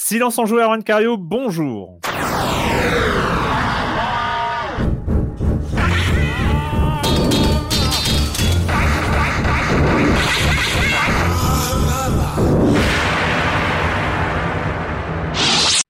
Silence en joueur, Erwan Cario, bonjour.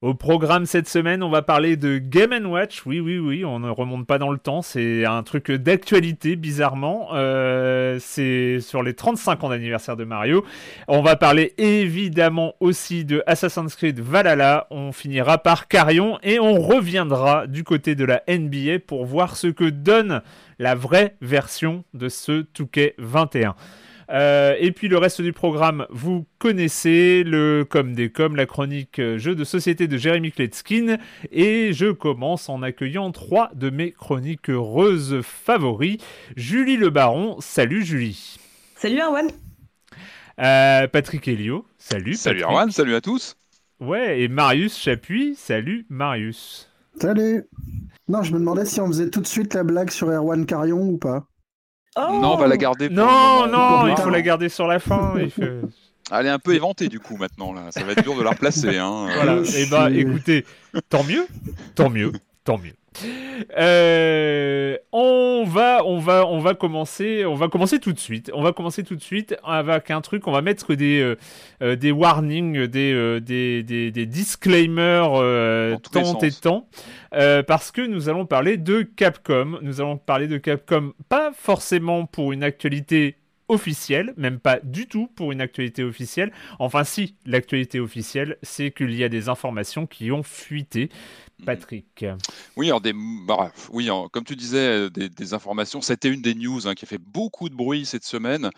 Au programme cette semaine, on va parler de Game Watch. Oui, oui, oui, on ne remonte pas dans le temps. C'est un truc d'actualité, bizarrement. Euh, c'est sur les 35 ans d'anniversaire de Mario. On va parler évidemment aussi de Assassin's Creed Valhalla. On finira par Carrion et on reviendra du côté de la NBA pour voir ce que donne la vraie version de ce Touquet 21. Euh, et puis le reste du programme, vous connaissez le comme des comme, la chronique euh, jeu de société de Jérémy Kletskin. Et je commence en accueillant trois de mes chroniques heureuses favoris. Julie Le Baron, salut Julie. Salut Arwan. Euh, Patrick Helio, salut. Salut Patrick. Erwan, salut à tous. Ouais, et Marius Chapuis, salut Marius. Salut Non, je me demandais si on faisait tout de suite la blague sur Erwan Carion ou pas. Oh Non, on va la garder. pour Non, non, Pour il faut la garder sur la fin. il faut- Elle est un peu éventée du coup maintenant là. Ça va être dur de la replacer. Hein. Voilà. Et bah, c'est- écoutez, tant mieux, tant mieux, tant mieux. Euh, on va, on va, on va commencer, on va commencer tout de suite. On va commencer tout de suite avec un truc. On va mettre des, euh, euh, des warnings, des, euh, des, des, des disclaimers tant et tant, parce que nous allons parler de Capcom. Nous allons parler de Capcom, pas forcément pour une actualité officielle, même pas du tout pour une actualité officielle. Enfin, si, l'actualité officielle, c'est qu'il y a des informations qui ont fuité. Patrick. Oui, des, bah, oui, en- comme tu disais, des, des informations. C'était une des news hein, qui a fait beaucoup de bruit cette semaine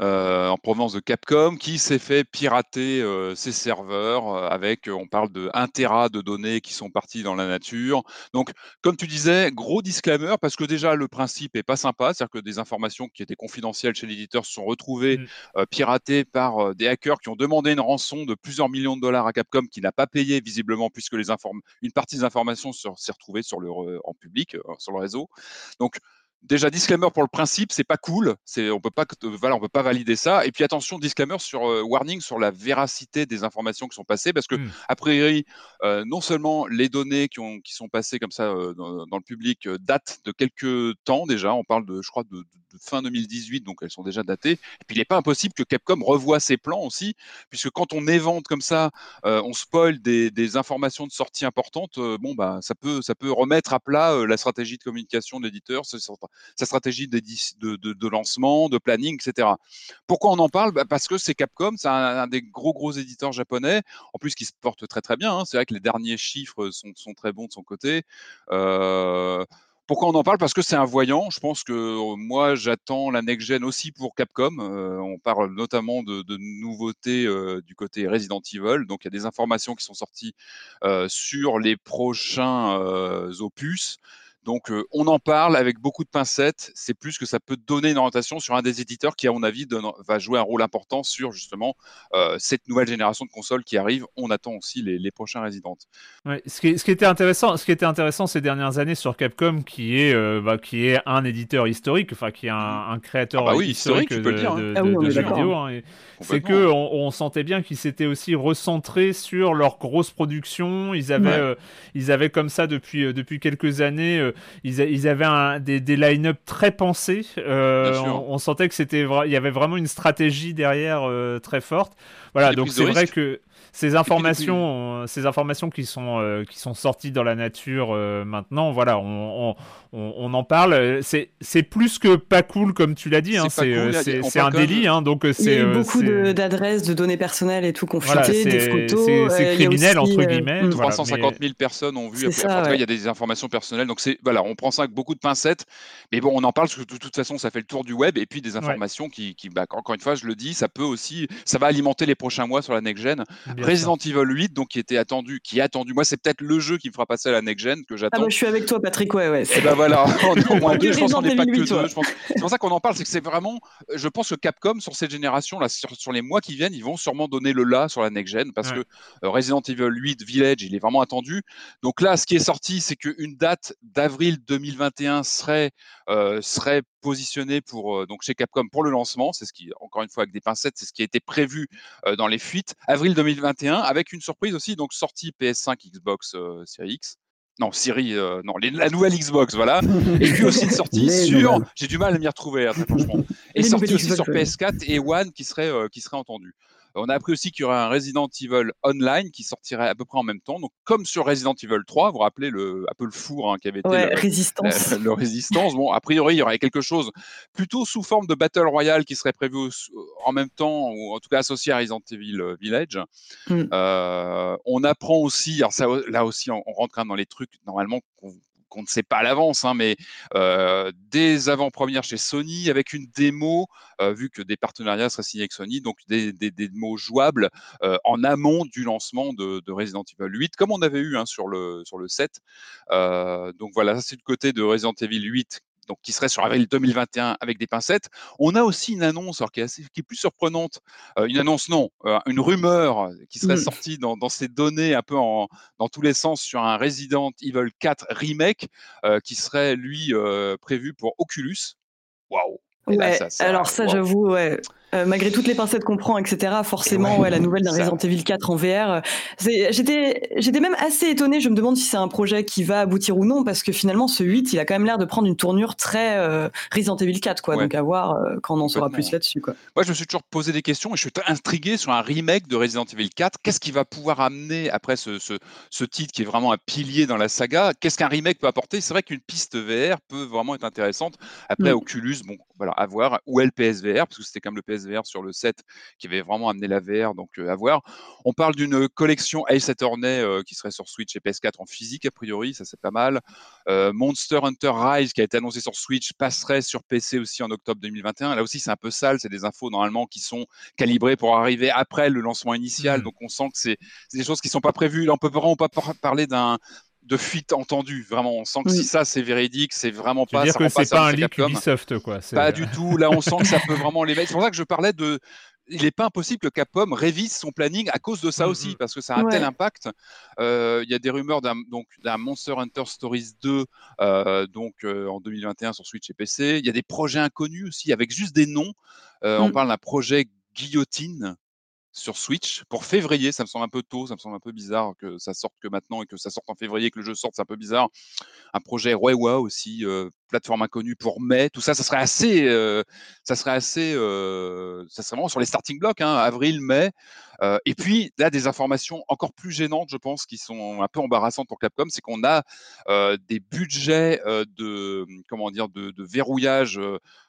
euh, en provenance de Capcom, qui s'est fait pirater euh, ses serveurs euh, avec, on parle de 1 Tera de données qui sont parties dans la nature. Donc, comme tu disais, gros disclaimer parce que déjà le principe est pas sympa, c'est-à-dire que des informations qui étaient confidentielles chez l'éditeur se sont retrouvées Mm. euh, piratées par des hackers qui ont demandé une rançon de plusieurs millions de dollars à Capcom, qui n'a pas payé visiblement puisque les une partie informations s'est retrouvée sur le, en public, euh, sur le réseau. Donc Déjà, disclaimer pour le principe, c'est pas cool. C'est, on peut pas, voilà, on peut pas valider ça. Et puis attention, disclaimer sur euh, warning sur la véracité des informations qui sont passées, parce que Mm. a priori, euh, non seulement les données qui, ont, qui sont passées comme ça euh, dans, dans le public datent de quelques temps déjà. On parle de, je crois, de, de- fin 2018, donc elles sont déjà datées. Et puis il n'est pas impossible que Capcom revoie ses plans aussi, puisque quand on évente comme ça, euh, on spoil des, informations de sortie importantes. euh, bon, bah, ça peut, ça peut remettre à plat euh, la stratégie de communication de l'éditeur, sa, stratégie de, lancement, de planning, etc. Pourquoi on en parle? Bah, Parce que c'est Capcom, c'est un, des gros gros éditeurs japonais, en plus qui se porte très très bien. hein. C'est vrai que les derniers chiffres sont, très bons de son côté. Pourquoi on en parle? Parce que c'est un voyant. Je pense que euh, moi, j'attends la next-gen aussi pour Capcom. Euh, on parle notamment de, de nouveautés euh, du côté Resident Evil. Donc, il y a des informations qui sont sorties euh, sur les prochains opus. Donc on en parle avec beaucoup de pincettes. C'est plus que ça peut donner une orientation sur un des éditeurs qui, à mon avis, va jouer un rôle important sur justement cette nouvelle génération de consoles qui arrive. On attend aussi les, prochains Resident. Ouais, ce, qui, ce, qui, était intéressant, ce qui était intéressant ces dernières années sur Capcom, qui est, bah, qui est un éditeur historique, enfin qui est un, un créateur ah bah oui, historique, de, dire, hein. de, ah jeux vidéo. Hein, c'est que on, on, sentait bien qu'ils s'étaient aussi recentrés sur leur grosse production. Ils avaient, ils avaient comme ça depuis, depuis quelques années, ils, ils, avaient un, des, des line-up très pensés. On, on, sentait que c'était, il y avait vraiment une stratégie derrière très forte. Voilà, donc c'est vrai que ces informations, ces informations qui sont euh, qui sont sorties dans la nature euh, maintenant, voilà, on, on, on, en parle. C'est c'est plus que pas cool comme tu l'as dit. Hein, c'est euh, c'est un délit. Hein, donc c'est il y a beaucoup d'adresses, de, données personnelles et tout confitées, des photos. C'est criminel entre guillemets. 350 000 personnes ont vu. Après, ça, il y a des informations personnelles. Donc c'est voilà, on prend ça avec beaucoup de pincettes. Mais bon, on en parle parce que de toute façon, ça fait le tour du web et puis des informations qui, qui bah, encore une fois, je le dis, ça peut aussi, ça va alimenter les prochains mois sur la next gen. Resident Evil 8, donc qui était attendu, qui est attendu. Moi, c'est peut-être le jeu qui me fera passer à la next gen que j'attends. Ah bah, je suis avec toi, Patrick. Ouais, ouais. Et eh voilà, au moins deux. Je pense qu'on n'est pas que deux. C'est pour ça qu'on en parle, c'est que c'est vraiment. Je pense que Capcom sur cette génération là, sur, sur, les mois qui viennent, ils vont sûrement donner le là sur la next gen parce que euh, Resident Evil 8 Village, il est vraiment attendu. Donc là, ce qui est sorti, c'est qu'une date d'avril 2021 serait euh, serait positionné pour euh, donc chez Capcom pour le lancement. C'est ce qui, encore une fois, avec des pincettes, c'est ce qui a été prévu euh, dans les fuites. Avril 2021, avec une surprise aussi, donc sortie PS5, Xbox Series X. Non, Siri, non, la nouvelle Xbox, voilà. Et puis aussi une sortie sur, j'ai du mal à m'y retrouver, hein, franchement. Et sortie aussi sur PS4 et One qui serait, qui serait entendu. On a appris aussi qu'il y aurait un Resident Evil Online qui sortirait à peu près en même temps. Donc, comme sur Resident Evil 3, vous vous rappelez le, un peu le four hein, qui avait été le, résistance. Le, résistance. Bon, a priori, il y aurait quelque chose plutôt sous forme de Battle Royale qui serait prévu en même temps, ou en tout cas associé à Resident Evil euh, Village. Hmm. Euh, on apprend aussi, alors ça, là aussi, on, rentre quand même dans les trucs normalement qu'on qu'on ne sait pas à l'avance, hein, mais euh, des avant-premières chez Sony avec une démo, euh, vu que des partenariats seraient signés avec Sony, donc des, démos jouables euh, en amont du lancement de, de, Resident Evil 8, comme on avait eu hein, sur, le, sur le 7. Euh, donc voilà, ça c'est le côté de Resident Evil 8 donc qui serait sur avril 2021 avec des pincettes. On a aussi une annonce alors, qui, est assez, qui est plus surprenante, euh, une annonce non, euh, une rumeur qui serait mmh. sortie dans, dans, ces données un peu en, dans tous les sens sur un Resident Evil 4 remake euh, qui serait lui prévu pour Oculus. Waouh Ouais, alors ça, j'avoue, ouais. Euh, malgré toutes les pincettes qu'on prend, etc., forcément, ouais, la nouvelle d'un Resident Evil 4 en VR, euh, j'étais, j'étais même assez étonné. Je me demande si c'est un projet qui va aboutir ou non, parce que finalement, ce 8, il a quand même l'air de prendre une tournure très euh, Resident Evil 4, quoi. Donc à voir quand on en saura plus là-dessus, quoi. Moi, je me suis toujours posé des questions et je suis intrigué sur un remake de Resident Evil 4. Qu'est-ce qui va pouvoir amener après ce, ce, ce titre qui est vraiment un pilier dans la saga? Qu'est-ce qu'un remake peut apporter? C'est vrai qu'une piste VR peut vraiment être intéressante. Après, mm. Oculus, bon, voilà, à voir. Ou LPSVR, parce que c'était comme le PS VR sur le 7 qui avait vraiment amené la VR, donc euh, à voir. On parle d'une collection Ace Attorney euh, qui serait sur Switch et PS4 en physique a priori, ça c'est pas mal. Euh, Monster Hunter Rise qui a été annoncé sur Switch passerait sur PC aussi en octobre 2021. Là aussi c'est un peu sale, c'est des infos normalement qui sont calibrées pour arriver après le lancement initial, mmh. donc on sent que c'est des choses qui sont pas prévues. Là on peut vraiment pas parler d'un de fuite entendue. Vraiment, on sent que si ça c'est véridique, c'est vraiment pas. dire que c'est pas un leak Ubisoft, quoi. Pas du tout. Là, on sent que ça peut vraiment les mettre. C'est pour ça que je parlais de. Il n'est pas impossible que Capcom révise son planning à cause de ça mm, aussi, parce que ça a un tel impact. Euh, il y a des rumeurs d'un donc d'un Monster Hunter Stories 2 euh, donc euh, en 2021 sur Switch et PC. Il y a des projets inconnus aussi avec juste des noms. On mm. parle d'un projet Guillotine sur Switch pour février. Ça me semble un peu tôt, ça me semble un peu bizarre que ça sorte que maintenant et que ça sorte en février, que le jeu sorte, c'est un peu bizarre. Un projet Rewa aussi, euh, plateforme inconnue pour mai, tout ça, ça serait assez, euh, ça serait assez, euh, ça serait vraiment sur les starting blocks, hein, avril, mai. et puis là, des informations encore plus gênantes, je pense, qui sont un peu embarrassantes pour Capcom, c'est qu'on a des budgets de, comment dire, de, de verrouillage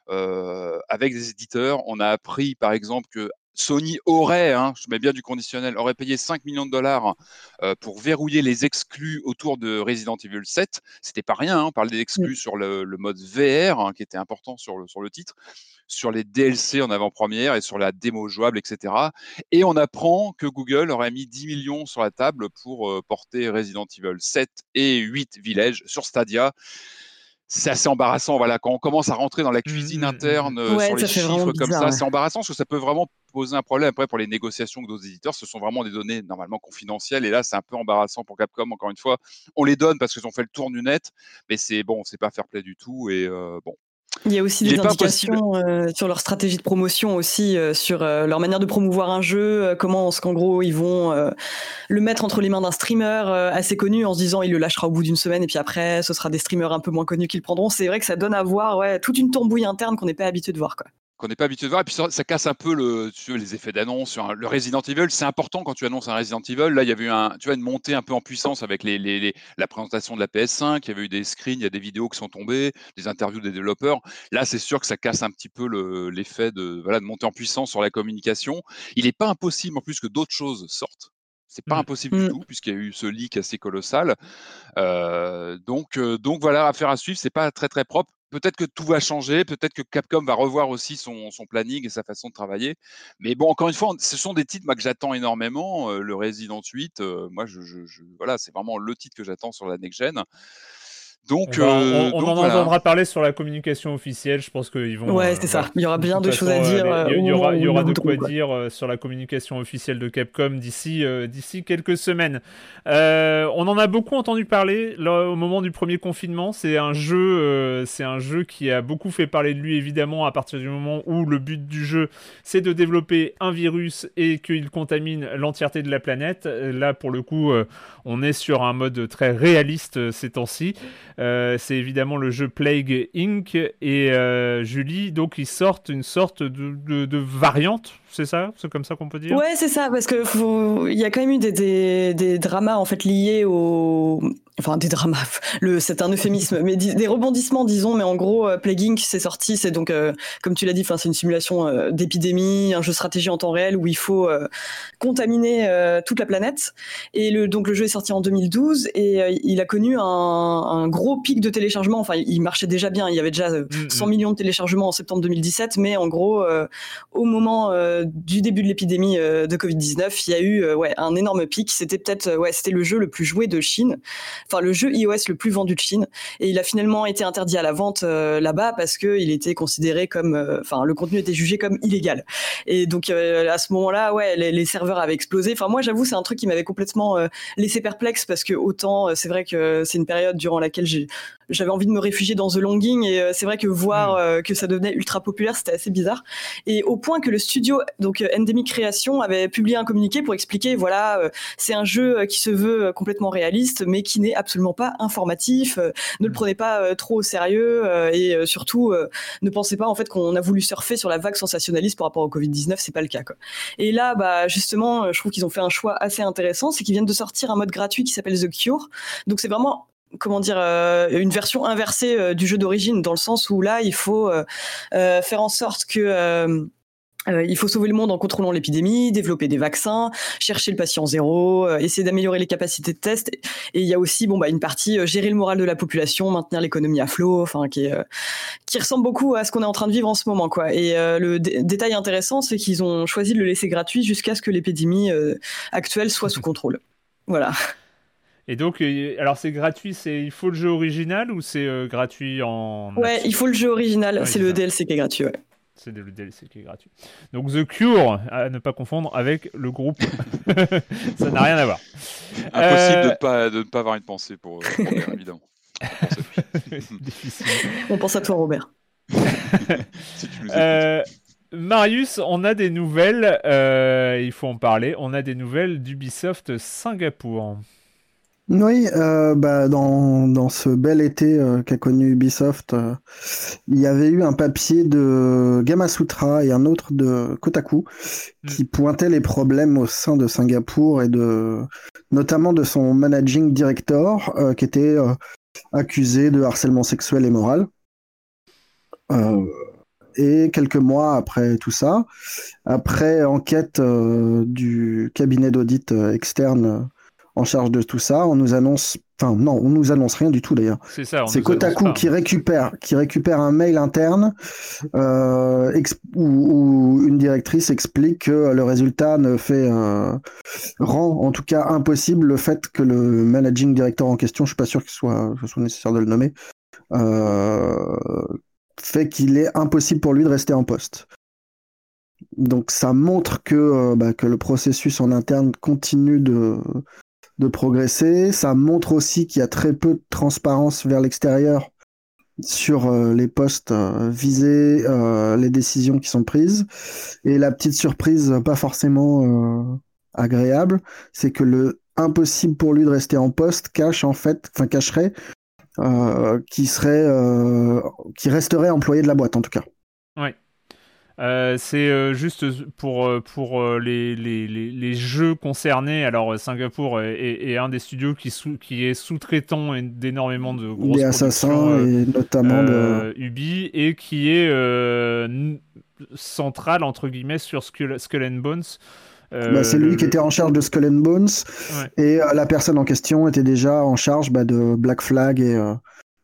avec des éditeurs. On a appris, par exemple, que Sony aurait, hein, je mets bien du conditionnel, aurait payé 5 millions de dollars euh, pour verrouiller les exclus autour de Resident Evil 7. C'était pas rien, hein, on parle des exclus sur le, mode VR, hein, qui était important sur le, sur le titre, sur les DLC en avant-première et sur la démo jouable, etc. Et on apprend que Google aurait mis 10 millions sur la table pour euh, porter Resident Evil 7 et 8 Village sur Stadia. C'est assez embarrassant. Voilà, quand on commence à rentrer dans la cuisine mmh, mmh, mmh. interne euh, sur les chiffres comme ça, c'est embarrassant parce que ça peut vraiment poser un problème après pour les négociations avec d'autres éditeurs. Ce sont vraiment des données normalement confidentielles et là, c'est un peu embarrassant pour Capcom. Encore une fois, on les donne parce qu'ils ont fait le tour du net, mais c'est bon, c'est pas fair play du tout et euh, bon. Il y a aussi des indications euh, sur leur stratégie de promotion aussi, euh, sur euh, leur manière de promouvoir un jeu, comment est-ce qu'en gros ils vont le mettre entre les mains d'un streamer assez connu en se disant il le lâchera au bout d'une semaine et puis après ce sera des streamers un peu moins connus qui le prendront. C'est vrai que ça donne à voir ouais, toute une tambouille interne qu'on n'est pas habitué de voir. Quoi qu'on n'est pas habitué de voir. Et puis ça, casse un peu le, les effets d'annonce sur le Resident Evil. C'est important quand tu annonces un Resident Evil. Là, il y avait eu un, tu vois, une montée un peu en puissance avec les, la présentation de la PS5. Il y avait eu des screens, il y a des vidéos qui sont tombées, des interviews des développeurs. Là, c'est sûr que ça casse un petit peu l'effet de, voilà, de monter en puissance sur la communication. Il n'est pas impossible en plus que d'autres choses sortent. C'est pas mmh. impossible du mmh. tout puisqu'il y a eu ce leak assez colossal. Euh, donc, euh, donc voilà, affaire à suivre. C'est pas très très propre peut-être que tout va changer, peut-être que Capcom va revoir aussi son, planning et sa façon de travailler. Mais bon, encore une fois, ce sont des titres que j'attends énormément. Euh, le Resident 8, euh, moi, voilà, c'est vraiment le titre que j'attends sur la next gen. Donc, on, euh, en entendra parler sur la communication officielle. Je pense qu'ils vont. Ouais, c'est ça. Il y aura bien de, choses à dire. il y, aura, il y aura de quoi dire sur la communication officielle de Capcom d'ici d'ici quelques semaines. on en a beaucoup entendu parler là, au moment du premier confinement. C'est un jeu, c'est un jeu qui a beaucoup fait parler de lui évidemment à partir du moment où le but du jeu c'est de développer un virus et qu'il contamine l'entièreté de la planète. Là, pour le coup, on est sur un mode très réaliste ces temps-ci. Euh, c'est évidemment le jeu Plague Inc. Et euh, Julie, donc ils sortent une sorte de, de variante c'est ça? C'est comme ça qu'on peut dire? Ouais, c'est ça, parce que il y a quand même eu des, des, dramas en fait liés au, enfin des dramas. Le, c'est un euphémisme, mais des rebondissements, disons. Mais en gros, euh, Plague Inc. c'est sorti, c'est donc euh, comme tu l'as dit, c'est une simulation euh, d'épidémie, un jeu stratégie en temps réel où il faut contaminer toute la planète. Et le donc le jeu est sorti en 2012 et il a connu un, un, gros pic de téléchargement. Enfin, il marchait déjà bien. Il y avait déjà 100 mm, mm. millions de téléchargements en septembre 2017, mais en gros, au moment du début de l'épidémie euh, de Covid-19, il y a eu euh, ouais, un énorme pic. C'était peut-être euh, ouais, c'était le jeu le plus joué de Chine, enfin le jeu iOS le plus vendu de Chine. Et il a finalement été interdit à la vente là-bas parce qu'il était considéré comme, enfin le contenu était jugé comme illégal. Et donc à ce moment-là, ouais, les, serveurs avaient explosé. Enfin moi j'avoue c'est un truc qui m'avait complètement laissé perplexe parce que autant c'est vrai que c'est une période durant laquelle j'ai j'avais envie de me réfugier dans The Longing et c'est vrai que voir mm. que ça devenait ultra populaire, c'était assez bizarre. Et au point que le studio donc euh, Endemic Création avait publié un communiqué pour expliquer voilà, euh, c'est un jeu euh, qui se veut complètement réaliste, mais qui n'est absolument pas informatif. ne le mm. prenez pas trop au sérieux et surtout ne pensez pas en fait qu'on a voulu surfer sur la vague sensationnaliste par rapport au Covid 19, c'est pas le cas. Quoi. Et là, bah justement, je trouve qu'ils ont fait un choix assez intéressant, c'est qu'ils viennent de sortir un mode gratuit qui s'appelle The Cure. Donc c'est vraiment comment dire une version inversée du jeu d'origine dans le sens où là il faut faire en sorte que euh, il faut sauver le monde en contrôlant l'épidémie, développer des vaccins, chercher le patient zéro, euh, essayer d'améliorer les capacités de test. Et il y a aussi bon bah une partie euh, gérer le moral de la population, maintenir l'économie à flot, enfin qui qui ressemble beaucoup à ce qu'on est en train de vivre en ce moment quoi. Et le détail intéressant, c'est qu'ils ont choisi de le laisser gratuit jusqu'à ce que l'épidémie actuelle soit sous contrôle. Voilà. Et donc, alors c'est gratuit, c'est il faut le jeu original ou c'est gratuit en Ouais, il faut le jeu original, c'est le DLC qui est gratuit. Ouais. C'est le DLC qui est gratuit. Donc The Cure, à ne pas confondre avec le groupe. ça n'a rien à voir. Impossible de ne euh, pas, de pas avoir une pensée pour, Robert, évidemment. On pense à toi, Robert. Euh, Marius, on a des nouvelles, euh, il faut en parler, on a des nouvelles d'Ubisoft Singapour. Oui, euh, bah, dans, dans ce bel été euh, qu'a connu Ubisoft, euh, il y avait eu un papier de Gamasutra et un autre de Kotaku qui mm. pointaient les problèmes au sein de Singapour et de notamment de son managing director qui était accusé de harcèlement sexuel et moral. et quelques mois après tout ça, après enquête du cabinet d'audit externe en charge de tout ça. On nous annonce, enfin non, on nous annonce rien du tout d'ailleurs. C'est ça. C'est Kotaku qui récupère, qui récupère un mail interne euh, où, une directrice explique que le résultat ne fait euh, rend en tout cas impossible le fait que le managing director en question, je suis pas sûr qu'il soit, soit nécessaire de le nommer, fait qu'il est impossible pour lui de rester en poste. Donc ça montre que, bah, que le processus en interne continue de, de progresser. Ça montre aussi qu'il y a très peu de transparence vers l'extérieur sur euh, les postes euh, visés, euh, les décisions qui sont prises. Et la petite surprise, pas forcément agréable, c'est que le impossible pour lui de rester en poste cache en fait, enfin cacherait qui serait, qui resterait employé de la boîte en tout cas. Euh, c'est euh, juste pour, euh, pour les, les, les, jeux concernés. Alors, Singapour est, un des studios qui, sous, qui est sous-traitant d'énormément de grosses des assassins et notamment de Ubi et qui est central entre guillemets sur Skull, and Bones. Bah, c'est lui qui était en charge de Skull and Bones et la personne en question était déjà en charge bah, de Black Flag et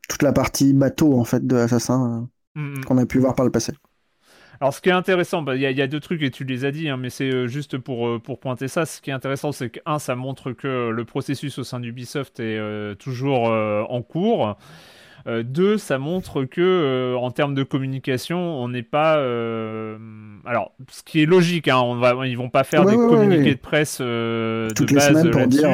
toute la partie bateau en fait de Assassin mm, mm. qu'on a pu voir par le passé. Alors, ce qui est intéressant, bah, il y, a deux trucs et tu les as dit, hein, mais c'est euh, juste pour, euh, pour pointer ça. Ce qui est intéressant, c'est que, un, ça montre que le processus au sein d'Ubisoft est euh, toujours en cours. deux, ça montre que en termes de communication, on n'est pas. alors, ce qui est logique, hein, on va, ils vont pas faire des communiqués de presse de base là-dessus.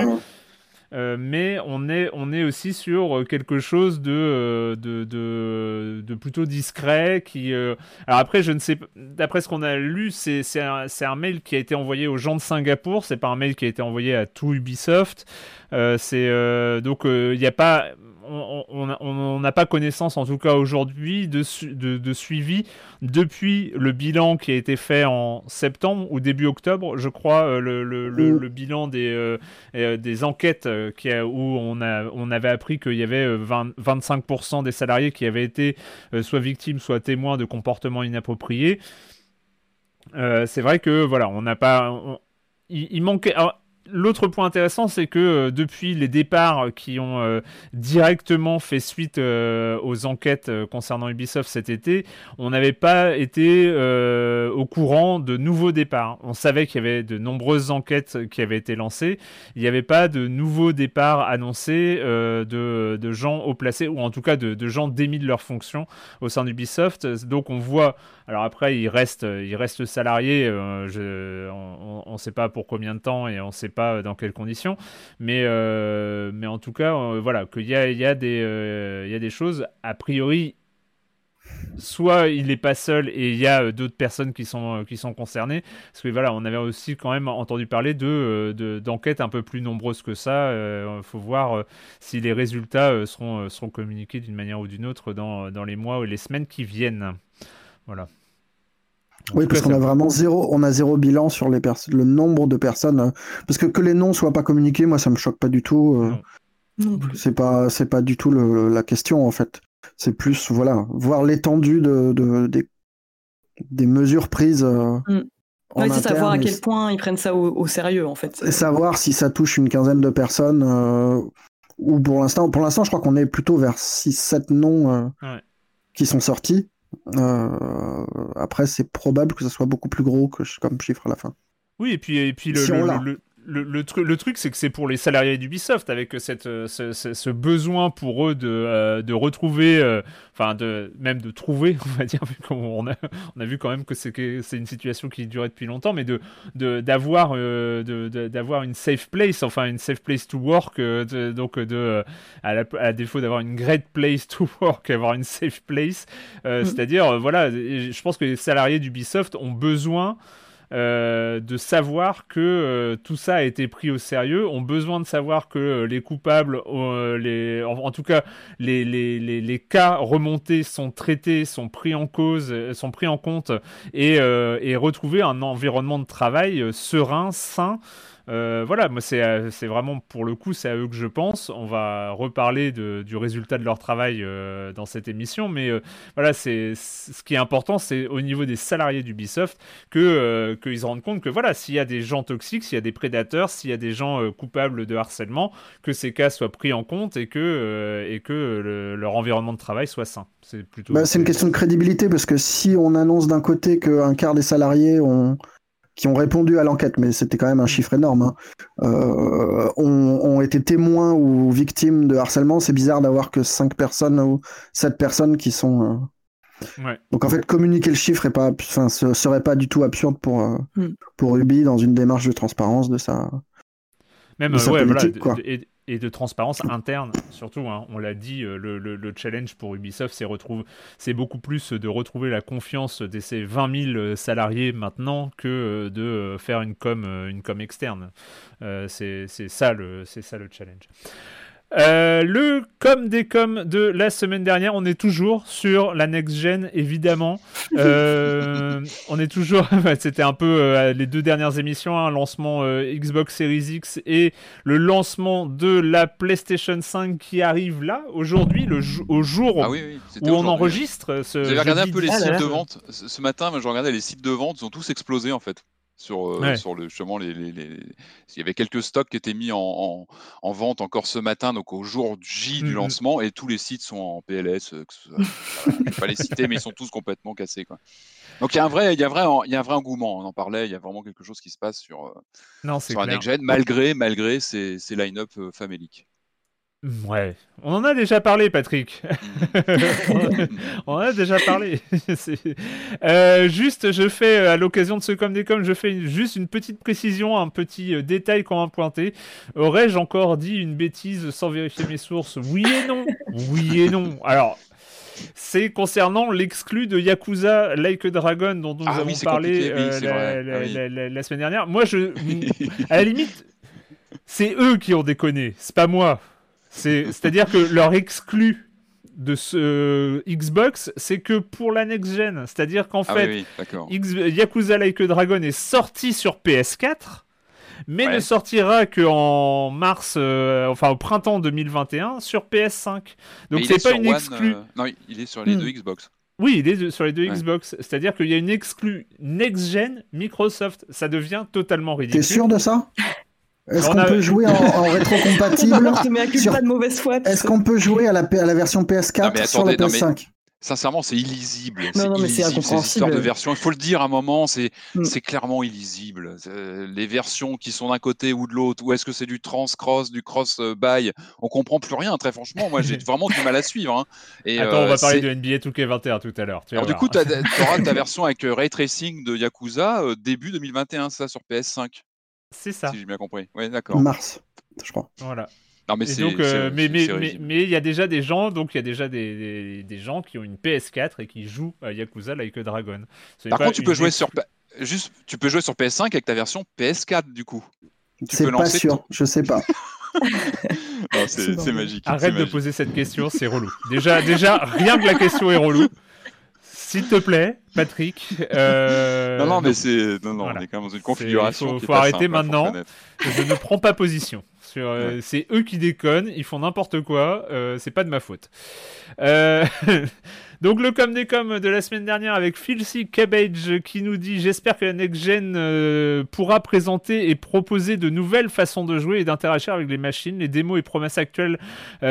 Euh, mais on est, on est aussi sur euh, quelque chose de, euh, de, de plutôt discret. Qui, alors après, je ne sais d'après ce qu'on a lu, c'est un, un, mail qui a été envoyé aux gens de Singapour, c'est pas un mail qui a été envoyé à tout Ubisoft. c'est donc il n'y a pas on n'a pas connaissance, en tout cas aujourd'hui, de, de, suivi depuis le bilan qui a été fait en septembre ou début octobre, je crois, euh, le, le, bilan des, euh, euh, des enquêtes qui où on, a, on avait appris qu'il y avait 25% des salariés qui avaient été soit victimes, soit témoins de comportements inappropriés. c'est vrai que voilà, on n'a pas. il, manquait. L'autre point intéressant, c'est que euh, depuis les départs qui ont euh, directement fait suite euh, aux enquêtes concernant Ubisoft cet été, on n'avait pas été au courant de nouveaux départs. On savait qu'il y avait de nombreuses enquêtes qui avaient été lancées. Il n'y avait pas de nouveaux départs annoncés de, gens haut placés, ou en tout cas de, gens démis de leurs fonctions au sein d'Ubisoft. Donc on voit, alors après, il reste, il reste salarié, on ne sait pas pour combien de temps et on sait pas euh, dans quelles conditions, mais, euh, mais en tout cas, euh, voilà, qu'il y a, il y, a des, y a des choses, a priori, soit il n'est pas seul et il y a d'autres personnes qui sont, qui sont concernées. Parce que voilà, on avait aussi quand même entendu parler de, d'enquêtes un peu plus nombreuses que ça. Il faut voir si les résultats seront, seront communiqués d'une manière ou d'une autre dans, dans les mois ou les semaines qui viennent. Voilà oui, parce qu'on a vraiment zéro, on a zéro bilan sur les le nombre de personnes. Euh, parce que que les noms soient pas communiqués, moi, ça me choque pas du tout. Euh, c'est pas, c'est pas du tout la question en fait. C'est plus, voilà, voir l'étendue de, des, mesures prises. Euh, mm. C'est savoir à quel point ils prennent ça au, sérieux en fait. Et savoir si ça touche une quinzaine de personnes ou pour l'instant, pour l'instant, je crois qu'on est plutôt vers 6-7 noms qui sont sortis. Euh, après, c'est probable que ça soit beaucoup plus gros que comme chiffre à la fin. Oui, et puis, et puis le, le, le, le, le, truc, c'est que c'est pour les salariés d'Ubisoft, avec cette, euh, ce, ce, besoin pour eux de, euh, de retrouver, euh, enfin, de, même de trouver, on va dire, vu qu'on a, on a vu quand même que c'est une situation qui durait depuis longtemps, mais de d'avoir de, d'avoir une safe place, enfin, une safe place to work, donc, de, à, la, à défaut d'avoir une great place to work, avoir une safe place, mm. c'est-à-dire, voilà, je pense que les salariés d'Ubisoft ont besoin euh, de savoir que euh, tout ça a été pris au sérieux, ont besoin de savoir que euh, les coupables, les, en, tout cas les, les, les, cas remontés sont traités, sont pris en cause, sont pris en compte et, et retrouver un environnement de travail serein, sain. Euh, voilà, moi c'est vraiment pour le coup, c'est à eux que je pense. On va reparler de, du résultat de leur travail euh, dans cette émission, mais euh, voilà, c'est ce qui est important, c'est au niveau des salariés d'Ubisoft que qu'ils se rendent compte que voilà, s'il y a des gens toxiques, s'il y a des prédateurs, s'il y a des gens coupables de harcèlement, que ces cas soient pris en compte et que et que leur environnement de travail soit sain. C'est plutôt. Bah, c'est une question de crédibilité parce que si on annonce d'un côté qu'un quart des salariés ont qui ont répondu à l'enquête, mais c'était quand même un chiffre énorme, hein, euh, ont, été témoins ou victimes de harcèlement. C'est bizarre d'avoir que 5 personnes ou 7 personnes qui sont. Euh, Donc en fait, communiquer le chiffre est pas, enfin, ce serait pas du tout absurde pour, euh, mm. pour Ubi dans une démarche de transparence de sa. Même, ouais, politique, quoi et de transparence interne surtout. Hein. On l'a dit, euh, le, le, challenge pour Ubisoft, c'est beaucoup plus de retrouver la confiance de ces 20 000 euh, salariés maintenant que euh, de faire une com, une com externe. c'est, c'est, ça le, c'est ça le challenge. Euh, le com des com de la semaine dernière, on est toujours sur la next gen, évidemment. Euh, on est toujours, c'était un peu euh, les deux dernières émissions, un hein, lancement Xbox Series X et le lancement de la PlayStation 5 qui arrive là aujourd'hui, le au jour ah où on enregistre. Ce J'avais regardé un peu les sites de vente ce matin, je regardais les sites de vente, ils ont tous explosé en fait sur, euh, sur le les, les, il y avait quelques stocks qui étaient mis en, en, vente encore ce matin donc au jour J du mmh lancement et tous les sites sont en PLS euh, que pas les citer mais ils sont tous complètement cassés quoi. donc il y a un vrai il y a vrai il y a un vrai engouement on en parlait il y a vraiment quelque chose qui se passe sur euh, non, sur un next gen malgré malgré ces, ces line-up faméliques Ouais, on en a déjà parlé, Patrick. on en a déjà parlé. euh, juste, je fais euh, à l'occasion de ce comme des comme, je fais juste une petite précision, un petit euh, détail qu'on a pointé. Aurais-je encore dit une bêtise sans vérifier mes sources? Oui et non. Oui et non. Alors, c'est concernant l'exclu de Yakuza Like a Dragon dont nous ah avons parlé euh, la, semaine dernière. Moi, je, à la limite, c'est eux qui ont déconné, c'est pas moi. C'est-à-dire que leur exclu de ce Xbox, c'est que pour la next gen. C'est-à-dire qu'en ah fait, Yakuza Like a Dragon est sorti sur PS4, mais ne sortira qu'en mars, euh, enfin au printemps 2021 sur PS5. Donc c'est pas une exclu. Euh, non, il est sur les hmm. deux Xbox. Oui, il est sur les deux Xbox. C'est-à-dire qu'il y a une exclu next-gen Microsoft. Ça devient totalement ridicule. T'es sûr de ça? Est-ce qu'on peut jouer en, en rétrocompatible Est-ce qu'on peut jouer à la, à la version PS4 sur la PS5 Sincèrement, c'est illisible. Non, non, mais c'est incompréhensible. de version, il faut le dire à un moment, c'est mm. clairement illisible. Les versions qui sont d'un côté ou de l'autre, ou est-ce que c'est du trans-cross, du cross-buy On comprend plus rien, très franchement. Moi, j'ai vraiment du mal à suivre. Hein. Et, Attends, on va euh, parler de NBA 2K21 tout à l'heure. Alors, du coup, tu auras ta version avec euh, Ray Tracing de Yakuza euh, début 2021, ça, sur PS5. C'est ça. Si j'ai bien compris. Oui, d'accord. Mars, je crois. Voilà. Non, mais donc, euh, mais mais mais il y a déjà des gens donc il y a déjà des, des, gens qui ont une PS4 et qui jouent à Yakuza Like a Dragon. Par contre, tu peux jouer sur juste tu peux jouer sur PS5 avec ta version PS4 du coup. C'est pas sûr, je sais pas. c'est magique. Arrête de poser cette question, c'est relou. Déjà, déjà, rien que la question est relou. S'il te plaît, Patrick. Euh, non, non, mais c'est. Non, non, on est quand même dans une configuration. Il faut, arrêter maintenant. Je ne prends pas position. Euh, c'est eux qui déconnent, ils font n'importe quoi, euh, c'est pas de ma faute. Euh, donc le com des com de la semaine dernière avec Filthy Cabbage qui nous dit j'espère que la next gen pourra présenter et proposer de nouvelles façons de jouer et d'interagir avec les machines. Les démos et promesses actuelles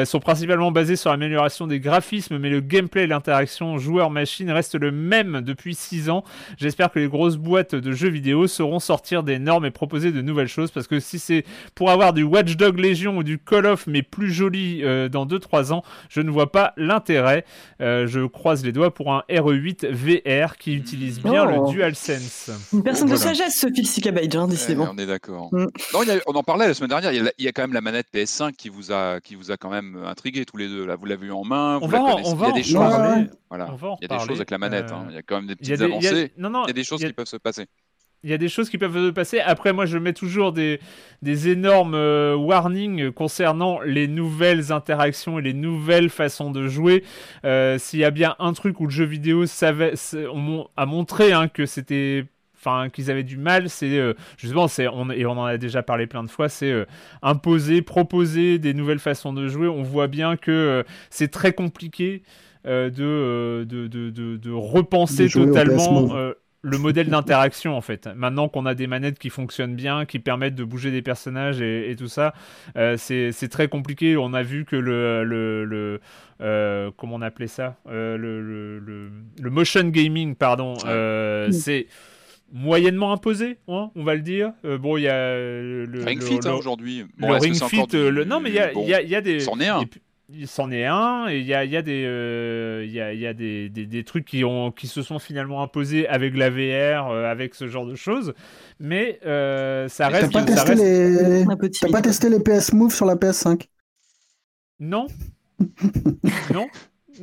sont principalement basées sur l'amélioration des graphismes, mais le gameplay et l'interaction joueur-machine restent le même depuis 6 ans. J'espère que les grosses boîtes de jeux vidéo sauront sortir des normes et proposer de nouvelles choses parce que si c'est pour avoir du Watch Dog Légion ou du Call of mais plus joli euh, dans 2-3 ans, je ne vois pas l'intérêt. Euh, je croise les doigts pour un RE8 VR qui utilise bien le oh. DualSense. Une personne de sagesse, ce Phil hein, décidément. on est d'accord. Mm. on en parlait la semaine dernière, il y, a, quand même la manette PS5 qui vous a, qui vous a quand même intrigué tous les deux. Là, vous l'avez eu en main, vous on va, il y a des choses, voilà. il y a des choses avec la manette, hein. il y a quand même des petites avancées. Il y a des choses qui peuvent se passer il y a des choses qui peuvent se passer. Après, moi, je mets toujours des, des énormes euh, warnings concernant les nouvelles interactions et les nouvelles façons de jouer. Euh, s'il y a bien un truc où le jeu vidéo savait, on a montré hein, que c'était enfin qu'ils avaient du mal, c'est euh, justement, c'est on, et on en a déjà parlé plein de fois, c'est imposer, proposer des nouvelles façons de jouer. On voit bien que c'est très compliqué de, de, de, de, repenser totalement le modèle d'interaction en fait. Maintenant qu'on a des manettes qui fonctionnent bien, qui permettent de bouger des personnages et, tout ça, euh, c'est très compliqué. On a vu que le, le, euh, comment on appelait ça, euh, le, le, motion gaming, pardon, c'est moyennement imposé, hein, on va le dire. bon, il y a le, Ring Fit hein, aujourd'hui. le Ring Fit, le... non mais il y a, y, y a, des. C'en est un il s'en est un et il y a, y a, des, euh, y a, y a des, des, des, trucs qui, ont, qui se sont finalement imposés avec la VR, euh, avec ce genre de choses. Mais euh, ça reste. T'as pas, ça reste... les... pas testé les PS Move sur la PS5 Non. non.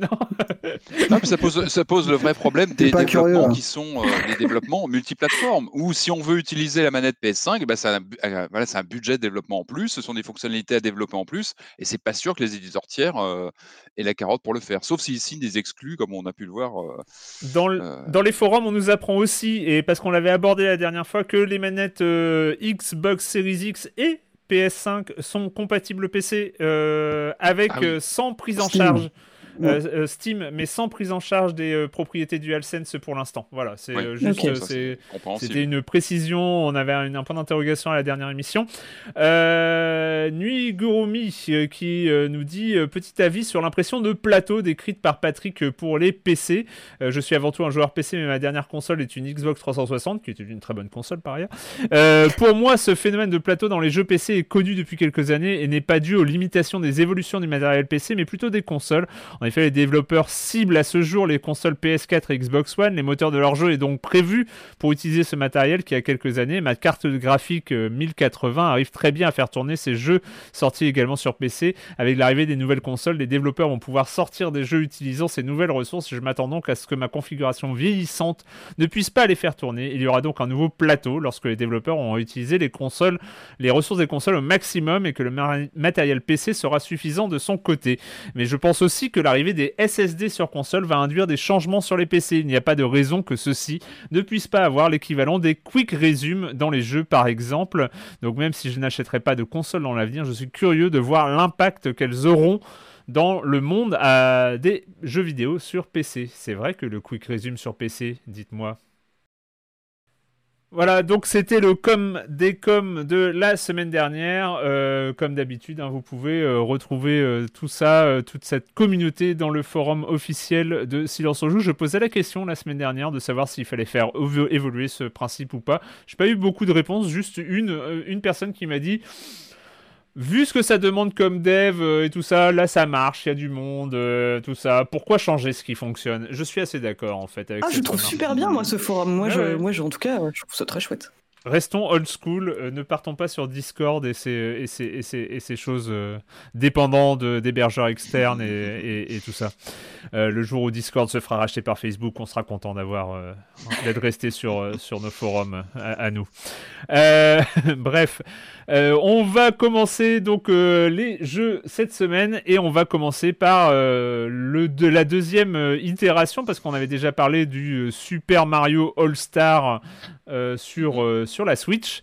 Non. ça pose, ça pose le vrai problème des développements hein. qui sont euh, des développements multiplateformes. Ou si on veut utiliser la manette PS5, bah, c'est un, euh, voilà, un, budget de développement en plus, ce sont des fonctionnalités à développer en plus, et c'est pas sûr que les éditeurs tiers euh, aient la carotte pour le faire. Sauf s'ils signent des exclus, comme on a pu le voir. dans, dans, les forums, on nous apprend aussi, et parce qu'on l'avait abordé la dernière fois, que les manettes Xbox Series X et PS5 sont compatibles PC avec ah sans prise en charge. Euh, euh, Steam, mais sans prise en charge des euh, propriétés DualSense pour l'instant. Voilà, c'est juste, c'était une précision. On avait un, point d'interrogation à la dernière émission. Nuit Gurumi qui nous dit petit avis sur l'impression de plateau décrite par Patrick pour les PC. je suis avant tout un joueur PC, mais ma dernière console est une Xbox 360, qui est une très bonne console par ailleurs. pour moi, ce phénomène de plateau dans les jeux PC est connu depuis quelques années et n'est pas dû aux limitations des évolutions du matériel PC, mais plutôt des consoles. En effet, les développeurs ciblent à ce jour les consoles PS4 et Xbox One. Les moteurs de leur jeu est donc prévu pour utiliser ce matériel qui a quelques années. Ma carte graphique 1080 euh, arrive très bien à faire tourner ces jeux sortis également sur PC. Avec l'arrivée des nouvelles consoles, les développeurs vont pouvoir sortir des jeux utilisant ces nouvelles ressources. Je m'attends donc à ce que ma configuration vieillissante ne puisse pas les faire tourner. Il y aura donc un nouveau plateau lorsque les développeurs auront utilisé les consoles, les ressources des consoles au maximum et que le matériel PC sera suffisant de son côté. Mais je pense aussi que la l'arrivée des SSD sur console va induire des changements sur les PC. Il n'y a pas de raison que ceux-ci ne puissent pas avoir l'équivalent des Quick Resume dans les jeux par exemple. Donc même si je n'achèterai pas de console dans l'avenir, je suis curieux de voir l'impact qu'elles auront dans le monde des jeux vidéo sur PC. C'est vrai que le Quick Resume sur PC, dites-moi. Voilà, donc c'était le com des com de la semaine dernière. Euh, comme d'habitude, hein, vous pouvez euh, retrouver euh, tout ça, toute cette communauté dans le forum officiel de Silence on Joue. Je posais la question la semaine dernière de savoir s'il fallait faire évoluer ce principe ou pas. Je n'ai pas eu beaucoup de réponses, juste une personne qui m'a dit vu ce que ça demande comme dev euh, et tout ça, là ça marche, il y a du monde, euh, tout ça. Pourquoi changer ce qui fonctionne? Je suis assez d'accord en fait avec Ah, je trouve super bien moi ce forum. Moi, je, moi je, en tout cas, je trouve ça très chouette. Restons old school, euh, ne partons pas sur Discord et ces, choses euh, dépendant d'hébergeurs externes et, tout ça. Euh, le jour où Discord se fera racheter par Facebook, on sera content d'avoir d'être resté sur, nos forums à, nous. bref, on va commencer donc les jeux cette semaine et on va commencer par la deuxième itération parce qu'on avait déjà parlé du Super Mario All Star sur sur la Switch.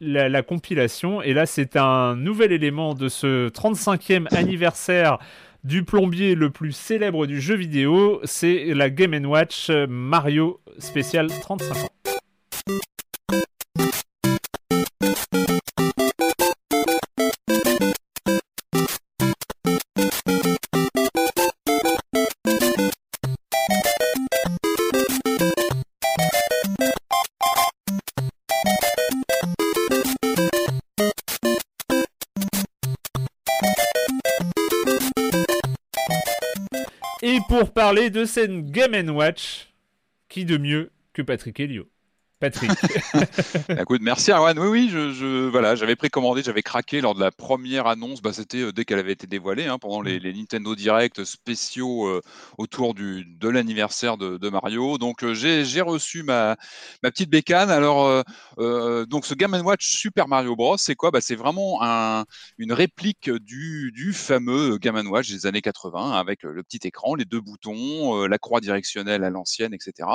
La, et la, compilation. Et là, c'est un nouvel élément de ce 35e anniversaire du plombier le plus célèbre du jeu vidéo. C'est la Game Watch Mario Spécial 35 ans. Pour parler de cette Game Watch. Qui de mieux que Patrick Helio Patrick. Écoute, merci Arwan. Oui, oui, je, voilà, j'avais précommandé, j'avais craqué lors de la première annonce. Bah, c'était euh, dès qu'elle avait été dévoilée, hein, pendant les, mm. Nintendo Direct spéciaux euh, autour du, de l'anniversaire de, Mario. Donc euh, j'ai reçu ma, ma petite bécane. Alors, donc ce Game Watch Super Mario Bros, c'est quoi? Bah, C'est vraiment un, une réplique du, du fameux Game Watch des années 80, avec le petit écran, les deux boutons, la croix directionnelle à l'ancienne, etc.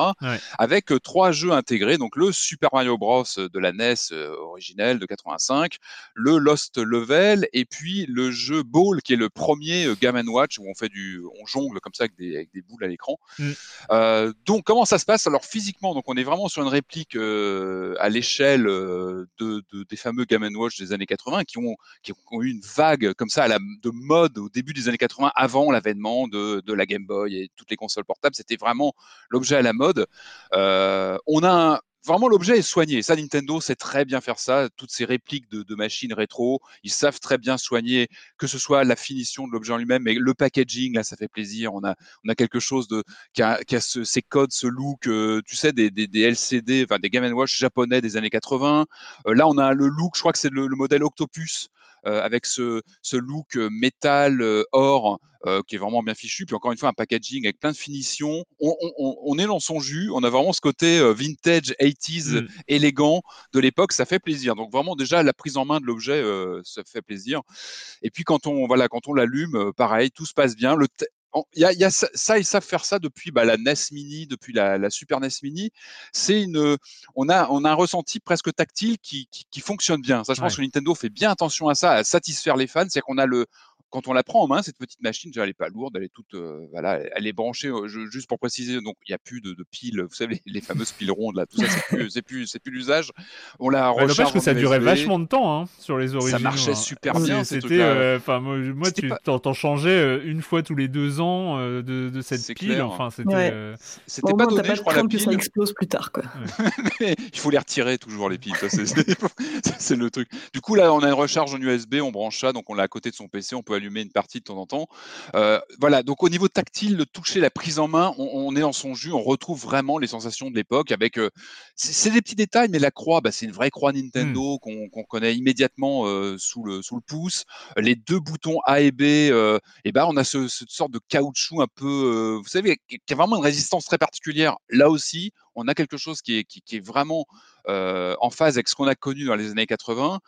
Avec trois jeux intégrés. Donc le Super Mario Bros de la NES originelle de 85, le Lost Level et puis le jeu Ball qui est le premier Game Watch où on fait du, on jongle comme ça avec des, boules à l'écran. Mm. Euh, donc comment ça se passe? Alors physiquement, donc on est vraiment sur une réplique à l'échelle de, des fameux Game Watch des années 80 qui ont, qui ont eu une vague comme ça à la, de mode au début des années 80 avant l'avènement de, de, la Game Boy et toutes les consoles portables. C'était vraiment l'objet à la mode. on a un, vraiment l'objet est soigné. Ça, Nintendo sait très bien faire ça. Toutes ces répliques de, machines rétro, ils savent très bien soigner, que ce soit la finition de l'objet en lui-même, mais le packaging, là, ça fait plaisir. On a, on a quelque chose de, qui a, qui a ces codes, ce look, euh, tu sais, des, des, des, LCD, enfin des Game Watch japonais des années 80. Euh, là, on a le look, je crois que c'est le, le modèle Octopus avec ce, ce, look euh, métal euh, or qui est vraiment bien fichu. Puis encore une fois, un packaging avec plein de finitions. On, on, on est dans son jus. On a vraiment ce côté vintage 80s mmh. élégant de l'époque. Ça fait plaisir. Donc vraiment déjà la prise en main de l'objet, ça fait plaisir. Et puis quand on voilà, quand on l'allume, pareil, tout se passe bien. Le il y a, y a ça, ils savent faire ça depuis bah, la NES Mini, depuis la, la Super NES Mini. C'est une, on a, on a un ressenti presque tactile qui, qui, qui fonctionne bien. Ça, je pense que Nintendo fait bien attention à ça, à satisfaire les fans. C'est qu'on a le, quand on la prend en main, cette petite machine, déjà, elle n'est pas lourde, elle est toute, euh, voilà, elle est branchée. Euh, juste pour préciser, donc il n'y a plus de, de, piles, vous savez, les, fameuses piles rondes là, tout ça, c'est plus, c'est plus, c'est plus l'usage. On la recharge. que ça durait vachement de temps hein, sur les originaux. Ça marchait hein. super bien. C'était, euh, enfin, moi, tu t'en changeais une fois tous les deux ans de, de, cette pile. Enfin, c'était. C'était pas donné, pas je crois, la pile. que ça explose plus tard, quoi. il faut les retirer toujours les piles, ça c'est le truc. Du coup là, on a une recharge en USB, on branche ça, donc on l'a à côté de son PC, on peut allumer une partie de temps en temps. Euh, voilà, donc au niveau tactile, le toucher, la prise en main, on, est en son jus, on retrouve vraiment les sensations de l'époque avec. Euh, c'est des petits détails, mais la croix, bah, c'est une vraie croix Nintendo mmh. qu'on connaît immédiatement euh, sous, le, sous le pouce. Les deux boutons A et B, et ben on a ce, cette sorte de caoutchouc un peu, vous savez, qui a vraiment une résistance très particulière. Là aussi, on a quelque chose qui est, qui, qui est vraiment en phase avec ce qu'on a connu dans les années 80.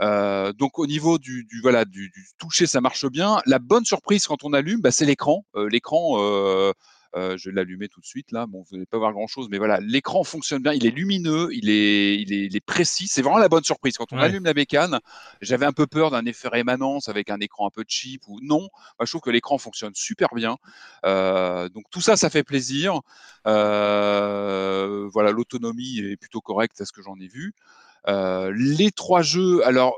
Euh, donc au niveau du, du voilà du, du, toucher, ça marche bien. La bonne surprise quand on allume, bah, c'est l'écran. Euh, l'écran, euh, euh, je vais l'allumer tout de suite là. Bon, vous n'allez pas voir grand chose, mais voilà, l'écran fonctionne bien. Il est lumineux, il est, il est, il est précis. C'est vraiment la bonne surprise. Quand on allume la bécane, j'avais un peu peur d'un effet rémanence avec un écran un peu cheap ou non. Moi, je trouve que l'écran fonctionne super bien. Euh, donc tout ça, ça fait plaisir. Euh, voilà, l'autonomie est plutôt correcte à ce que j'en ai vu. Euh, les trois jeux, alors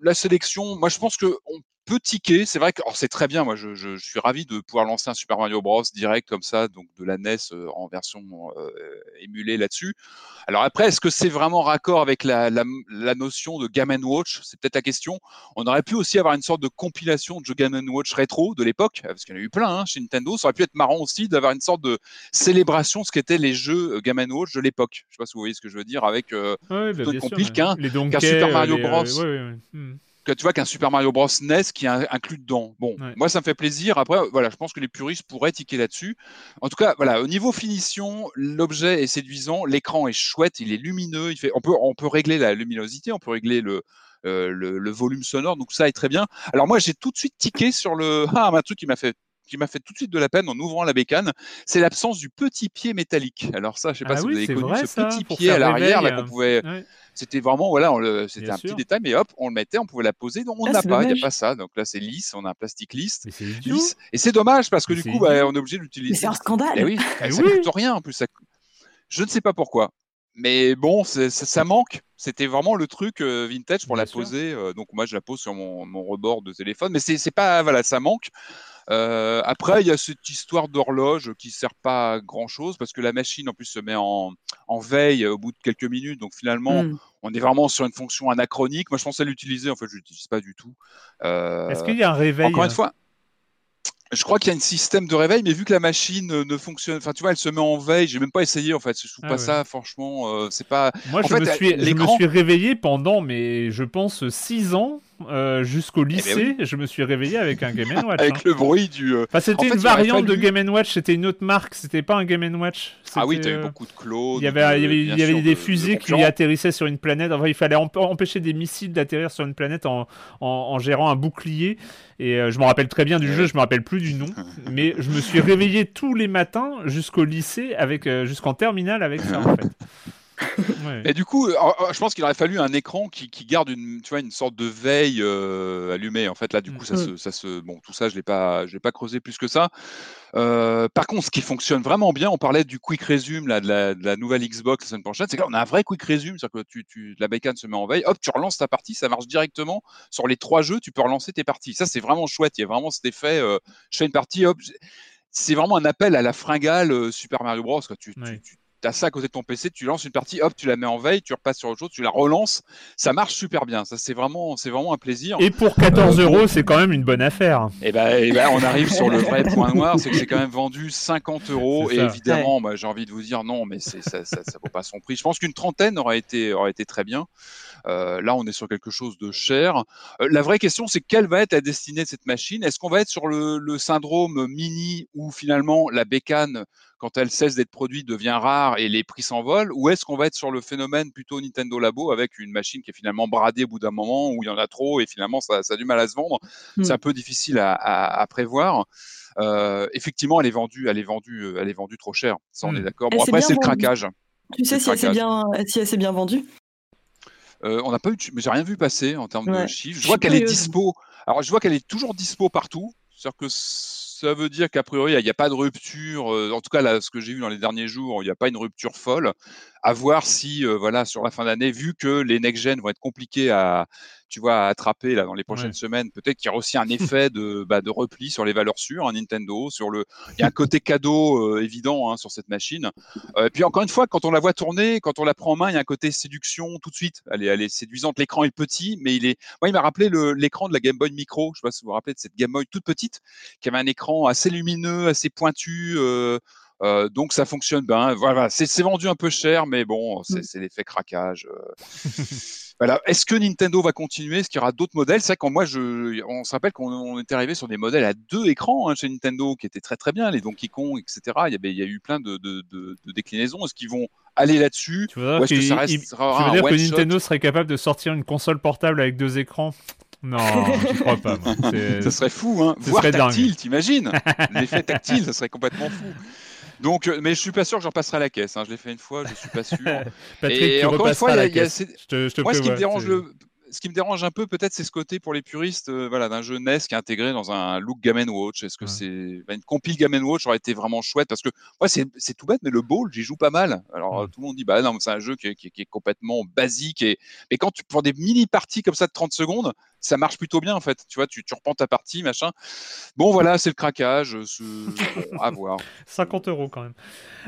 la sélection, moi je pense que on peut ticker. C'est vrai que c'est très bien. Moi, je, je, je, suis ravi de pouvoir lancer un Super Mario Bros direct comme ça, donc de la NES euh, en version euh, émulée là-dessus. Alors après, est-ce que c'est vraiment raccord avec la, la, la notion de Game Watch? C'est peut-être la question. On aurait pu aussi avoir une sorte de compilation de jeux Game Watch rétro de l'époque, parce qu'il y en a eu plein hein, chez Nintendo. Ça aurait pu être marrant aussi d'avoir une sorte de célébration de ce qu'étaient les jeux Game Watch de l'époque. Je sais pas si vous voyez ce que je veux dire avec euh, ouais, bah, compile qu'un Super Mario Bros. Euh, hmm que tu vois qu'un Super Mario Bros NES qui est inclus dedans. Bon, moi ça me fait plaisir. Après, voilà, je pense que les puristes pourraient tiquer là-dessus. En tout cas, voilà, au niveau finition, l'objet est séduisant, l'écran est chouette, il est lumineux, il fait, on peut, on peut régler la luminosité, on peut régler le, euh, le, le, volume sonore, donc ça est très bien. Alors moi, j'ai tout de suite tiqué sur le, ah, un truc qui m'a fait qui m'a fait tout de suite de la peine en ouvrant la bécane, c'est l'absence du petit pied métallique. Alors ça, je sais pas ah si oui, vous avez connu vrai, ce ça, petit pied à l'arrière là qu'on pouvait. Ouais. C'était vraiment voilà, c'était un sûr. petit détail, mais hop, on le mettait, on pouvait la poser. Donc on Ah, n'a c'est pas, il n'y a pas ça. Donc là, c'est lisse, on a un plastique lisse. Et c'est dommage parce que du coup, bah, on est obligé d'utiliser. c'est un scandale. Oui, Eh ça oui. coûte rien en plus. Je ne sais pas pourquoi. Mais bon, ça manque. C'était vraiment le truc euh, vintage pour Bien la sûr. poser. euh, donc moi, je la pose sur mon, mon rebord de téléphone. Mais c'est pas, voilà, ça manque. Euh, après, il y a cette histoire d'horloge qui sert pas à grand chose parce que la machine en plus se met en, en veille au bout de quelques minutes. Donc finalement, Hmm. on est vraiment sur une fonction anachronique. Moi, je pensais l'utiliser. En fait, je l'utilise pas du tout. Est-ce qu'il y a un réveil encore une fois, je crois qu'il y a un système de réveil, mais vu que la machine euh, ne fonctionne, enfin, tu vois, elle se met en veille. J'ai même pas essayé en fait. Je trouve Ah pas ouais. ça, franchement, euh, c'est pas. Moi, En je, fait, me suis, je me l'écran- suis réveillé pendant, mais je pense, 6 ans euh, jusqu'au lycée. Eh ben Je me suis réveillé avec un Game Watch. Avec hein. le bruit du. euh, Enfin, c'était En une variante de Game Watch, c'était une autre marque, c'était pas un Game Watch. Ah oui, t'as eu beaucoup de clos. Il y avait, il y des fusées qui atterrissaient sur une planète. Enfin, il fallait emp- empêcher des missiles d'atterrir sur une planète en, en, en gérant un bouclier. Et euh, je me rappelle très bien du Ouais. jeu, je me rappelle plus du nom. mais je me suis réveillé tous les matins jusqu'au lycée, avec euh, jusqu'en terminale avec ça, en fait. Ouais. Et du coup, euh, euh, je pense qu'il aurait fallu un écran qui, qui garde une, tu vois, une sorte de veille euh, allumée. En fait, là, du coup, ça, Mm. se, ça se, bon, tout ça, je l'ai pas, je l'ai pas creusé plus que ça. Euh, par contre, ce qui fonctionne vraiment bien, on parlait du quick resume là, de, la, de la nouvelle Xbox la semaine prochaine, c'est qu'on a un vrai quick resume, c'est-à-dire que tu, tu, la bécane se met en veille, hop, tu relances ta partie, ça marche directement sur les trois jeux, tu peux relancer tes parties. Ça, c'est vraiment chouette. Il y a vraiment cet effet. euh, je fais une partie, hop. j'ai- C'est vraiment un appel à la fringale euh, Super Mario Bros. Quoi. Tu, tu- as ça à côté de ton PC, tu lances une partie, hop, tu la mets en veille, tu repasses sur autre chose, tu la relances. Ça marche super bien. Ça, c'est vraiment, c'est vraiment un plaisir. Et pour 14 euros, c'est quand même une bonne affaire. Et eh ben, et ben, on arrive sur le vrai point noir, c'est que c'est quand même vendu 50 euros. Et évidemment, moi, j'ai envie de vous dire non, mais ça, ça, ça, vaut pas son prix. Je pense qu'une trentaine aurait été, aurait été très bien. Euh, là, on est sur quelque chose de cher. Euh, la vraie question, c'est quelle va être la destinée de cette machine? Est-ce qu'on va être sur le, le syndrome mini où finalement la bécane quand elle cesse d'être produite, devient rare et les prix s'envolent Ou est-ce qu'on va être sur le phénomène plutôt Nintendo Labo avec une machine qui est finalement bradée au bout d'un moment où il y en a trop et finalement ça, ça a du mal à se vendre? C'est hmm. un peu difficile à, à, à prévoir. Euh, effectivement, elle est vendue, elle est vendue, elle est vendue trop cher. Ça, on est hmm. d'accord. Bon, après, c'est le craquage. Tu sais si elle s'est bien, si bien vendue? Euh, on n'a pas eu, mais j'ai rien vu passer en termes de chiffres. Je vois qu'elle est dispo. Alors, je vois qu'elle est toujours dispo partout. C'est-à-dire que ça veut dire qu'a priori, il n'y a, pas de rupture. En tout cas, ce que j'ai vu dans les derniers jours, il n'y a pas une rupture folle. À voir si, voilà, sur la fin d'année, vu que les next-gen vont être compliqués à, tu vois, à attraper là dans les prochaines semaines, peut-être qu'il y aura aussi un effet de, bah, de repli sur les valeurs sûres, un hein, Nintendo, sur le, il y a un côté cadeau euh, évident hein, sur cette machine. et puis encore une fois, quand on la voit tourner, quand on la prend en main, il y a un côté séduction tout de suite. Elle est, elle est séduisante. L'écran est petit, mais il est, moi, il m'a rappelé l'écran de la Game Boy Micro. Je sais pas si vous vous rappelez de cette Game Boy toute petite, qui avait un écran assez lumineux, assez pointu. Euh, euh, donc ça fonctionne bien. Voilà, c'est vendu un peu cher, mais bon, c'est mmh. l'effet craquage. Euh. voilà. Est-ce que Nintendo va continuer? Est-ce qu'il y aura d'autres modèles? C'est vrai quand moi, je, on se rappelle qu'on était arrivé sur des modèles à deux écrans hein, chez Nintendo qui étaient très très bien, les Donkey Kong, etc. Il y, avait, il y a eu plein de, de, de, de déclinaisons. Est-ce qu'ils vont aller là-dessus? Tu veux dire, que, ça tu veux dire que Nintendo serait capable de sortir une console portable avec deux écrans? Non, je crois pas. Ce serait fou, hein. Voir tactile, t'imagines? L'effet tactile, ça serait complètement fou. Donc, euh, mais je suis pas sûr que j'en passerai à la caisse. Hein. Je l'ai fait une fois, je suis pas sûr. Patrick, et encore une fois, il y a, moi, ce qui me dérange le, ce qui me dérange un peu, peut-être, c'est ce côté pour les puristes euh, voilà, d'un jeu NES qui est intégré dans un look Game Watch. Est-ce que c'est bah, une compile Game Watch aurait été vraiment chouette? Parce que ouais, c'est tout bête, mais le ball, j'y joue pas mal. Alors tout le monde dit bah non, c'est un jeu qui est, qui, est, complètement basique et mais quand tu prends des mini parties comme ça de 30 secondes, ça marche plutôt bien en fait. Tu vois, tu, tu reprends ta partie, machin. Bon voilà, c'est le craquage. Bon, à voir. 50 euros quand même.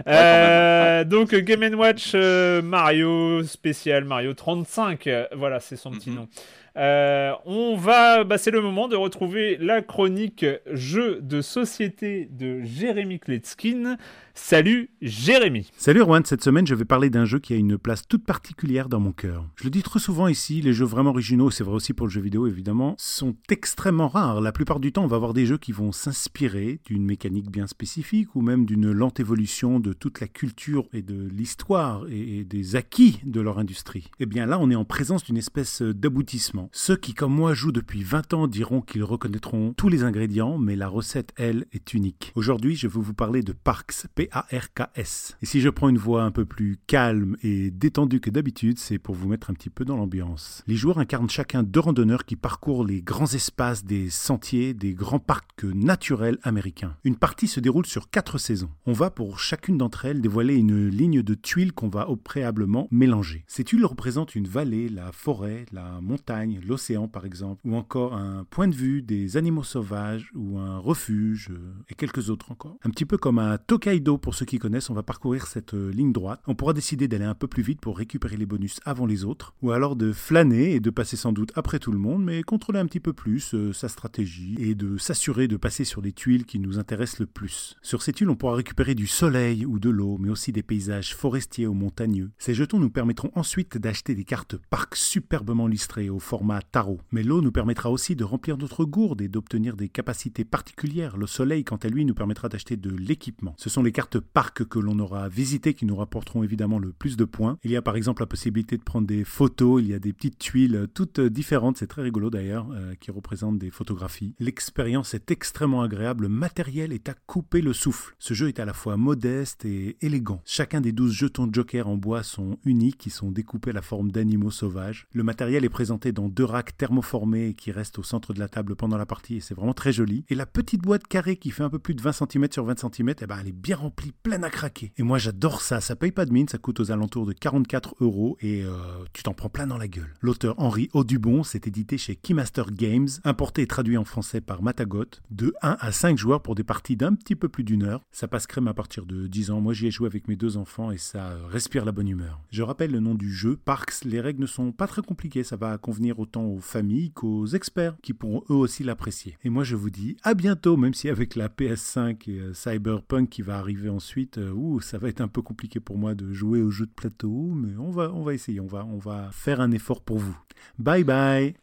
Euh, donc Game Watch euh, Mario spécial Mario 35. voilà, c'est son petit nom. Euh, on va, bah, c'est le moment de retrouver la chronique jeu de société de Jérémy Kletskin. Salut Jérémy. Salut Erwan, cette semaine je vais parler d'un jeu qui a une place toute particulière dans mon cœur. Je le dis trop souvent ici, les jeux vraiment originaux, c'est vrai aussi pour le jeu vidéo évidemment, sont extrêmement rares. La plupart du temps on va avoir des jeux qui vont s'inspirer d'une mécanique bien spécifique ou même d'une lente évolution de toute la culture et de l'histoire et des acquis de leur industrie. Et eh bien là on est en présence d'une espèce d'aboutissement. Ceux qui comme moi jouent depuis 20 ans diront qu'ils reconnaîtront tous les ingrédients, mais la recette elle est unique. Aujourd'hui je veux vous parler de Parks, a-R-K-S. Et si je prends une voix un peu plus calme et détendue que d'habitude, c'est pour vous mettre un petit peu dans l'ambiance. Les joueurs incarnent chacun deux randonneurs qui parcourent les grands espaces des sentiers des grands parcs naturels américains. Une partie se déroule sur quatre saisons. On va pour chacune d'entre elles dévoiler une ligne de tuiles qu'on va au préalablement mélanger. Ces tuiles représentent une vallée, la forêt, la montagne, l'océan par exemple, ou encore un point de vue des animaux sauvages ou un refuge euh, et quelques autres encore. Un petit peu comme un Tokaido pour ceux qui connaissent, on va parcourir cette euh, ligne droite. On pourra décider d'aller un peu plus vite pour récupérer les bonus avant les autres, ou alors de flâner et de passer sans doute après tout le monde, mais contrôler un petit peu plus euh, sa stratégie et de s'assurer de passer sur les tuiles qui nous intéressent le plus. Sur ces tuiles, on pourra récupérer du soleil ou de l'eau, mais aussi des paysages forestiers ou montagneux. Ces jetons nous permettront ensuite d'acheter des cartes parcs superbement listrées au format tarot. Mais l'eau nous permettra aussi de remplir notre gourde et d'obtenir des capacités particulières. Le soleil, quant à lui, nous permettra d'acheter de l'équipement. Ce sont les cartes parcs que l'on aura visité qui nous rapporteront évidemment le plus de points. Il y a par exemple la possibilité de prendre des photos, il y a des petites tuiles toutes différentes, c'est très rigolo d'ailleurs, euh, qui représentent des photographies. L'expérience est extrêmement agréable, le matériel est à couper le souffle. Ce jeu est à la fois modeste et élégant. Chacun des 12 jetons de Joker en bois sont uniques, ils sont découpés à la forme d'animaux sauvages. Le matériel est présenté dans deux racks thermoformés qui restent au centre de la table pendant la partie et c'est vraiment très joli. Et la petite boîte carrée qui fait un peu plus de 20 cm sur 20 cm, eh ben, elle est bien remplie, pleine à craquer. Et moi j'adore ça, ça paye pas de mine, ça coûte aux alentours de 44 euros et euh, tu t'en prends plein dans la gueule. L'auteur Henri Audubon, c'est édité chez Keymaster Games, importé et traduit en français par Matagot, de 1 à 5 joueurs pour des parties d'un petit peu plus d'une heure. Ça passe crème à partir de 10 ans. Moi j'y ai joué avec mes deux enfants et ça respire la bonne humeur. Je rappelle le nom du jeu, Parks. Les règles ne sont pas très compliquées, ça va convenir autant aux familles qu'aux experts qui pourront eux aussi l'apprécier. Et moi je vous dis à bientôt, même si avec la PS5 et euh, Cyberpunk qui va arriver ensuite, euh, ouh, ça va être un peu compliqué pour moi de jouer au jeu de plateau, mais on va, on va essayer, on va, on va faire un effort pour vous. Bye bye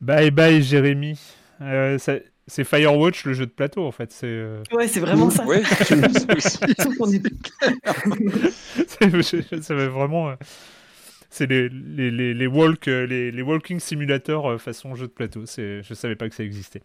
Bye bye Jérémy. Euh, c'est Firewatch le jeu de plateau en fait. C'est euh, ouais, c'est vraiment ça. Ouais. ça va vraiment. Euh, c'est les, les, les, les, walk, les, les walking simulators façon jeu de plateau. C'est, je savais pas que ça existait.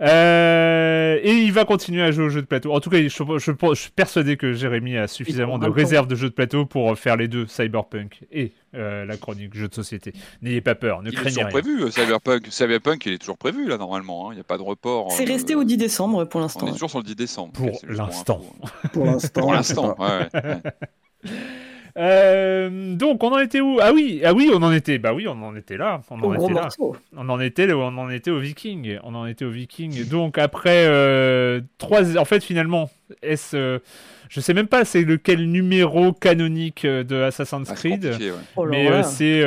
Euh, et il va continuer à jouer au jeu de plateau. En tout cas, je, je, suis persuadé que Jérémy a suffisamment de réserves de jeux de plateau pour faire les deux, Cyberpunk et euh, la chronique jeu de société. N'ayez pas peur, ne craignez rien. prévu, euh, Cyberpunk. Cyberpunk, il est toujours prévu là normalement. Hein. Il n'y a pas de report. C'est resté au 10 décembre pour l'instant. On est toujours sur le 10 décembre. Pour l'instant. Pour l'instant. pour l'instant. ouais. Euh, donc on en était où? Ah oui, ah oui, on en était. Bah oui, on en était là. On en était là. On en était, on en était au Viking. On en était au Viking. Donc après euh, trois, en fait finalement, est-ce, euh, je sais même pas, c'est lequel numéro canonique de Assassin's ah, Creed, oh mais c'est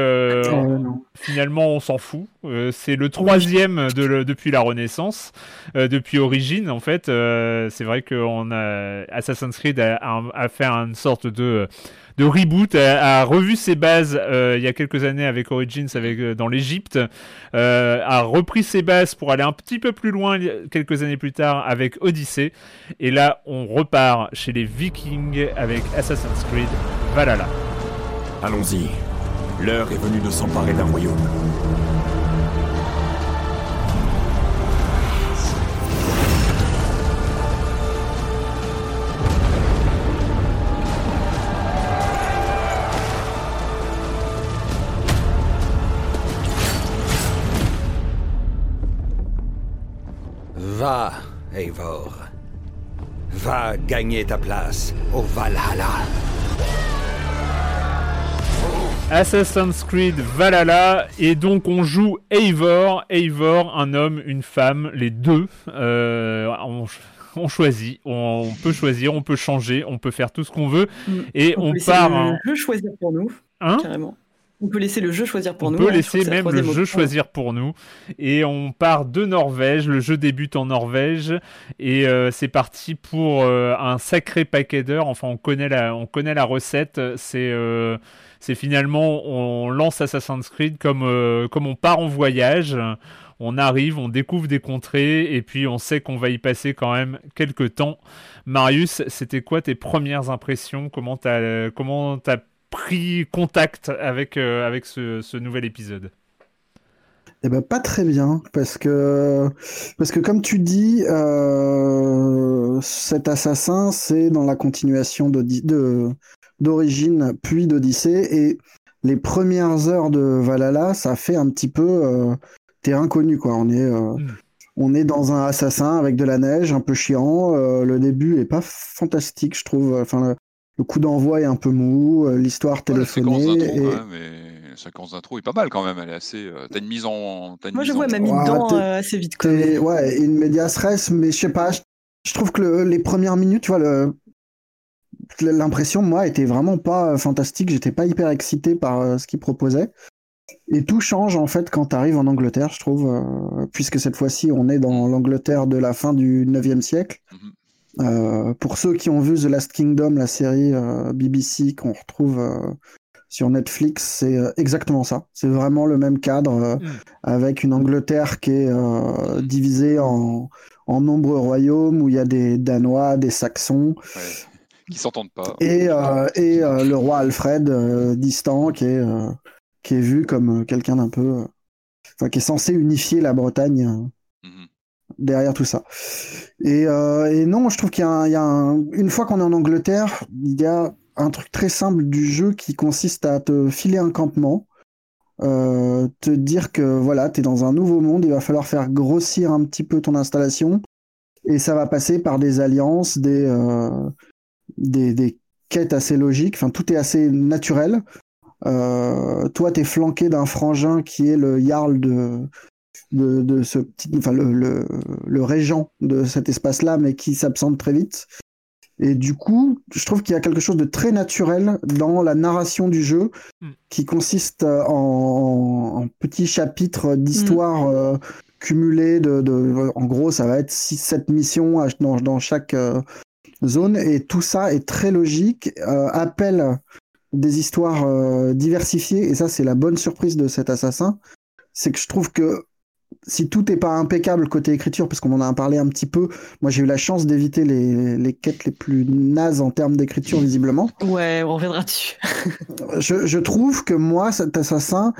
finalement on s'en fout. c'est le troisième de depuis la Renaissance, depuis Origine en fait. c'est vrai que on a Assassin's Creed a, a, a fait une sorte de de reboot, a, revu ses bases euh, il y a quelques années avec Origins avec, euh, dans l'Egypte, euh, a repris ses bases pour aller un petit peu plus loin quelques années plus tard avec Odyssey. Et là, on repart chez les Vikings avec Assassin's Creed Valhalla. Allons-y. L'heure est venue de s'emparer d'un royaume. Va, Eivor. Va gagner ta place au Valhalla. Assassin's Creed Valhalla et donc on joue Eivor, Eivor, un homme, une femme, les deux. Euh, on, choisit, on, peut choisir, on peut changer, on peut faire tout ce qu'on veut mm. et on, part. Le, choisir pour nous, hein? carrément. On peut laisser le jeu choisir pour nous. On peut laisser même le jeu choisir pour nous. Et on part de Norvège. Le jeu débute en Norvège. Et euh, c'est parti pour euh, un sacré paquet d'heures. Enfin, on connaît la, on connaît la recette. C'est euh, c'est finalement, on lance Assassin's Creed comme, comme on part en voyage. On arrive, on découvre des contrées. Et puis, on sait qu'on va y passer quand même quelques temps. Marius, c'était quoi tes premières impressions? Comment t'as comment as pris contact avec, euh, avec ce, nouvel épisode. Eh ben pas très bien parce que parce que comme tu dis euh, cet assassin c'est dans la continuation d'origine puis d'Odyssée et les premières heures de Valhalla ça fait un petit peu euh, terrain connu quoi. On est hmm. on est dans un assassin avec de la neige un peu chiant le début est pas fantastique je trouve. Enfin le coup d'envoi est un peu mou, euh, l'histoire téléphonée. la séquence d'intro, mais la séquence d'intro est pas mal quand même. Elle est assez. Euh, t'as une mise en. Moi, je vois, elle m'a mis dedans euh, assez vite. Quand Ouais, une médias res, mais je sais pas. Je, trouve que les premières minutes, tu vois, le, l'impression, moi, était vraiment pas fantastique. J'étais pas hyper excité par ce qu'il proposait. Et tout change en fait quand tu arrives en Angleterre, je trouve, puisque cette fois-ci on est dans l'Angleterre de la fin du 9e siècle. Mhm. Euh, pour ceux qui ont vu The Last Kingdom, la série euh, BBC qu'on retrouve euh, sur Netflix, c'est exactement ça. C'est vraiment le même cadre, mm. avec une Angleterre qui est divisée en, en, nombreux royaumes où il y a des Danois, des Saxons. qui s'entendent pas. Et, et le roi Alfred, distant, qui est, qui est vu comme quelqu'un d'un peu. Enfin, qui est censé unifier la Bretagne derrière tout ça. Et, euh, et non, je trouve qu'il y a, une fois qu'on est en Angleterre, il y a un truc très simple du jeu qui consiste à te filer un campement euh, te dire que voilà, tu es dans un nouveau monde, il va falloir faire grossir un petit peu ton installation, et ça va passer par des alliances, des, euh, des, des, quêtes assez logiques, enfin tout est assez naturel. Toi, tu es flanqué d'un frangin qui est le Jarl de, de, de ce petit, enfin le, le, le régent de cet espace-là, mais qui s'absente très vite. Et du coup, je trouve qu'il y a quelque chose de très naturel dans la narration du jeu, Mm. qui consiste euh, en, en petits chapitres d'histoire euh, cumulés. De, de- en gros, ça va être 6-7 missions dans, dans chaque euh, zone. Et tout ça est très logique, euh, appelle des histoires diversifiées. Et ça, c'est la bonne surprise de cet assassin. C'est que je trouve que si tout n'est pas impeccable côté écriture, parce qu'on en a parlé un petit peu, moi j'ai eu la chance d'éviter les, les quêtes les plus nazes en termes d'écriture visiblement. Ouais, on reviendra dessus. Je, je trouve que moi, cet assassin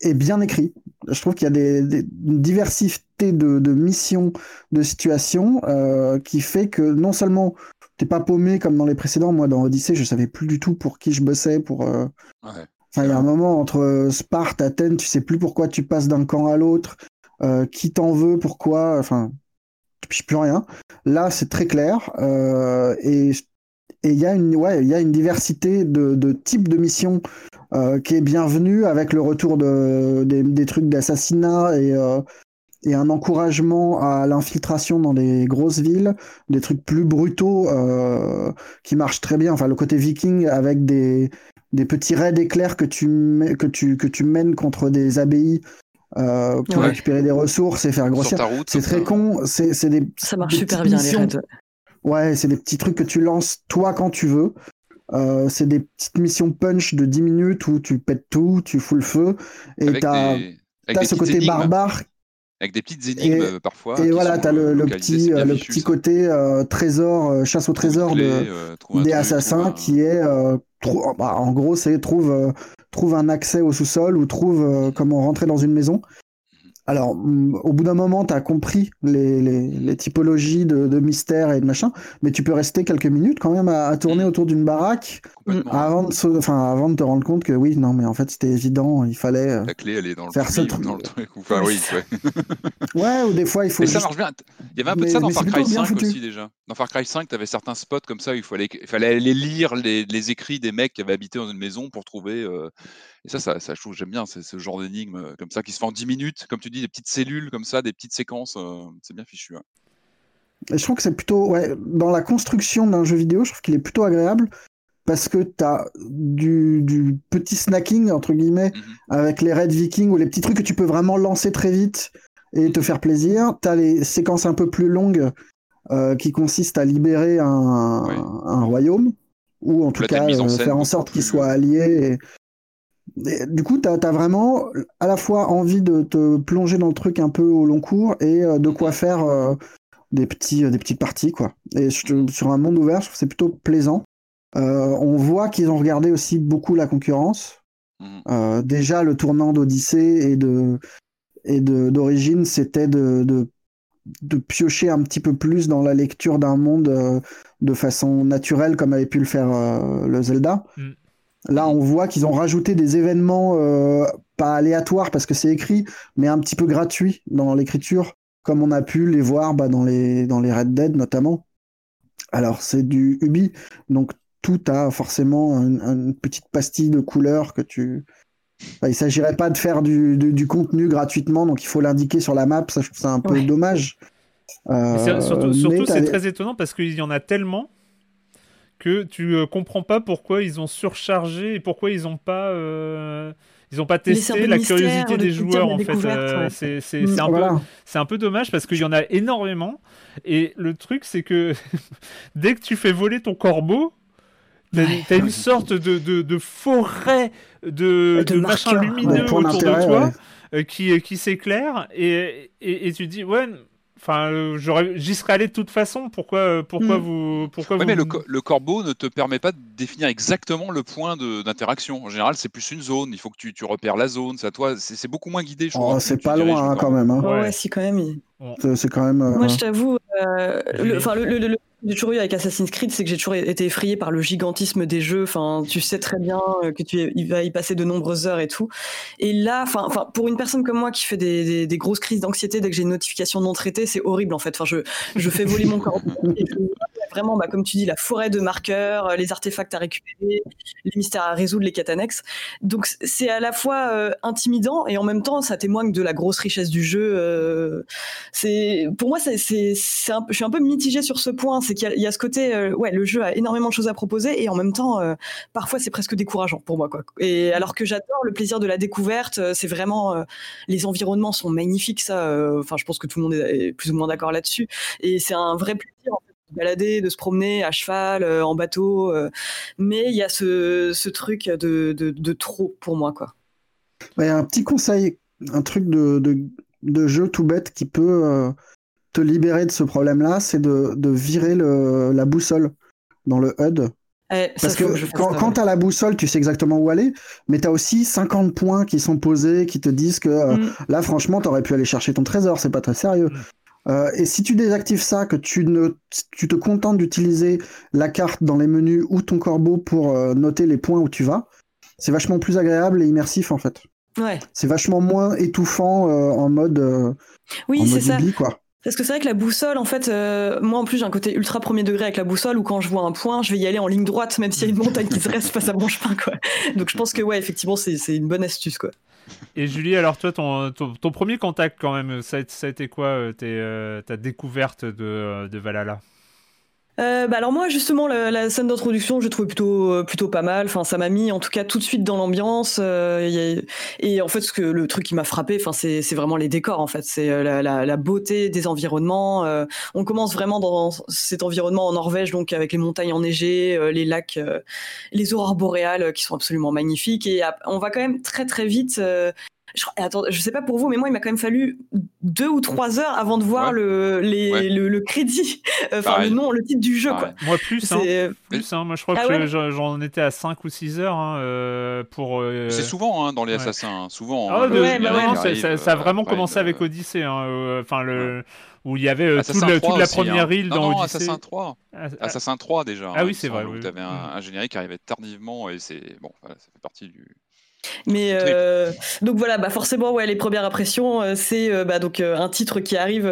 est bien écrit. Je trouve qu'il y a des, des- une diversité de, de missions, de situations, euh, qui fait que non seulement t'es pas paumé comme dans les précédents, moi dans Odyssée, je savais plus du tout pour qui je bossais, pour... euh, Ouais. Enfin, il y a un moment entre Sparte, Athènes, tu sais plus pourquoi tu passes d'un camp à l'autre, euh, qui t'en veut, pourquoi, enfin, tu piges plus rien. Là, c'est très clair, euh, et il y a une, ouais, il y a une diversité de, de types de missions euh, qui est bienvenue avec le retour de, des, des trucs d'assassinat et, euh, et un encouragement à l'infiltration dans des grosses villes, des trucs plus brutaux euh, qui marchent très bien. Enfin, le côté viking avec des, des petits raids éclairs que tu, que tu, que tu mènes contre des abbayes euh, pour Ouais. récupérer des ressources et faire grossir. C'est très con, c'est c'est des, Ça marche des super bien, les raids. Ouais, c'est des petits trucs que tu lances toi quand tu veux. Euh, c'est des petites missions punch de 10 minutes où tu pètes tout, tu fous le feu, et t'as des, ce côté énigmes, barbare, Avec des petites énigmes Et- parfois. et voilà, t'as le, euh, le petit, le fichu, petit ça. côté euh, trésor, euh, chasse au trésor de, euh, des assassins qui est, euh, trou- bah, en gros, c'est trouve, euh, trouve un accès au sous-sol ou trouve euh, comment rentrer dans une maison. Alors, mm, au bout d'un moment, tu as compris les, les, les typologies de, de mystères et de machin, mais tu peux rester quelques minutes quand même à, à tourner autour d'une baraque avant de, se- enfin, avant de te rendre compte que oui, non, mais en fait, c'était évident, il fallait. euh, La clé, elle est dans le Faire ce truc. dans le truc. ou- Enfin, oui, ouais. Ouais, ou des fois, il faut. Mais ça marche bien. Il y avait un peu de Mais- ça dans Far Cry plutôt bien 5 foutu. aussi déjà. Dans Far Cry 5, tu avais certains spots comme ça où il fallait, il fallait aller lire les, les écrits des mecs qui avaient habité dans une maison pour trouver. euh, Et ça, ça, ça, je trouve j'aime bien c'est ce genre d'énigme euh, comme ça qui se fait en 10 minutes, comme tu dis, des petites cellules comme ça, des petites séquences. euh, C'est bien fichu. hein. Et je trouve que c'est plutôt, ouais, dans la construction d'un jeu vidéo, je trouve qu'il est plutôt agréable parce que t'as du, du petit snacking, entre guillemets, Mhm. avec les raids vikings ou les petits trucs que tu peux vraiment lancer très vite et te faire plaisir. T'as les séquences un peu plus longues euh, qui consistent à libérer un, royaume ou en tout Là, t'as une cas mise en euh, scène faire en beaucoup sorte qu'ils plus- soient alliés. Du coup, t'as as vraiment à la fois envie de te plonger dans le truc un peu au long cours et euh, de quoi faire euh, des, petits, euh, des petites parties. quoi. Et je- sur un monde ouvert, je trouve que c'est plutôt plaisant. Euh, on voit qu'ils ont regardé aussi beaucoup la concurrence. Euh, déjà, le tournant d'Odyssée et de et de d'origine, c'était de, de de piocher un petit peu plus dans la lecture d'un monde euh, de façon naturelle, comme avait pu le faire euh, le Zelda. Mm. Là, on voit qu'ils ont rajouté des événements euh, pas aléatoires parce que c'est écrit, mais un petit peu gratuits dans l'écriture, comme on a pu les voir bah, dans les dans les Red Dead notamment. Alors, c'est du Ubi, donc tout a forcément un- une petite pastille de couleur que tu. Enfin, il s'agirait pas de faire du, du- du contenu gratuitement, donc il faut l'indiquer sur la map. Ça, je trouve ça un peu Ouais. dommage. Euh, surtout, t'as c'est très étonnant parce qu'il y en a tellement que tu euh, comprends pas pourquoi ils ont surchargé et pourquoi ils ont pas euh, ils ont pas testé la curiosité de des joueurs en fait. Euh, ouais. c'est c'est- Mm. c'est un peu Voilà. c'est un peu dommage parce qu'il y en a énormément et le truc c'est que dès que tu fais voler ton corbeau T'as Ouais. une sorte de, de, de forêt de, De marqueurs. lumineux autour de toi ouais. euh, qui, qui s'éclaire et, et, et tu dis ouais enfin euh, j'aurais j'y serais allé de toute façon pourquoi euh, pourquoi Mm. vous pourquoi Ouais, vous mais le, co- le corbeau ne te permet pas de définir exactement le point d'interaction. En général, c'est plus une zone. Il faut que tu, tu repères la zone. C'est à toi. C'est beaucoup moins guidé. Je trouve, Oh, c'est pas loin hein, quand même. hein. Ouais, Ouais. ouais, si, quand même. il- C'est- quand même. euh, Moi, je t'avoue, enfin le, le, le, j'ai toujours eu avec Assassin's Creed, c'est que j'ai toujours été effrayé par le gigantisme des jeux. Enfin, tu sais très bien euh, que tu il va y passer de nombreuses heures et tout. Et là, enfin, enfin, pour une personne comme moi qui fait des, des, des grosses crises d'anxiété dès que j'ai une notification non traitée, c'est horrible en fait. Enfin, je, je fais voler mon corps. vraiment, bah, comme tu dis, la forêt de marqueurs, euh, les artefacts à récupérer, les mystères à résoudre, les quêtes annexes. Donc, c'est à la fois euh, intimidant et en même temps, ça témoigne de la grosse richesse du jeu. Euh, c'est, pour moi, c'est, je suis un peu mitigé sur ce point c'est qu'il y, a ce côté, euh, ouais, le jeu a énormément de choses à proposer et en même temps, euh, parfois c'est presque décourageant pour moi, quoi. Et alors que j'adore le plaisir de la découverte, euh, c'est vraiment, les environnements sont magnifiques, ça. Enfin, je pense que tout le monde est plus ou moins d'accord là-dessus. Et c'est un vrai plaisir. En fait, de balader, de se promener à cheval, en bateau, mais il y a ce, truc de, trop pour moi, quoi. un petit conseil, un truc de, jeu tout bête qui peut te libérer de ce problème-là, c'est de, de, virer le, la boussole dans le HUD. Eh, Parce que, quand, quand tu as la boussole, tu sais exactement où aller, mais tu as aussi 50 points qui sont posés, qui te disent que euh, mm. là, franchement, tu aurais pu aller chercher ton trésor, c'est pas très sérieux. Mm. Euh, et si tu désactives ça, que tu, ne, tu te contentes d'utiliser la carte dans les menus ou ton corbeau pour euh, noter les points où tu vas, c'est vachement plus agréable et immersif en fait. Ouais. C'est vachement moins étouffant en mode. oui, c'est ça. quoi. Parce que c'est vrai que la boussole, en fait, euh, moi en plus j'ai un côté ultra premier degré avec la boussole où quand je vois un point, je vais y aller en ligne droite, même s'il y a une montagne qui se reste face à mon chemin, quoi. Donc je pense que ouais, effectivement, c'est une bonne astuce, quoi. Et Julie, alors toi, ton, ton, premier contact quand même, ça a, été quoi, euh, euh, ta découverte de, de Valhalla? Euh, bah alors moi justement la, la scène d'introduction je trouvais plutôt euh, plutôt pas mal. Enfin ça m'a mis en tout cas tout de suite dans l'ambiance. Euh, et en fait ce que le truc qui m'a frappé, enfin c'est c'est vraiment les décors en fait. C'est euh, la, la, la, beauté des environnements. Euh, on commence vraiment dans cet environnement en Norvège donc avec les montagnes enneigées, les lacs, les aurores boréales qui sont absolument magnifiques. Et on va quand même très très vite je, attends, je sais pas pour vous, mais moi, il m'a quand même fallu deux ou trois heures avant de voir le, les, le, crédit, enfin le nom, le titre du jeu. Quoi. Moi, plus, hein. plus hein. moi je crois ah que j'en étais à 5 ou 6 heures hein, euh, pour. Euh, c'est souvent hein, dans les assassins, souvent. Ah, bah ça, a vraiment commencé avec Odyssey, euh, enfin le où il y avait toute la première île dans non, Odyssey. Assassin 3. Assassin 3 déjà. Ah oui, c'est vrai. tu avais un, générique qui arrivait tardivement et c'est bon, ça fait partie du, mais euh, donc voilà, bah forcément, ouais, les premières impressions, euh, c'est euh, bah, donc un titre qui arrive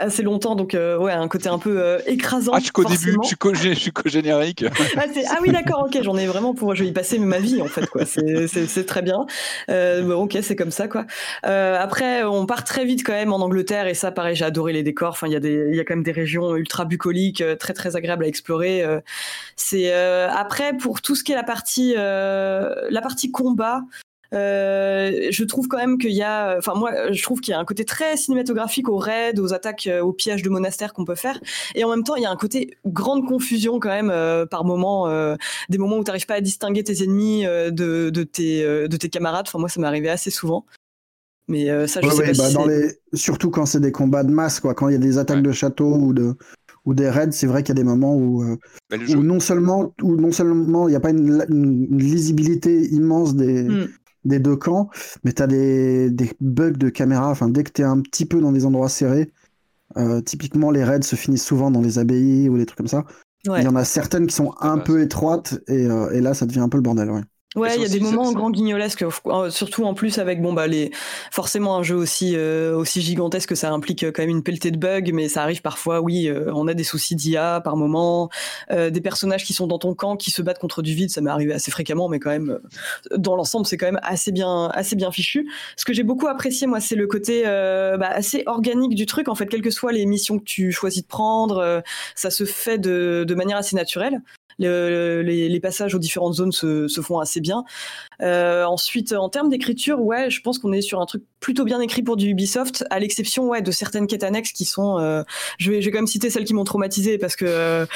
assez longtemps, donc euh, ouais, un côté un peu euh, écrasant. Ah, je suis qu'au début, je suis qu'au, générique. ah, ah, oui, d'accord, ok, j'en ai vraiment pour, je vais y passer ma vie en fait, quoi. C'est, très bien. Euh, bon, ok, c'est comme ça, quoi. Euh, après, on part très vite quand même en Angleterre, et ça, pareil, j'ai adoré les décors. Enfin, il y a des, il y a quand même des régions ultra bucoliques, très très agréables à explorer. c'est après pour tout ce qui est la partie, la partie combat. Euh, je trouve quand même qu'il y a, enfin moi, je trouve qu'il y a un côté très cinématographique aux raids, aux attaques, euh, aux pièges de monastères qu'on peut faire, et en même temps il y a un côté grande confusion quand même euh, par moment, des moments où tu n'arrives pas à distinguer tes ennemis de, de, tes, de tes camarades. Enfin moi ça m'est arrivé assez souvent. Mais ça, je sais pas bah, dans les... Surtout quand c'est des combats de masse, quoi. Quand il y a des attaques de château ou de ou des raids, c'est vrai qu'il y a des moments où, bah, où non seulement où non seulement il n'y a pas une, lisibilité immense des, hmm des deux camps, mais tu as des, des, bugs de caméra. Enfin, dès que tu es un petit peu dans des endroits serrés, euh, typiquement les raids se finissent souvent dans les abbayes ou des trucs comme ça. Il y en a certaines qui sont un peu étroites et, euh, et, là ça devient un peu le bordel. Ouais. Ouais, il y a des moments grand guignolesques, euh, surtout en plus avec bon bah les forcément un jeu aussi euh, aussi gigantesque que ça implique quand même une pelletée de bugs, mais ça arrive parfois. Oui, euh, on a des soucis d'IA par moment, des personnages qui sont dans ton camp qui se battent contre du vide, ça m'est arrivé assez fréquemment, mais quand même dans l'ensemble c'est quand même assez bien assez bien fichu. Ce que j'ai beaucoup apprécié moi, c'est le côté bah, assez organique du truc. En fait, quelles que soient les missions que tu choisis de prendre, ça se fait de, de manière assez naturelle les, passages aux différentes zones se, font assez bien. Euh, ensuite, en termes d'écriture, ouais, je pense qu'on est sur un truc plutôt bien écrit pour du Ubisoft, à l'exception ouais de certaines quêtes annexes qui sont. Euh, je vais, quand même citer celles qui m'ont traumatisé parce que euh,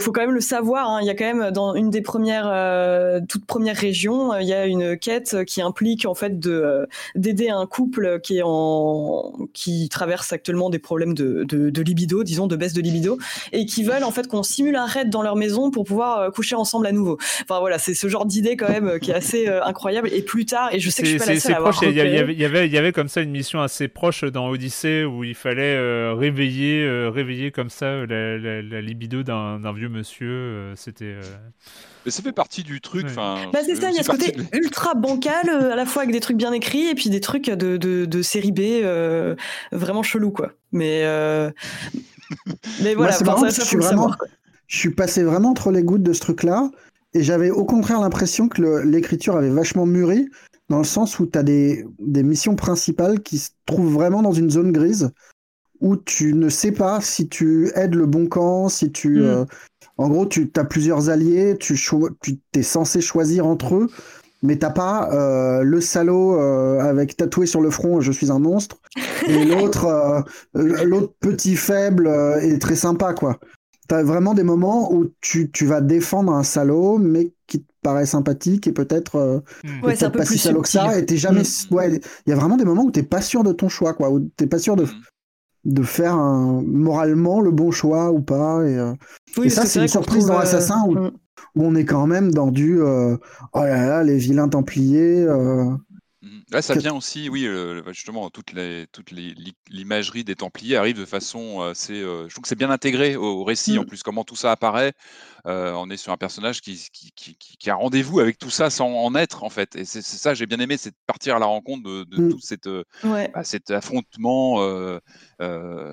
faut quand même le savoir. Hein, il y a quand même dans une des premières, euh, toutes premières régions, il y a une quête qui implique en fait de d'aider un couple qui est en, qui traverse actuellement des problèmes de libido, disons de baisse de libido, et qui veulent en fait qu'on simule un raid dans leur maison pour pouvoir coucher ensemble à nouveau. Enfin voilà, c'est ce genre d'idée quand même qui est assez incroyable. Et plus tard, et je sais que je suis pas la seule à avoir il y, avait, y, avait, il y avait comme ça une mission assez proche dans Odyssée où il fallait réveiller, réveiller comme ça la, la, libido d'un vieux monsieur. C'était. Mais ça fait partie du truc. Bah, c'est ça, il y a ce côté ultra bancal, à la fois avec des trucs bien écrits et puis des trucs de, de, de série B vraiment chelou, quoi. Mais, mais voilà, ça, je, suis vraiment, je suis passé vraiment entre les gouttes de ce truc-là. Et j'avais au contraire l'impression que l'écriture avait vachement mûri, dans le sens où tu as des, des, missions principales qui se trouvent vraiment dans une zone grise, où tu ne sais pas si tu aides le bon camp, si tu... Mm. Euh, en gros, tu as plusieurs alliés, tu, tu es censé choisir entre eux, mais t'as pas euh, le salaud euh, avec tatoué sur le front je suis un monstre et l'autre l'autre petit faible et très sympa quoi t'as vraiment des moments où tu, tu, vas défendre un salaud, mais qui te paraît sympathique et peut-être euh, hmm. pas si salaud que ça. Et t'es jamais. Hmm. Ouais, il y a vraiment des moments où t'es pas sûr de ton choix, quoi. Où t'es pas sûr de, hmm. de faire un, moralement le bon choix ou pas. Et, euh, et ça, c'est une surprise dans Assassin où, où, on est quand même dans du. Euh, oh là là, les vilains templiers. Là, ça vient aussi, oui, euh, justement, toute les, toute l'imagerie des Templiers arrive de façon assez. Euh, je trouve que c'est bien intégré au, récit. En mmh. plus, comment tout ça apparaît. Euh, on est sur un personnage qui, qui, qui, a rendez-vous avec tout ça sans en être, en fait. Et c'est ça, j'ai bien aimé, c'est de partir à la rencontre de, de mmh. tout cette, bah, cet affrontement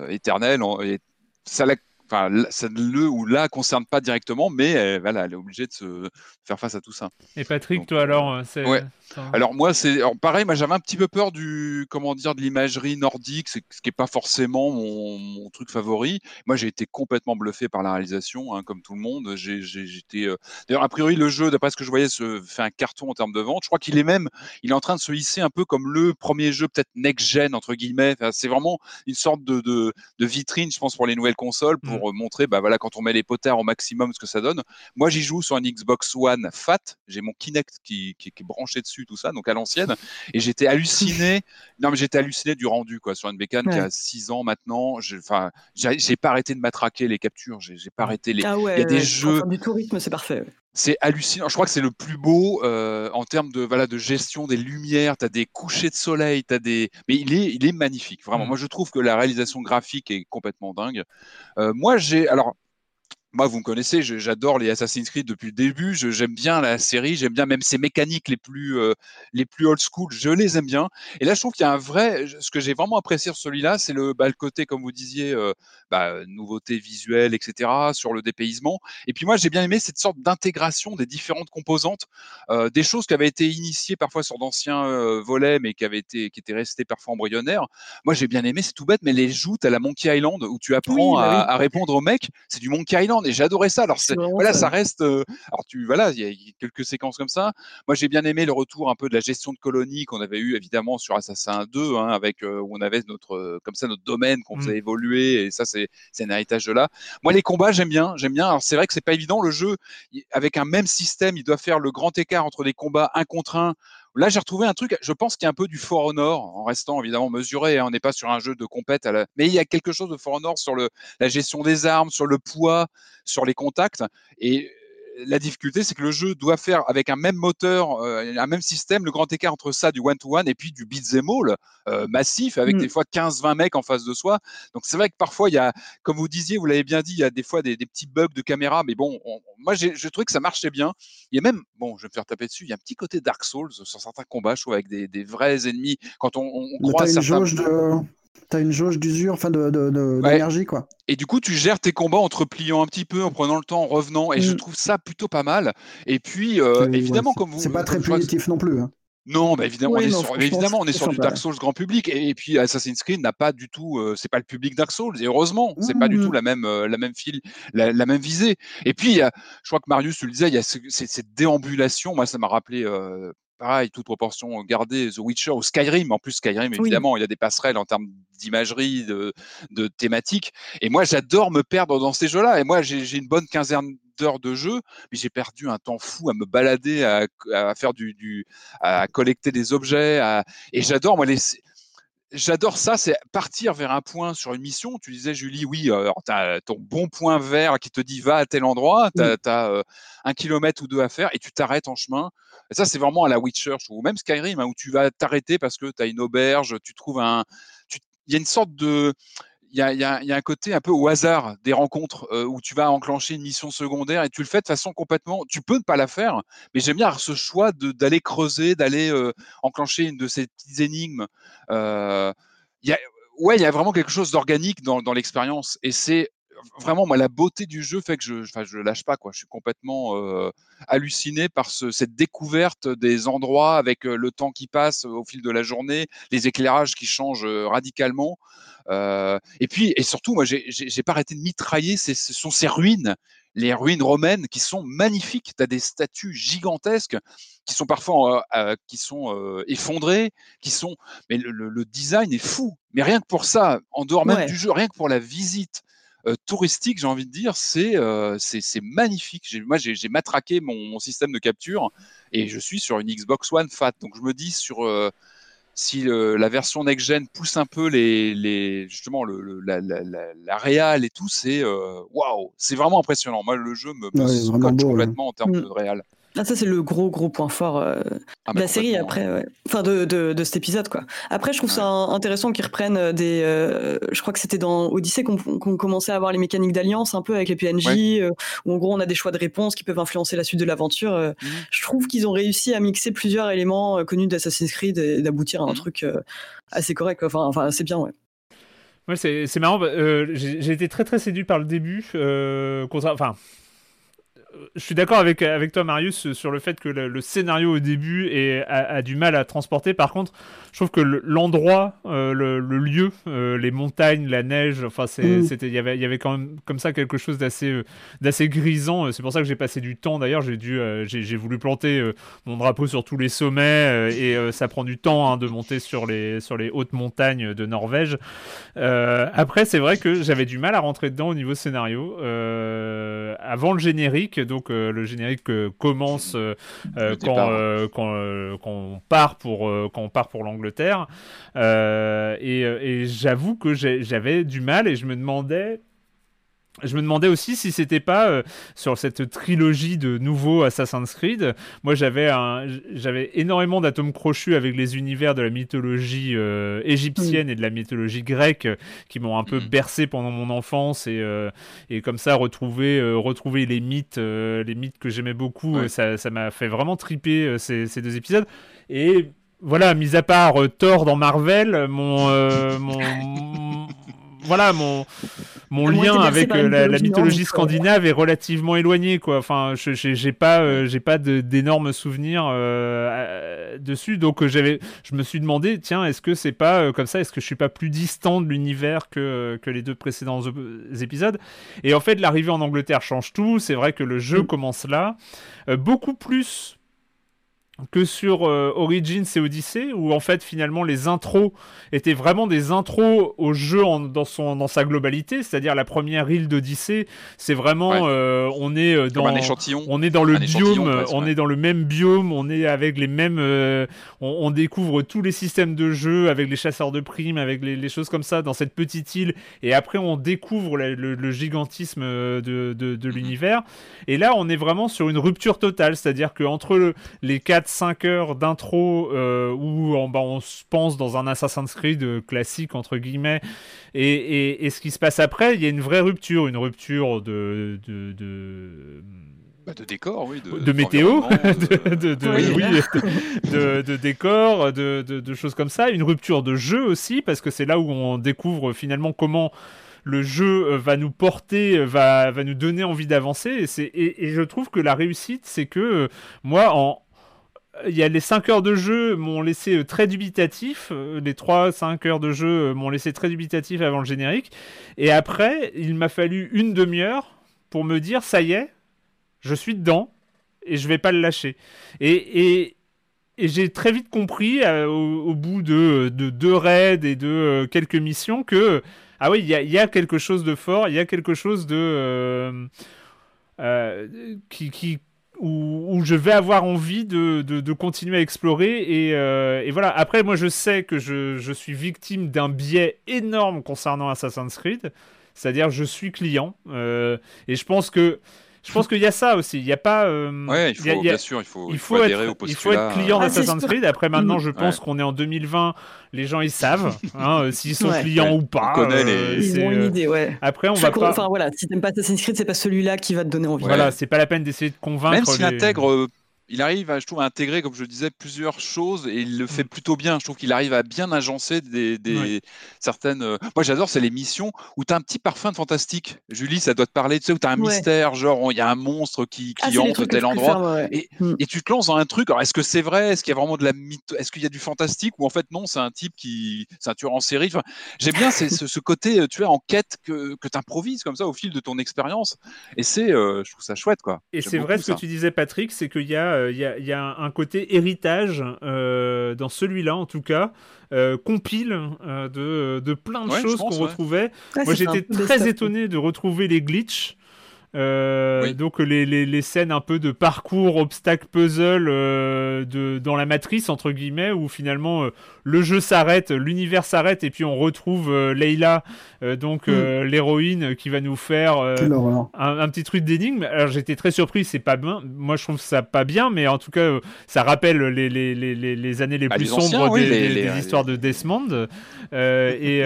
éternel. Et ça l'a enfin, ça ne le ou la concerne pas directement, mais elle, voilà, elle est obligée de se faire face à tout ça. Et Patrick, toi alors, c'est. Alors moi, c'est pareil, moi j'avais un petit peu peur du, comment dire, de l'imagerie nordique, ce qui n'est pas forcément mon, truc favori. Moi, j'ai été complètement bluffé par la réalisation, hein, comme tout le monde. J'étais, euh, d'ailleurs, a priori, le jeu, d'après ce que je voyais, se fait un carton en termes de vente. Je crois qu'il est même, il est en train de se hisser un peu comme le premier jeu, peut-être next-gen entre guillemets. c'est vraiment une sorte de, de, de, vitrine, je pense, pour les nouvelles consoles, pour mmh. montrer, bah voilà, quand on met les potards au maximum, ce que ça donne. Moi, j'y joue sur un Xbox One Fat. J'ai mon Kinect qui, qui, qui est branché dessus tout ça, donc à l'ancienne. Et j'étais halluciné. Non, mais j'étais halluciné du rendu, quoi, sur une bécane qui a 6 ans maintenant. Enfin, j'ai pas arrêté de matraquer les captures. J'ai pas arrêté les. Ah il y a des jeux. Du tourisme, c'est parfait. C'est hallucinant. Je crois que c'est le plus beau euh, en termes de voilà de gestion des lumières. Tu as des couchers de soleil, tu des. Mais il est il est magnifique. Vraiment. Mmh. Moi, je trouve que la réalisation graphique est complètement dingue. Euh, moi, j'ai alors moi, vous me connaissez, j'adore les Assassin's Creed depuis le début. J'aime bien la série, j'aime bien même ses mécaniques les plus, euh, les plus old school. Je les aime bien. Et là, je trouve qu'il y a un vrai. Ce que j'ai vraiment apprécié sur celui-là, c'est le, bah, le côté, comme vous disiez, euh, bah, nouveauté visuelle, etc., sur le dépaysement. Et puis moi, j'ai bien aimé cette sorte d'intégration des différentes composantes, euh, des choses qui avaient été initiées parfois sur d'anciens euh, volets, mais qui avaient été, qui étaient restées parfois embryonnaires. Moi, j'ai bien aimé, c'est tout bête, mais les joutes à la Monkey Island où tu apprends bah à, à, répondre aux mecs, c'est du Monkey Island et j'adorais ça. Alors voilà, ça reste. Euh, alors tu voilà, il y a quelques séquences comme ça. Moi, j'ai bien aimé le retour un peu de la gestion de colonies qu'on avait eu évidemment sur Assassin 2, hein, avec euh, où on avait notre comme ça notre domaine qu'on faisait mmh. évoluer et ça c'est c'est un héritage de là. Moi, les combats, j'aime bien, j'aime bien. Alors c'est vrai que c'est pas évident le jeu avec un même système, il doit faire le grand écart entre des combats un contre un Là, j'ai retrouvé un truc, je pense qu'il y a un peu du For Honor, en restant évidemment mesuré. Hein, on n'est pas sur un jeu de compète, mais il y a quelque chose de For Honor sur la gestion des armes, sur le poids, sur les contacts. Et la difficulté, c'est que le jeu doit faire avec un même moteur, euh, un même système, le grand écart entre ça, du one-to-one, et puis du beat'em all euh, massif, avec mm. des fois 15-20 mecs en face de soi. Donc c'est vrai que parfois, il y a, comme vous disiez, vous l'avez bien dit, il y a des fois des, petits bugs de caméra, mais bon, moi, je trouvais que ça marchait bien. Il y a même, bon, je vais me faire taper dessus, il y a un petit côté Dark Souls sur certains combats, je trouve, avec des, vrais ennemis. Quand on, on croise certains... T'as une jauge d'usure, enfin d'énergie, de, quoi. Et du coup, tu gères tes combats en te repliant un petit peu, en prenant le temps, en revenant. Et je mm. trouve ça plutôt pas mal. Et puis, euh, évidemment, comme vous. C'est pas très punitif non plus. Hein. Non, bah évidemment, on est sur, évidemment, on est sur du Dark Souls grand public. Et, puis, Assassin's Creed n'a pas du tout. Euh, c'est pas le public Dark Souls. Et heureusement, c'est pas du mm. tout la même, euh, la même file, la, même visée. Et puis, je crois que Marius, tu le disais, il y a cette déambulation. Moi, ça m'a rappelé pareil, toute proportion gardée, The Witcher ou Skyrim. En plus, Skyrim, évidemment, il y a des passerelles en termes d'imagerie, de, de thématique. Et moi, j'adore me perdre dans ces jeux-là. Et moi, j'ai une bonne quinzaine d'heures de jeu, mais j'ai perdu un temps fou à me balader, à, à faire du, du, à collecter des objets. À... Et j'adore, moi, les j'adore ça, c'est partir vers un point sur une mission. Tu disais, Julie, oui, euh, tu as ton bon point vert qui te dit va à tel endroit, tu as, euh, un kilomètre ou deux à faire et tu t'arrêtes en chemin. Et ça, c'est vraiment à la Witcher, ou même Skyrim, hein, où tu vas t'arrêter parce que tu as une auberge, tu trouves un. Il y a une sorte de il y, a, un côté un peu au hasard des rencontres euh, où tu vas enclencher une mission secondaire et tu le fais de façon complètement. Tu peux ne pas la faire, mais j'aime bien ce choix d'aller creuser, d'aller euh, enclencher une de ces petites énigmes. Euh, ouais, il y a vraiment quelque chose d'organique dans, dans l'expérience et c'est vraiment moi la beauté du jeu fait que je, enfin, je lâche pas quoi. Je suis complètement euh, halluciné par ce, cette découverte des endroits avec le temps qui passe au fil de la journée, les éclairages qui changent radicalement. Euh, et puis, et surtout, moi, j'ai pas arrêté de mitrailler. Ce sont ces ruines, les ruines romaines, qui sont magnifiques. Tu as des statues gigantesques qui sont parfois euh, qui sont euh, effondrées, qui sont. Mais le, le, design est fou. Mais rien que pour ça, en dehors même du jeu, rien que pour la visite. Touristique, j'ai envie de dire, c'est c'est magnifique. Moi, j'ai matraqué mon, mon, système de capture et je suis sur une Xbox One Fat. Donc, je me dis sur si la version next-gen pousse un peu les, les justement le, la, la, la, réal et tout, c'est euh, waouh, c'est vraiment impressionnant. Moi, le jeu me, me complètement en termes mm. de réal. Ah, ça, c'est le gros, gros point fort euh, ah, de la série après, ouais. enfin de, de, de, cet épisode. quoi. Après, je trouve ça intéressant qu'ils reprennent euh, des. Euh, je crois que c'était dans Odyssey qu'on commençait à avoir les mécaniques d'alliance un peu avec les PNJ, où en gros on a des choix de réponse qui peuvent influencer la suite de l'aventure. Mmh. Je trouve qu'ils ont réussi à mixer plusieurs éléments connus d'Assassin's Creed et d'aboutir à un mmh. truc assez correct. Enfin, enfin assez bien, ouais. Ouais, c'est marrant. J'ai été très très séduit par le début. enfin, je suis d'accord avec, avec toi, Marius, sur le fait que le, scénario au début est, a, du mal à transporter. Par contre, je trouve que l'endroit, euh, le, lieu, euh, les montagnes, la neige, enfin, mm. c'était, il y avait, il y avait quand même comme ça quelque chose d'assez, euh, d'assez grisant. C'est pour ça que j'ai passé du temps. D'ailleurs, j'ai dû, j'ai voulu planter mon drapeau sur tous les sommets et ça prend du temps hein, de monter sur les, sur les hautes montagnes de Norvège. après, c'est vrai que j'avais du mal à rentrer dedans au niveau scénario. avant le générique, donc le générique commence quand, quand, quand, on part pour, quand on part pour l'anglais Angleterre. Euh, et, et j'avoue que j'avais du mal et je me demandais je me demandais aussi si c'était pas euh, sur cette trilogie de nouveaux Assassin's Creed. Moi, j'avais j'avais énormément d'atomes crochus avec les univers de la mythologie euh, égyptienne et de la mythologie grecque qui m'ont un peu mm. bercé pendant mon enfance et, et comme ça retrouver retrouver les mythes les mythes que j'aimais beaucoup. Ça m'a fait vraiment triper ces, ces deux épisodes et voilà, mis à part euh, Thor dans Marvel, mon, euh, mon voilà mon mon lien avec euh, la, mythologie scandinave est relativement éloigné quoi. Enfin, j'ai pas j'ai pas d'énormes souvenirs dessus, donc j'avais je me suis demandé tiens est-ce que c'est pas comme ça, est-ce que je suis pas plus distant de l'univers que que les deux précédents épisodes? Et en fait, l'arrivée en Angleterre change tout. C'est vrai que le jeu mm. commence là, beaucoup plus que sur euh, Origins et Odyssey, où en fait finalement les intros étaient vraiment des intros au jeu dans, son, dans sa globalité, c'est-à-dire la première île d'Odyssée, c'est vraiment euh, on est euh, dans on est dans le biome, on est dans le même biome, on est avec les mêmes, on, découvre tous les systèmes de jeu avec les chasseurs de primes, avec les, choses comme ça dans cette petite île, et après on découvre le, gigantisme de, de, de l'univers, et là on est vraiment sur une rupture totale, c'est-à-dire que entre les quatre 5 heures d'intro euh, où on, bah, on, se pense dans un Assassin's Creed euh, classique, entre guillemets, et, et, ce qui se passe après, il y a une vraie rupture, une rupture de... de, de... Bah, de décor, oui. De, météo, de, de, de, décor, de, choses comme ça. Une rupture de jeu aussi, parce que c'est là où on découvre finalement comment le jeu euh, va nous porter, va, va nous donner envie d'avancer. Et, et, et, je trouve que la réussite, c'est que moi, en, il y a les 5 heures de jeu m'ont laissé euh, très dubitatif. Euh, les 3-5 heures de jeu euh, m'ont laissé très dubitatif avant le générique. Et après, il m'a fallu une demi-heure pour me dire ça y est, je suis dedans et je vais pas le lâcher. Et, j'ai très vite compris, au, bout de, deux raids et de quelques missions, que ah oui, il y, a, quelque chose de fort, il y a quelque chose de. qui, qui où, je vais avoir envie de, continuer à explorer. Et, et, voilà, après, moi je sais que je, je suis victime d'un biais énorme concernant Assassin's Creed. C'est-à-dire, je suis client. et je pense que je pense qu'il y a ça aussi. Il n'y a pas. Euh, ouais, il faut, bien sûr, il faut, il faut, adhérer être, au postulat. Il faut être client ah, d'Assassin's Creed. Après, maintenant, je pense qu'on est en 2020. Les gens, ils savent hein, euh, s'ils sont clients ou pas. On connaît euh, les... Ils ont une idée, ouais. Après, on va pas. Enfin, voilà, si t'aimes pas Assassin's Creed, c'est pas celui-là qui va te donner envie. Voilà, c'est pas la peine d'essayer de convaincre. Même s'il intègre il arrive, à, je trouve, à intégrer, comme je disais, plusieurs choses et il le fait mm. plutôt bien. Je trouve qu'il arrive à bien agencer des, certaines. Euh, moi, j'adore, c'est les missions où tu as un petit parfum de fantastique. Julie, ça doit te parler, tu sais, où tu as un mystère, genre, il y a un monstre qui, qui ah, hante tel endroit. Mm. et, tu te lances dans un truc. Alors, est-ce que c'est vrai? Est-ce qu'il y a vraiment de la mythe Est-ce qu'il y a du fantastique Ou en fait, non, c'est un type qui. C'est un tueur en série? Enfin, J'aime bien ce, ce, côté, tu vois, enquête que, que tu improvises comme ça au fil de ton expérience. Et c'est, euh, je trouve ça chouette, quoi. Et c'est vrai ce que tu disais, Patrick, c'est qu'il y a il euh, y, a, un côté héritage euh, dans celui-là en tout cas. Euh, compile de, de, plein de choses qu'on retrouvait. Moi j'étais très étonné de retrouver les glitches euh, donc les, les, les, scènes un peu de parcours, obstacle, puzzle euh, de, dans la matrice entre guillemets où finalement euh, le jeu s'arrête, l'univers s'arrête et puis on retrouve Leila, donc mm. l'héroïne qui va nous faire un, un, petit truc d'énigme. Alors j'étais très surpris, c'est pas bien. Moi je trouve ça pas bien, mais en tout cas ça rappelle les, les, les, les années les bah, plus sombres des, des, histoires de Desmond. et,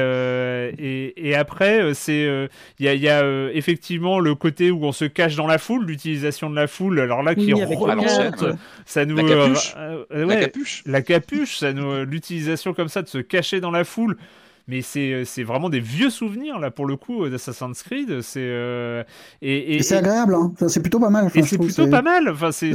et, et après c'est il y a, y a effectivement le côté où on se cache dans la foule, l'utilisation de la foule, alors là qui remonte, ça nous la capuche, euh, euh, la capuche, la capuche, ça nous euh, l'utilisation comme ça de se cacher dans la foule. Mais c'est vraiment des vieux souvenirs là pour le coup d'Assassin's Creed. C'est et, c'est agréable, hein. c'est plutôt pas mal. et c'est plutôt pas mal. Enfin, c'est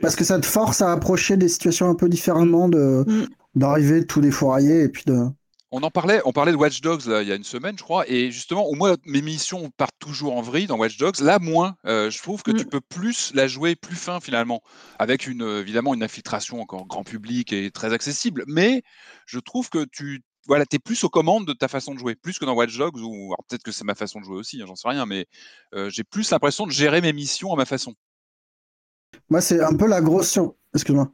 parce que ça te force à approcher des situations un peu différemment de mm. d'arriver tous les fourraillés et puis de on en parlait, on parlait de Watch Dogs là, il y a une semaine, je crois, et justement, au moins mes missions partent toujours en vrille dans Watch Dogs. Là, moins. Euh, je trouve que tu mm. peux plus la jouer plus fin finalement, avec une évidemment une infiltration encore grand public et très accessible. Mais je trouve que tu voilà, es plus aux commandes de ta façon de jouer, plus que dans Watch Dogs, ou peut-être que c'est ma façon de jouer aussi, hein, j'en sais rien, mais euh, j'ai plus l'impression de gérer mes missions à ma façon. Moi, c'est un peu la grosse. Excuse-moi.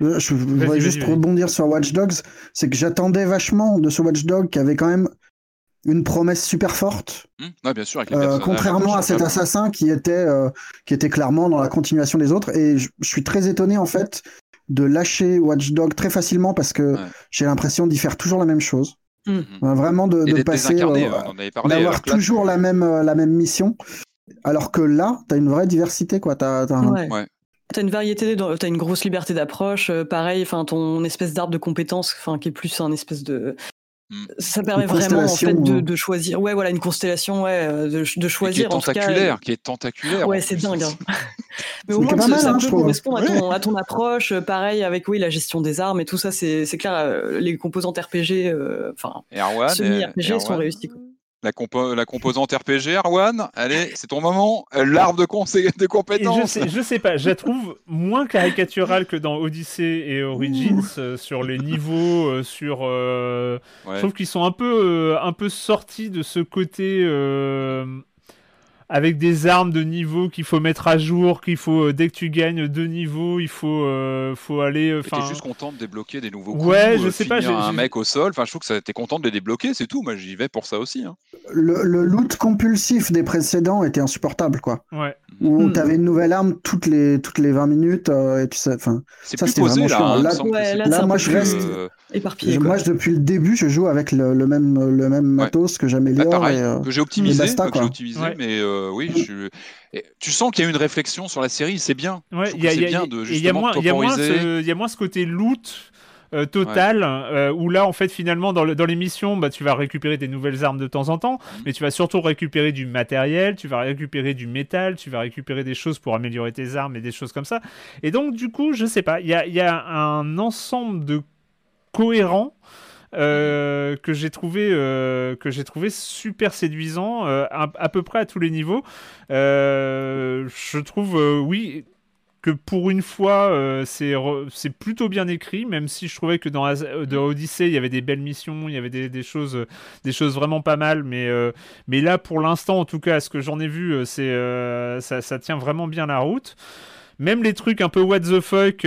Je voudrais juste rebondir sur Watch Dogs. C'est que j'attendais vachement de ce Watch Dog qui avait quand même une promesse super forte. Mmh. bien sûr, euh, contrairement à cet assassin qui était, euh, qui était clairement dans la continuation des autres. Et je, suis très étonné en fait de lâcher Watch Dog très facilement parce que j'ai l'impression d'y faire toujours la même chose. Mmh. vraiment de, de passer, euh, d'avoir toujours la même, la même mission. Alors que là, tu as une vraie diversité. quoi. As, T'as une variété, t'as une grosse liberté d'approche. Euh, pareil, enfin ton espèce d'arbre de compétences, enfin qui est plus un espèce de. Hmm. Ça permet vraiment en fait de, de, choisir. Ouais, voilà, une constellation, ouais, euh, de, de choisir. Qui est tentaculaire, en qui est tentaculaire. Ouais, c'est dingue. Hein. Mais au moins, ça, hein, peut correspondre à ton, à ton, approche. Euh, pareil avec oui, la gestion des armes et tout ça, c'est clair. Les composantes RPG, enfin, semi-RPG sont réussies. La, la, composante RPG, Arwan, allez, c'est ton moment. Euh, l'arbre de, de compétences. je, sais, je sais pas, je la trouve moins caricaturale que dans Odyssey et Origins euh, sur les niveaux, euh, sur. Je trouve qu'ils sont un peu, un peu sortis de ce côté avec des armes de niveau qu'il faut mettre à jour, qu'il faut euh, dès que tu gagnes deux niveaux, il faut euh, faut aller. Euh, t'es juste content de débloquer des nouveaux coups. Ouais, je sais pas. un mec au sol. Enfin, je trouve que t'es content de les débloquer, c'est tout. Moi, j'y vais pour ça aussi. Hein. Le, loot compulsif des précédents était insupportable, quoi. Ouais. Où hmm. t'avais une nouvelle arme toutes les toutes les 20 minutes et tu sais, enfin. C'est plus posé là. Hein, là, moi, je reste. Éparpillé. Moi, depuis le début, je joue avec le, même le même matos que j'améliore. Bah, que j'ai optimisé, que j'ai optimisé, mais oui, je tu sens qu'il y a une réflexion sur la série, c'est bien. il y, a de Il y a moins ce côté loot. Euh, total euh, où là en fait finalement dans, dans l'émission bah, tu vas récupérer des nouvelles armes de temps en temps mhm. mais tu vas surtout récupérer du matériel tu vas récupérer du métal tu vas récupérer des choses pour améliorer tes armes et des choses comme ça et donc du coup je sais pas il y a, y a, un ensemble de cohérents euh, que j'ai trouvé euh, que j'ai trouvé super séduisant euh, à, peu près à tous les niveaux. je trouve oui que pour une fois c'est c'est plutôt bien écrit même si je trouvais que dans de Odyssey il y avait des belles missions il y avait des, choses des choses vraiment pas mal mais mais là pour l'instant en tout cas ce que j'en ai vu c'est ça, ça, tient vraiment bien la route. Même les trucs un peu what the fuck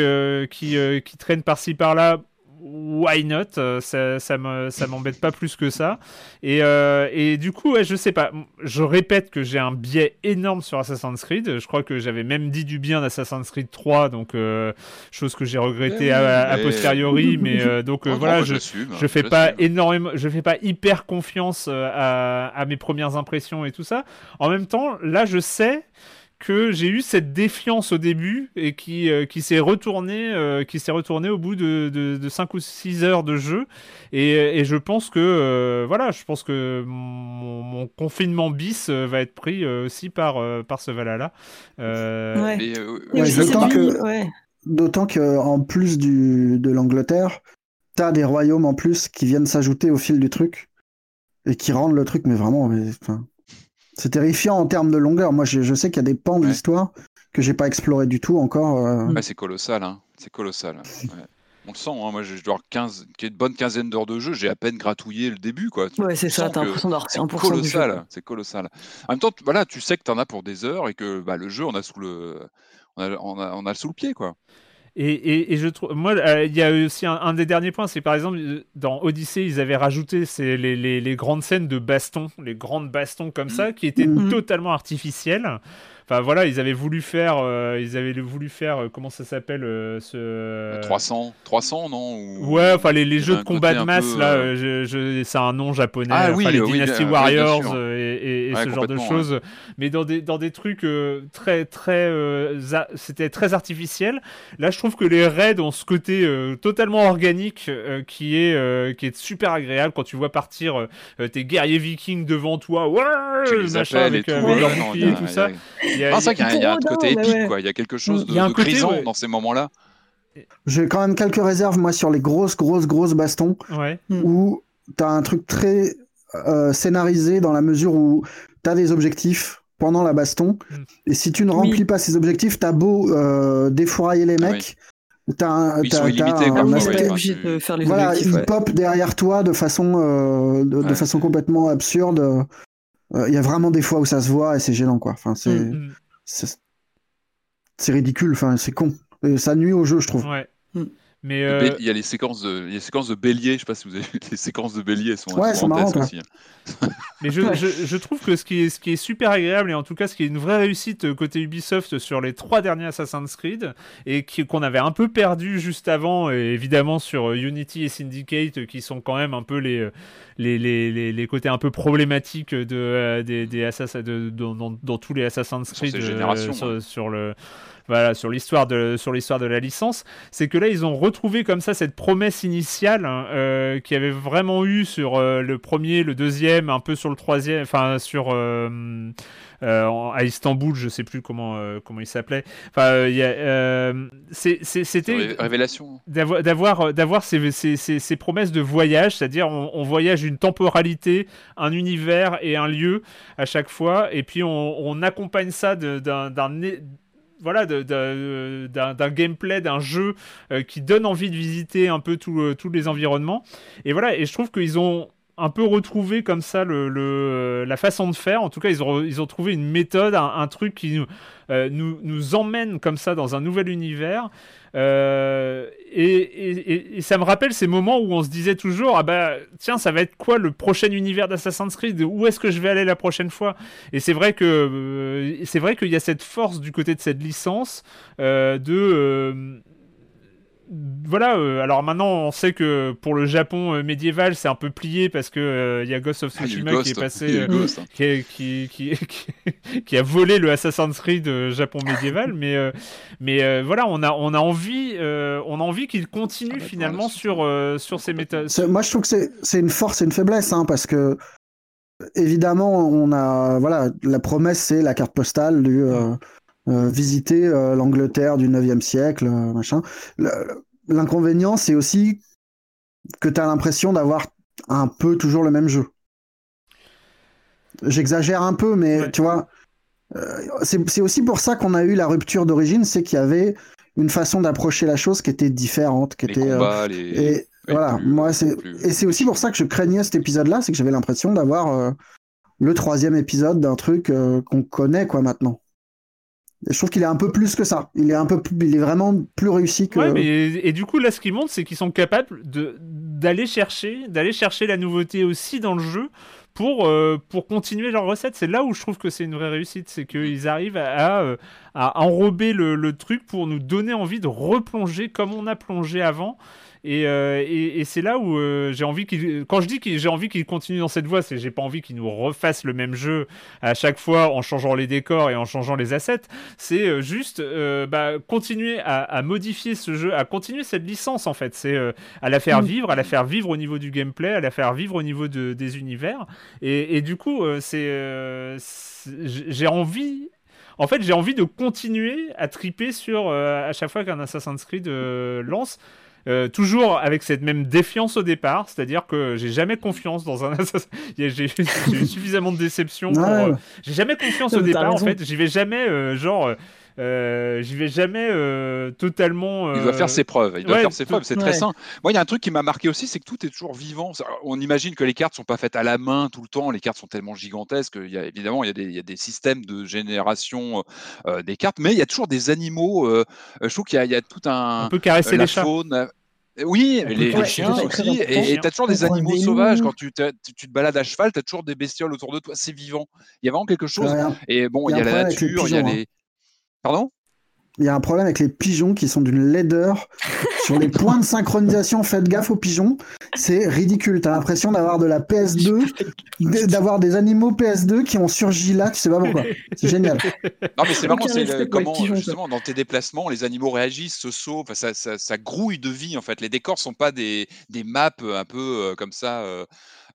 qui, qui traînent par-ci par-là, why not? Euh, Ça, ça m'embête pas plus que ça. Et, euh, et du coup, ouais, je sais pas. Je répète que j'ai un biais énorme sur Assassin's Creed. Je crois que j'avais même dit du bien d'Assassin's Creed 3, donc euh, chose que j'ai regretté à, posteriori. Mais donc voilà, je, je fais pas énormément, je fais pas hyper confiance à, à mes premières impressions et tout ça. En même temps, là, je sais que j'ai eu cette défiance au début et qui, euh, qui s'est retournée euh, qui s'est retourné au bout de, de, 5 ou 6 heures de jeu. Et, et je pense que euh, voilà je pense que mon, confinement bis va être pris aussi par, par ce Valhalla. Ouais. d'autant que d'autant que en plus du, de l'Angleterre t'as des royaumes en plus qui viennent s'ajouter au fil du truc et qui rendent le truc mais vraiment mais, c'est terrifiant en termes de longueur. Moi, je, sais qu'il y a des pans de l'histoire que j'ai pas exploré du tout encore. Euh. c'est colossal, hein. C'est colossal. On le sent, hein. moi je dois avoir 15, une bonne quinzaine d'heures de jeu, j'ai à peine gratouillé le début. Quoi. Ouais, c'est ça, t'as l'impression d'avoir C'est colossal, c'est colossal. En même temps, voilà, tu sais que t'en as pour des heures et que bah, le jeu, on a sous le, on a, on a, on a sous le pied, quoi. Et, et, je trouve, moi, euh, il y a aussi un, des derniers points, c'est par exemple dans Odyssey, ils avaient rajouté les, les, les, grandes scènes de baston, les grandes bastons comme ça, qui étaient mm-hmm. totalement artificielles. Enfin voilà, ils avaient voulu faire, euh, ils avaient voulu faire, euh, comment ça s'appelle euh, ce 300, 300 non Ouais, enfin les, les jeux de combat de masse là, je, je, c'est un nom japonais, ah, oui, les Dynasty Warriors et, et, ce genre de choses, mais dans des dans des trucs très très, c'était très artificiel. Là, je trouve que les raids ont ce côté totalement organique qui est qui est super agréable quand tu vois partir tes guerriers vikings devant toi, ouais, machin avec leurs boucliers et tout ça. Il y a, y a un côté épique, quoi. Il y a quelque chose de, de grisant dans ces moments-là. J'ai quand même quelques réserves, moi, sur les grosses, grosses, grosses bastons. Ouais. Où t'as un truc très euh, scénarisé dans la mesure où t'as des objectifs pendant la baston. Mm. Et si tu ne remplis pas ces objectifs, t'as beau euh, défourailler les ah mecs. T'as un, ils sont illimités, un, de faire les voilà, ils pop derrière toi de façon, euh, de, de, façon complètement absurde. Euh, il y a vraiment des fois où ça se voit et c'est gênant, quoi. Enfin, c'est mm, mm. c'est ridicule, enfin, c'est con. Et ça nuit au jeu, je trouve. Ouais. Mm. Mais euh, Il y a les séquences de, les séquences de bélier. Je sais pas si vous avez vu les séquences de bélier, elles sont ouais, marrantes, aussi. Hein. Mais je, je, je, trouve que ce qui, est, ce qui est super agréable et en tout cas ce qui est une vraie réussite euh, côté Ubisoft sur les trois derniers Assassin's Creed et qu'on avait un peu perdu juste avant, et évidemment sur euh, Unity et Syndicate qui sont quand même un peu les les, les, les, côtés un peu problématiques de des, des de, dans, dans, tous les Assassin's Creed sur, sur le voilà, sur l'histoire de, sur l'histoire de la licence, c'est que là, ils ont retrouvé comme ça cette promesse initiale hein, euh, qui avait vraiment eu sur euh, le premier, le deuxième, un peu sur le troisième, enfin sur euh, à Istanbul, je sais plus comment comment il s'appelait. Enfin, c'était révélation d'avoir d'avoir ces, ces, ces, promesses de voyage, c'est-à-dire on, voyage une temporalité, un univers et un lieu à chaque fois, et puis on, on accompagne ça d'un voilà, d'un gameplay, d'un jeu euh, qui donne envie de visiter un peu tous les environnements. Et voilà, et je trouve qu'ils ont un peu retrouvé comme ça le, la façon de faire. En tout cas, ils ont, ils ont trouvé une méthode, un, truc qui nous, euh, nous, nous, emmène comme ça dans un nouvel univers. Euh, et, ça me rappelle ces moments où on se disait toujours ah bah tiens ça va être quoi le prochain univers d'Assassin's Creed? Où est-ce que je vais aller la prochaine fois? Et c'est vrai que euh, c'est vrai qu'il y a cette force du côté de cette licence de voilà, euh, alors maintenant on sait que pour le Japon euh, médiéval c'est un peu plié parce que il euh, y a Ghost of ah, Tsushima qui est passé, hein. qui, qui, qui, a volé le Assassin's Creed Japon médiéval, mais, mais voilà, on a, on a envie, on a envie qu'il continue ah, finalement sur, sur ces méthodes. Moi je trouve que c'est une force et une faiblesse, hein, parce que évidemment on a, voilà, la promesse c'est la carte postale du. Euh, visiter euh, l'Angleterre du 9e siècle, euh, machin. L'inconvénient, c'est aussi que tu as l'impression d'avoir un peu toujours le même jeu. J'exagère un peu, mais tu vois, c'est aussi pour ça qu'on a eu la rupture d'origine, c'est qu'il y avait une façon d'approcher la chose qui était différente, qui était. Et voilà, moi c'est et c'est aussi pour ça que je craignais cet épisode-là, c'est que j'avais l'impression d'avoir le troisième épisode d'un truc qu'on connaît quoi maintenant. Je trouve qu'il est un peu plus que ça. Il est vraiment plus réussi que. Ouais, mais et, du coup là, ce qui montre, c'est qu'ils sont capables d'aller chercher, d'aller chercher la nouveauté aussi dans le jeu pour, euh, pour continuer leur recette. C'est là où je trouve que c'est une vraie réussite, c'est qu'ils arrivent à, à enrober le, truc pour nous donner envie de replonger comme on a plongé avant. Euh, et, et, c'est là où euh, j'ai envie qu'il. Quand je dis que j'ai envie qu'il continue dans cette voie, c'est j'ai pas envie qu'il nous refasse le même jeu à chaque fois en changeant les décors et en changeant les assets. C'est euh, juste bah, continuer à, à, modifier ce jeu, à continuer cette licence en fait. C'est à la faire mm. vivre, à la faire vivre au niveau du gameplay, à la faire vivre au niveau de, des univers. Et, et du coup, c'est j'ai envie en fait, j'ai envie de continuer à triper sur à chaque fois qu'un Assassin's Creed lance. Euh, toujours avec cette même défiance au départ, c'est-à-dire que j'ai jamais confiance dans un j'ai eu suffisamment de déception. Euh, j'ai jamais confiance au départ en fait. J'y vais jamais euh, j'y vais jamais totalement. Il doit faire ses preuves. Il doit faire ses preuves. C'est très sain. Moi, il y a un truc qui m'a marqué aussi, c'est que tout est toujours vivant. On imagine que les cartes sont pas faites à la main tout le temps. Les cartes sont tellement gigantesques. Il y a, évidemment, il y, a des, il y a des systèmes de génération des cartes, mais il y a toujours des animaux. je trouve qu'il y, a tout un. On peut caresser les chats. Oui, les, chiens aussi. Et tu as toujours des animaux sauvages. Quand tu, tu, te balades à cheval, tu as toujours des bestioles autour de toi. C'est vivant. Il y a vraiment quelque chose. Et bon, il y a, la nature, il y a les. Pardon? Il y a un problème avec les pigeons qui sont d'une laideur sur les points de synchronisation. Faites gaffe aux pigeons, c'est ridicule. T'as l'impression d'avoir de la PS2, d'avoir des animaux PS2 qui ont surgi là, tu sais pas pourquoi. C'est génial. Non mais c'est vraiment c'est comment justement dans tes déplacements les animaux réagissent, se sauvent, ça, ça, grouille de vie en fait. Les décors sont pas des, des maps un peu euh, comme ça. Euh,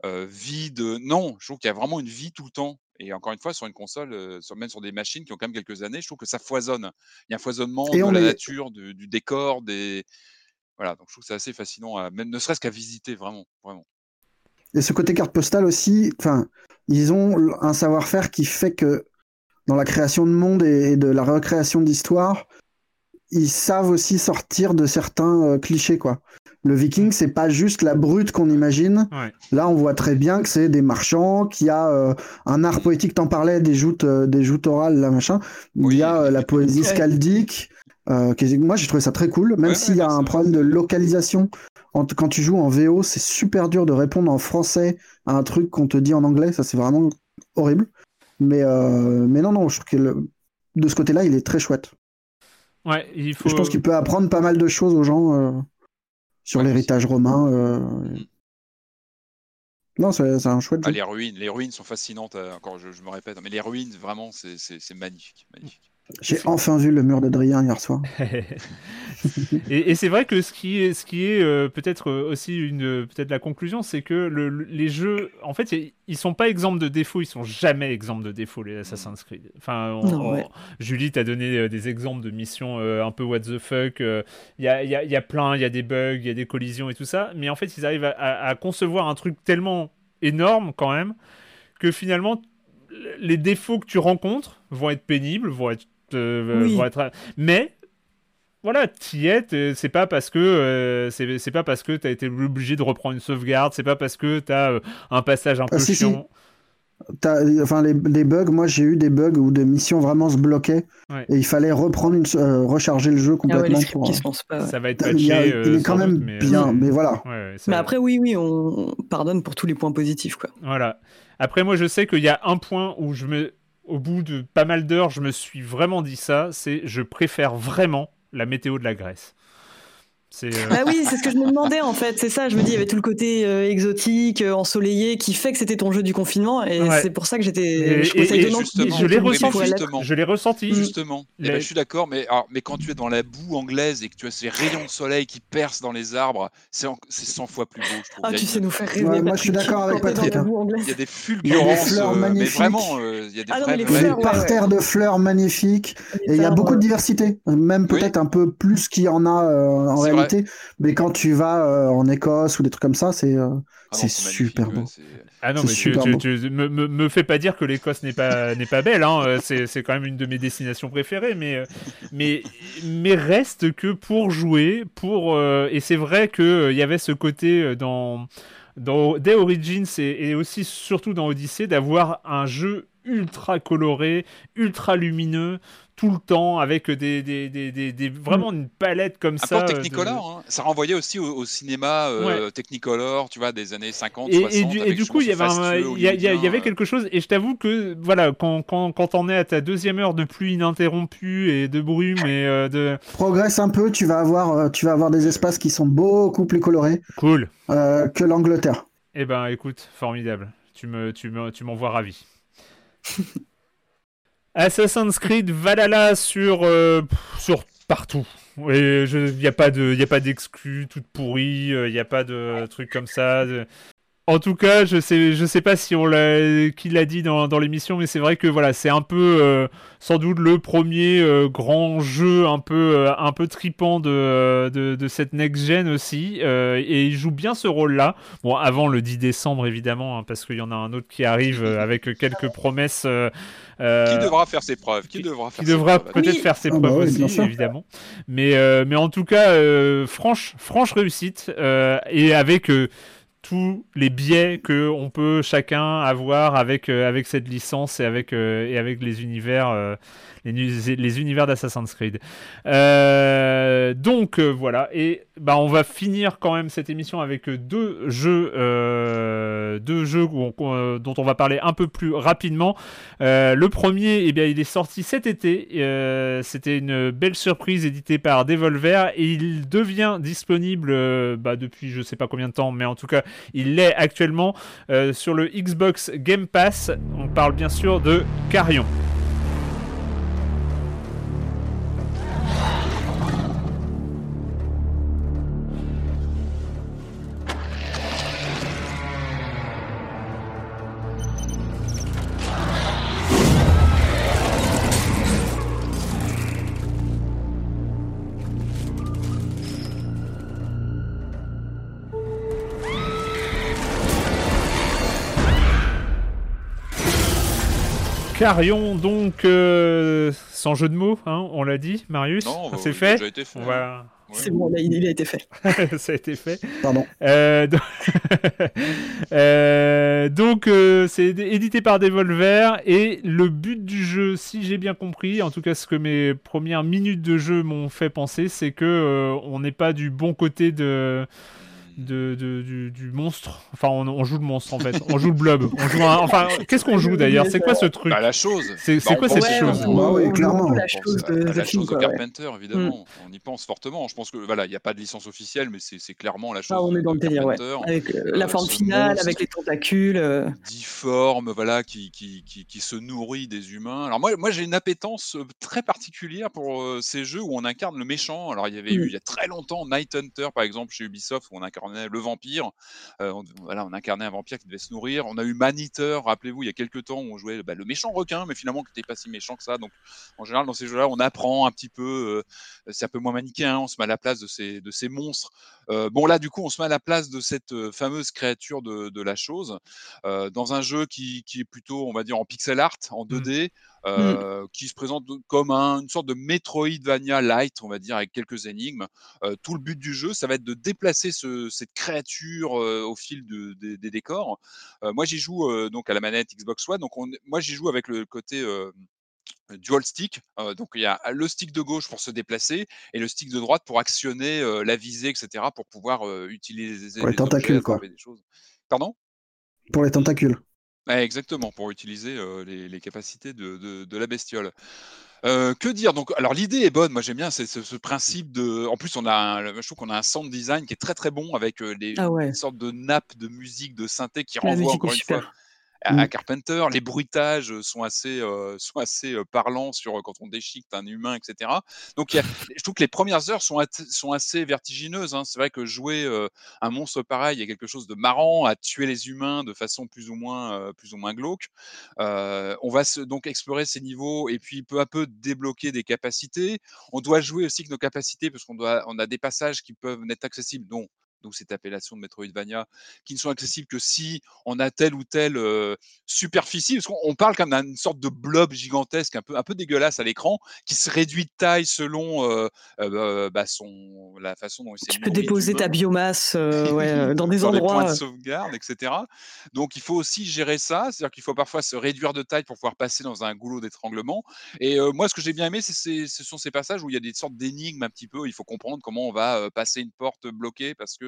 euh, vides. Non, je trouve qu'il y a vraiment une vie tout le temps. Et encore une fois, sur une console, sur, même sur des machines qui ont quand même quelques années, je trouve que ça foisonne. Il y a un foisonnement de la nature, du, décor, des. Voilà, donc je trouve que c'est assez fascinant, même ne serait-ce qu'à visiter, vraiment, vraiment. Et ce côté carte postale aussi, enfin, ils ont un savoir-faire qui fait que dans la création de monde et de la recréation d'histoire, ils savent aussi sortir de certains euh, clichés, quoi. Le viking, c'est pas juste la brute qu'on imagine. Là, on voit très bien que c'est des marchands, qu'il y a euh, un art poétique, t'en parlais, des joutes, euh, des joutes orales, là, machin. Il y a euh, la poésie scaldique. moi, j'ai trouvé ça très cool, même s'il y a un problème de localisation. quand tu joues en VO, c'est super dur de répondre en français à un truc qu'on te dit en anglais. Ça, c'est vraiment horrible. Mais, mais non, non, je trouve que de ce côté-là, il est très chouette. Ouais, il faut... Je pense qu'il peut apprendre pas mal de choses aux gens sur l'héritage romain. Euh, non, c'est un chouette ah, les ruines, les ruines sont fascinantes. Euh, encore, je, me répète, mais les ruines, vraiment, c'est magnifique, magnifique. J'ai enfin vu le mur d'Adrien hier soir. et, c'est vrai que ce qui est, ce qui est euh, peut-être aussi une, peut-être la conclusion, c'est que les jeux, en fait, ils sont pas exemples de défauts, ils sont jamais exemples de défauts les Assassin's Creed. Enfin, Julie t'a donné euh, des exemples de missions euh, un peu what the fuck. Il y, a, y, a, y, a, plein, il y a des bugs, il y a des collisions et tout ça, mais en fait, ils arrivent à concevoir un truc tellement énorme quand même que finalement les défauts que tu rencontres vont être pénibles, vont être euh, mais voilà, t'y es, c'est pas parce que euh, c'est pas parce que t'as été obligé de reprendre une sauvegarde, c'est pas parce que t'as euh, un passage un ah, peu chiant. enfin, les, bugs, moi j'ai eu des bugs où des missions vraiment se bloquaient et il fallait reprendre une, recharger le jeu ah complètement. Ça va être patché. Il, est quand même bien, mais voilà. mais après, oui, oui, on pardonne pour tous les points positifs. Quoi. Voilà. Après, moi je sais qu'il y a un point où je me au bout de pas mal d'heures, je me suis vraiment dit ça, c'est je préfère vraiment la météo de la Grèce. Euh, bah oui, c'est ce que je me demandais en fait. C'est ça, je me dis, il y avait tout le côté euh, exotique, euh, ensoleillé, qui fait que c'était ton jeu du confinement, et c'est pour ça que j'étais. Je, je l'ai ressenti. Je l'ai ressenti. Justement. Eh ben, je suis d'accord, mais, mais quand tu es dans la boue anglaise et que tu as ces rayons de soleil qui percent dans les arbres, c'est 100 fois plus beau, je trouve. Ah, tu sais nous faire rêver. moi, je suis d'accord avec Patrick. Hein. Il y a des fulgurances, mais vraiment, il y a des ah, parterres de fleurs magnifiques, et il y a beaucoup de diversité, même peut-être un peu plus qu'il y en a en réalité mais quand tu vas euh, en Écosse ou des trucs comme ça, c'est euh, ah super beau. Ah non, mais tu, me, me, fais pas dire que l'Écosse n'est pas, n'est pas belle, hein. Euh, c'est quand même une de mes destinations préférées, mais, mais, mais reste que pour jouer, pour, et c'est vrai qu'il il y avait ce côté dans, dans des Origins et, et aussi surtout dans Odyssey d'avoir un jeu ultra coloré, ultra lumineux, tout le temps avec des, des, des, des- vraiment une palette comme Un peu ça. euh, de- Technicolor, hein. ça renvoyait aussi au, au cinéma euh, Technicolor, tu vois, des années 50, Et, 60. et du, et coup, il y avait, y, avait euh, quelque chose, et je t'avoue que voilà, quand, quand, quand on est à ta deuxième heure de pluie ininterrompue et de brume et euh, de. Progresse un peu, tu vas avoir, tu vas avoir des espaces qui sont beaucoup plus colorés Cool. euh, que l'Angleterre. Eh ben, écoute, formidable. Tu me, tu me, tu m'envoies ravi. Assassin's Creed Valhalla sur, euh, sur partout. Il n'y a pas d'exclus toutes pourries. Il n'y a pas de trucs comme ça. En tout cas, je sais, je sais pas si on l'a, qui l'a dit dans, dans l'émission, mais c'est vrai que voilà, c'est un peu, euh, sans doute le premier euh, grand jeu un peu, euh, un peu tripant de, de, cette next gen aussi, euh, et il joue bien ce rôle-là. Bon, avant le 10 décembre évidemment, hein, parce qu'il y en a un autre qui arrive euh, avec quelques promesses. Euh, Qui devra faire ses preuves Qui devra faire qui ses devra preuves peut-être Oui. faire ses Ah bah preuves oui, aussi, évidemment. Mais, euh, mais en tout cas, euh, franche, franche réussite euh, et avec euh, tous les biais que on peut chacun avoir avec euh, avec cette licence et avec euh, et avec les univers euh, les, univers d'Assassin's Creed. Euh, donc euh, voilà et bah on va finir quand même cette émission avec deux jeux euh, deux jeux dont on va parler un peu plus rapidement. Le premier, eh bien, il est sorti cet été. C'était une belle surprise éditée par Devolver et il devient disponible bah, depuis je sais pas combien de temps, mais en tout cas, il l'est actuellement sur le Xbox Game Pass. On parle bien sûr de Carrion. Carrion, donc, euh, sans jeu de mots, hein, on l'a dit, Marius. Non, bah, c'est il a fait. déjà été fait, On va- Ouais. C'est bon, là, il, a été fait. ça a été fait. Pardon. Euh, donc, Euh, donc, euh, c'est éd- édité par Devolver et le but du jeu, si j'ai bien compris, en tout cas ce que mes premières minutes de jeu m'ont fait penser, c'est que euh, on n'est pas du bon côté de, de, de- du, du monstre. Enfin, on, on joue le monstre en fait. On joue le blob. On joue un- Enfin, qu'est-ce qu'on joue d'ailleurs? C'est quoi ce truc? Bah, la chose. C'est- Bah, quoi cette chose? on- Bah oui, on- clairement. la chose de, la chose ouais. Mm. Carpenter, évidemment. On y pense fortement. Je pense que voilà, il n'y a pas de licence officielle, mais c'est c'est clairement la chose Ah, on est dans de le délire, ouais. Carpenter. Avec euh, Euh, la forme finale, monstre. avec les tentacules. euh. difforme, voilà, qui, qui, qui, qui se nourrit des humains. Alors moi, moi j'ai une appétence euh, très particulière pour euh, ces jeux où on incarne le méchant. Alors il y avait eu Mm. il y a très longtemps Night Hunter par exemple chez Ubisoft où on incarnait le vampire. Euh, on, voilà, on incarnait un vampire qui devait se nourrir. On a eu Man Eater, rappelez-vous, il y a quelques temps où on jouait bah, le méchant requin, mais finalement qui n'était pas si méchant que ça. Donc en général dans ces jeux-là, on apprend un petit peu. euh, c'est un peu moins manichéen. On se met à la place de ces de ces monstres. Euh, bon là du coup, on se met à la place de cette fameuse créature de, de la chose dans un jeu qui, qui est plutôt, on va dire, en pixel art, en 2D, euh, qui se présente comme un- une sorte de Metroidvania light, on va dire, avec quelques énigmes. Euh, tout le but du jeu, ça va être de déplacer ce- cette créature euh, au fil de- des- des décors. Moi, j'y joue donc à la manette Xbox One. Donc, on- moi, j'y joue avec le côté dual stick. Euh, donc, il y a le stick de gauche pour se déplacer et le stick de droite pour actionner euh, la visée, etc., pour pouvoir euh, utiliser Pour les tentacules, quoi. des choses. Pardon? Pour les tentacules. Ouais, exactement, pour utiliser euh, les, les capacités de, de- de la bestiole. Euh, que dire? Donc, alors l'idée est bonne. Moi, j'aime bien c'est ce, ce principe de. En plus, on a, un, je trouve qu'on a un sound design qui est très très bon avec euh, les, Ah ouais. une sorte de nappe de musique de synthé qui La renvoie musique encore une super. Fois à, à Carpenter. Les bruitages sont assez, euh, sont assez parlants sur quand on déchiquette un humain, etc. Donc, il y a- je trouve que les premières heures sont, sont assez vertigineuses. hein. C'est vrai que jouer euh, un monstre pareil, il y a quelque chose de marrant à tuer les humains de façon plus ou moins, euh, plus ou moins glauque. On va se, donc explorer ces niveaux et puis peu à peu débloquer des capacités. On doit jouer aussi avec nos capacités parce qu'on doit, on a des passages qui peuvent n'être accessibles, dont d'où cette appellation de Metroidvania, qui ne sont accessibles que si on a telle ou telle superficie, parce qu'on parle quand même d'une sorte de blob gigantesque, un peu, un peu dégueulasse à l'écran, qui se réduit de taille selon bah, son, la façon dont il s'est Tu peux déposer ta biomasse dans des dans endroits. points de sauvegarde, etc. Donc il faut aussi gérer ça, c'est-à-dire qu'il faut parfois se réduire de taille pour pouvoir passer dans un goulot d'étranglement. Et moi, ce que j'ai bien aimé, c'est ce sont ces passages où il y a des sortes d'énigmes un petit peu. Il faut comprendre comment on va passer une porte bloquée parce que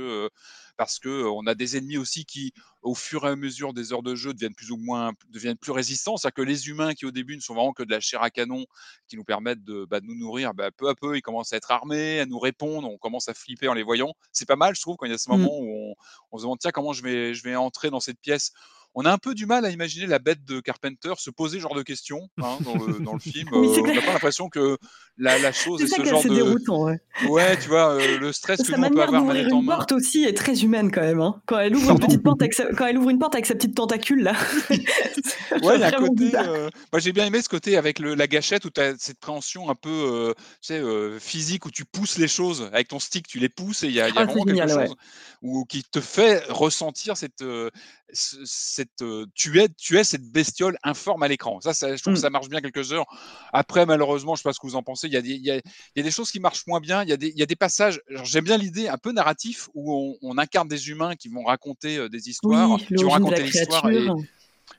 parce que on a des ennemis aussi qui, au fur et à mesure des heures de jeu, deviennent plus ou moins deviennent plus résistants. C'est-à-dire que les humains qui au début ne sont vraiment que de la chair à canon, qui nous permettent de, bah, de nous nourrir, bah, peu à peu ils commencent à être armés, à nous répondre. On commence à flipper en les voyant. C'est pas mal, je trouve, quand il y a ce Mmh. moment où on, on se demande tiens comment je vais je vais entrer dans cette pièce on a un peu du mal à imaginer la bête de Carpenter se poser ce genre de questions hein, dans, le, dans, le, film. Oui, euh, on n'a pas l'impression que la, la chose est ça ce est genre de. déroutant, ouais. Ouais, tu vois, euh, le stress que nous on peut manière avoir manette en une main. porte aussi est très humaine quand même. Hein. Quand elle ouvre une petite porte avec sa... quand elle ouvre une porte avec sa petite tentacule là. Ouais, il y a un Vraiment côté. euh, Moi, j'ai bien aimé ce côté avec le, la gâchette où tu as cette préhension un peu euh, tu sais, physique où tu pousses les choses avec ton stick, tu les pousses et il y a, y a Ah, vraiment quelque génial, ouais. chose où, qui te fait ressentir cette. ce- cette euh, tu, es, tu es cette bestiole informe à l'écran. Ça, ça, je trouve que Mm. ça marche bien quelques heures. Après, malheureusement, je sais pas ce que vous en pensez. Il y a des, il y a, il y a des choses qui marchent moins bien. Il y a des, il y a des passages. J'aime bien l'idée un peu narratif où on, on incarne des humains qui vont raconter euh, des histoires, Oui, qui vont raconter l'histoire et,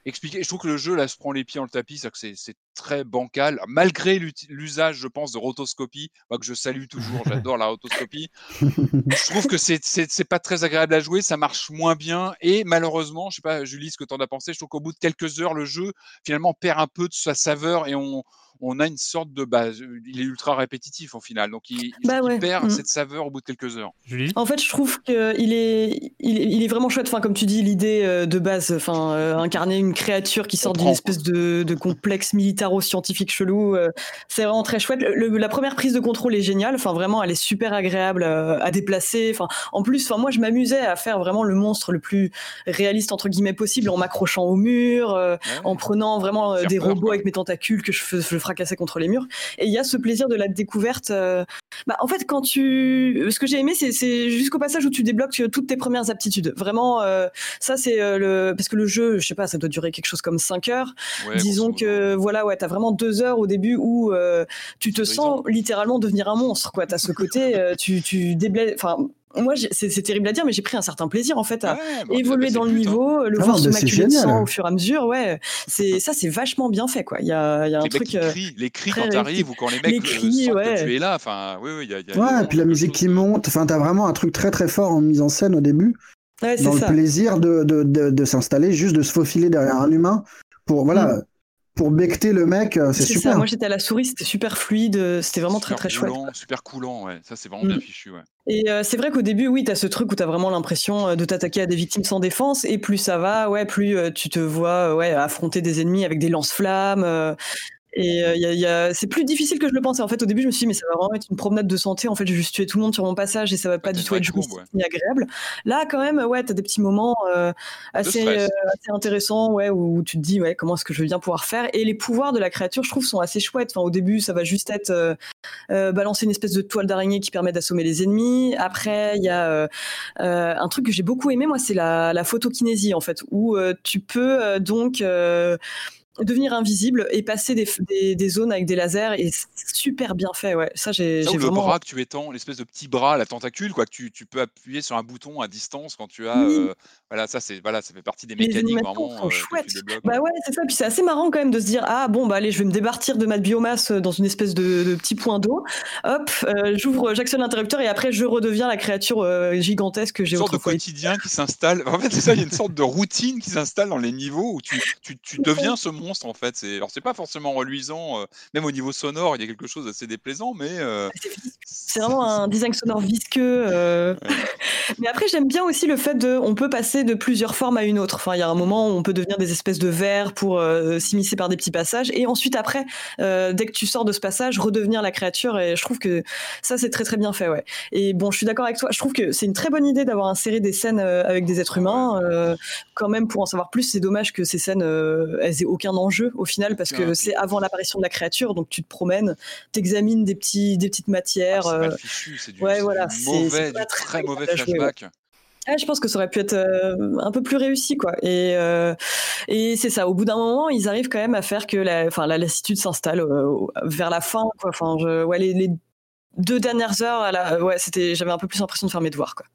expliquer. Je trouve que le jeu là se prend les pieds dans le tapis, c'est très bancal, malgré l'usage, je pense, de rotoscopie, moi que je salue toujours, j'adore la rotoscopie. je trouve que c'est pas très agréable à jouer, ça marche moins bien et malheureusement, je sais pas, Julie, ce que tu en as pensé, je trouve qu'au bout de quelques heures, le jeu finalement perd un peu de sa saveur et on on a une sorte de bah, il est ultra répétitif au final, donc il, Bah ouais, perd mm. cette saveur au bout de quelques heures. Julie? En fait, je trouve qu'il est, il est, il est vraiment chouette. Enfin, comme tu dis, l'idée euh, de base, enfin, euh, incarner une créature qui sort d'une espèce de, de complexe militaro-scientifique chelou, euh, c'est vraiment très chouette. Le- la première prise de contrôle est géniale. Enfin, vraiment, elle est super agréable euh, à déplacer. Enfin, en plus, enfin, moi, je m'amusais à faire vraiment le monstre le plus réaliste entre guillemets possible en m'accrochant au mur, euh, Ouais. en prenant vraiment des peur, robots quoi. avec mes tentacules que je, je fracassais contre les murs. Et il y a ce plaisir de la découverte. bah, en fait, quand tu, ce que j'ai aimé, c'est, jusqu'au passage où tu débloques toutes tes premières aptitudes. Vraiment, euh, ça c'est le, parce que le jeu, je sais pas, ça doit durer quelque chose comme 5 heures. Ouais, Disons que voilà, ouais, t'as vraiment deux heures au début où euh, tu te sens littéralement devenir un monstre, quoi. T'as ce côté, euh, tu, tu déblaies, enfin. Moi, c'est terrible à dire, mais j'ai pris un certain plaisir en fait à Ouais, bah, évoluer dans le niveau, le Ah voir se maculer de génial. sang au fur et à mesure. Ouais, c'est ça, c'est vachement bien fait, quoi. Il y a, il y a un les truc. euh, crient, les cris quand t'arrives ou quand les mecs Les cris, sentent ouais. que tu es là. Enfin, oui, oui, il y a, y a- Ouais, et puis la musique chose qui monte. Enfin, t'as vraiment un truc très très fort en mise en scène au début. ouais, c'est dans ça. le plaisir de, de, de, de s'installer, juste de se faufiler derrière un humain pour voilà pour becter le mec, euh, c'est C'est super. ça. Moi, j'étais à la souris, c'était super fluide, euh, c'était vraiment très super très chouette. coulant, Super coulant, ouais. Ça, c'est vraiment Mm. bien fichu, ouais. Et euh, c'est vrai qu'au début, oui, tu as ce truc où tu as vraiment l'impression de t'attaquer à des victimes sans défense, et plus ça va, ouais, plus euh, tu te vois ouais, affronter des ennemis avec des lance-flammes. euh, et euh, y a- y a... c'est plus difficile que je le pensais. En fait, au début, je me suis dit, mais ça va vraiment être une promenade de santé. En fait, je vais juste tuer tout le monde sur mon passage et ça va pas t'as du tout être courbe, jouissif ni agréable. Là, quand même, ouais, tu as des petits moments euh, assez, euh, assez intéressants ouais, où, tu te dis, ouais, comment est-ce que je vais bien pouvoir faire? Et les pouvoirs de la créature, je trouve, sont assez chouettes. Enfin, au début, ça va juste être euh, euh, balancer une espèce de toile d'araignée qui permet d'assommer les ennemis. Après, il y a euh, un truc que j'ai beaucoup aimé, moi, c'est la, la photokinésie, en fait, où euh, tu peux donc euh, devenir invisible et passer des, des, des zones avec des lasers et c'est super bien fait, ouais. Ça, j'ai le vraiment. bras que tu étends, l'espèce de petit bras, la tentacule, quoi, que tu, tu peux appuyer sur un bouton à distance quand tu as. Oui. euh, voilà, ça, c'est, voilà, ça fait partie des Les mécaniques vraiment sont euh, débloques. Bah ouais, c'est ça. Puis c'est assez marrant quand même de se dire ah bon bah allez, je vais me départir de ma biomasse dans une espèce de, de petit point d'eau. Hop, euh, j'ouvre, j'actionne l'interrupteur et après je redeviens la créature euh, gigantesque que j'ai une sorte de quotidien qui s'installe. En fait, c'est ça, il y a une sorte de routine qui s'installe dans les niveaux où tu, tu, tu deviens ce monstre, en fait. C'est, alors, c'est pas forcément reluisant, euh, même au niveau sonore, il y a quelque chose d'assez déplaisant, mais. euh, C'est- C'est vraiment un design sonore visqueux. euh. Mais après, j'aime bien aussi le fait de, on peut passer de plusieurs formes à une autre. Enfin, il y a un moment où on peut devenir des espèces de vers pour s'immiscer par des petits passages, et ensuite après, dès que tu sors de ce passage, redevenir la créature. Et je trouve que ça, c'est très très bien fait, ouais. Et bon, je suis d'accord avec toi. Je trouve que c'est une très bonne idée d'avoir inséré des scènes avec des êtres humains. quand même, pour en savoir plus, c'est dommage que ces scènes, elles aient aucun enjeu au final, parce que Aucun. c'est avant l'apparition de la créature, donc tu te promènes, t'examines des petits, des petites matières. Ah, c'est euh, mal fichu, c'est du, ouais, c'est voilà, du mauvais, c'est pas du très très mauvais jouer, ouais. flashback. Ah, je pense que ça aurait pu être euh, un peu plus réussi, quoi. Et, euh, et c'est ça. Au bout d'un moment, ils arrivent quand même à faire que la, enfin, la lassitude s'installe euh, vers la fin, quoi. Enfin, je, ouais, les, les deux dernières heures, à la, ouais, c'était, j'avais un peu plus l'impression de faire mes devoirs, quoi.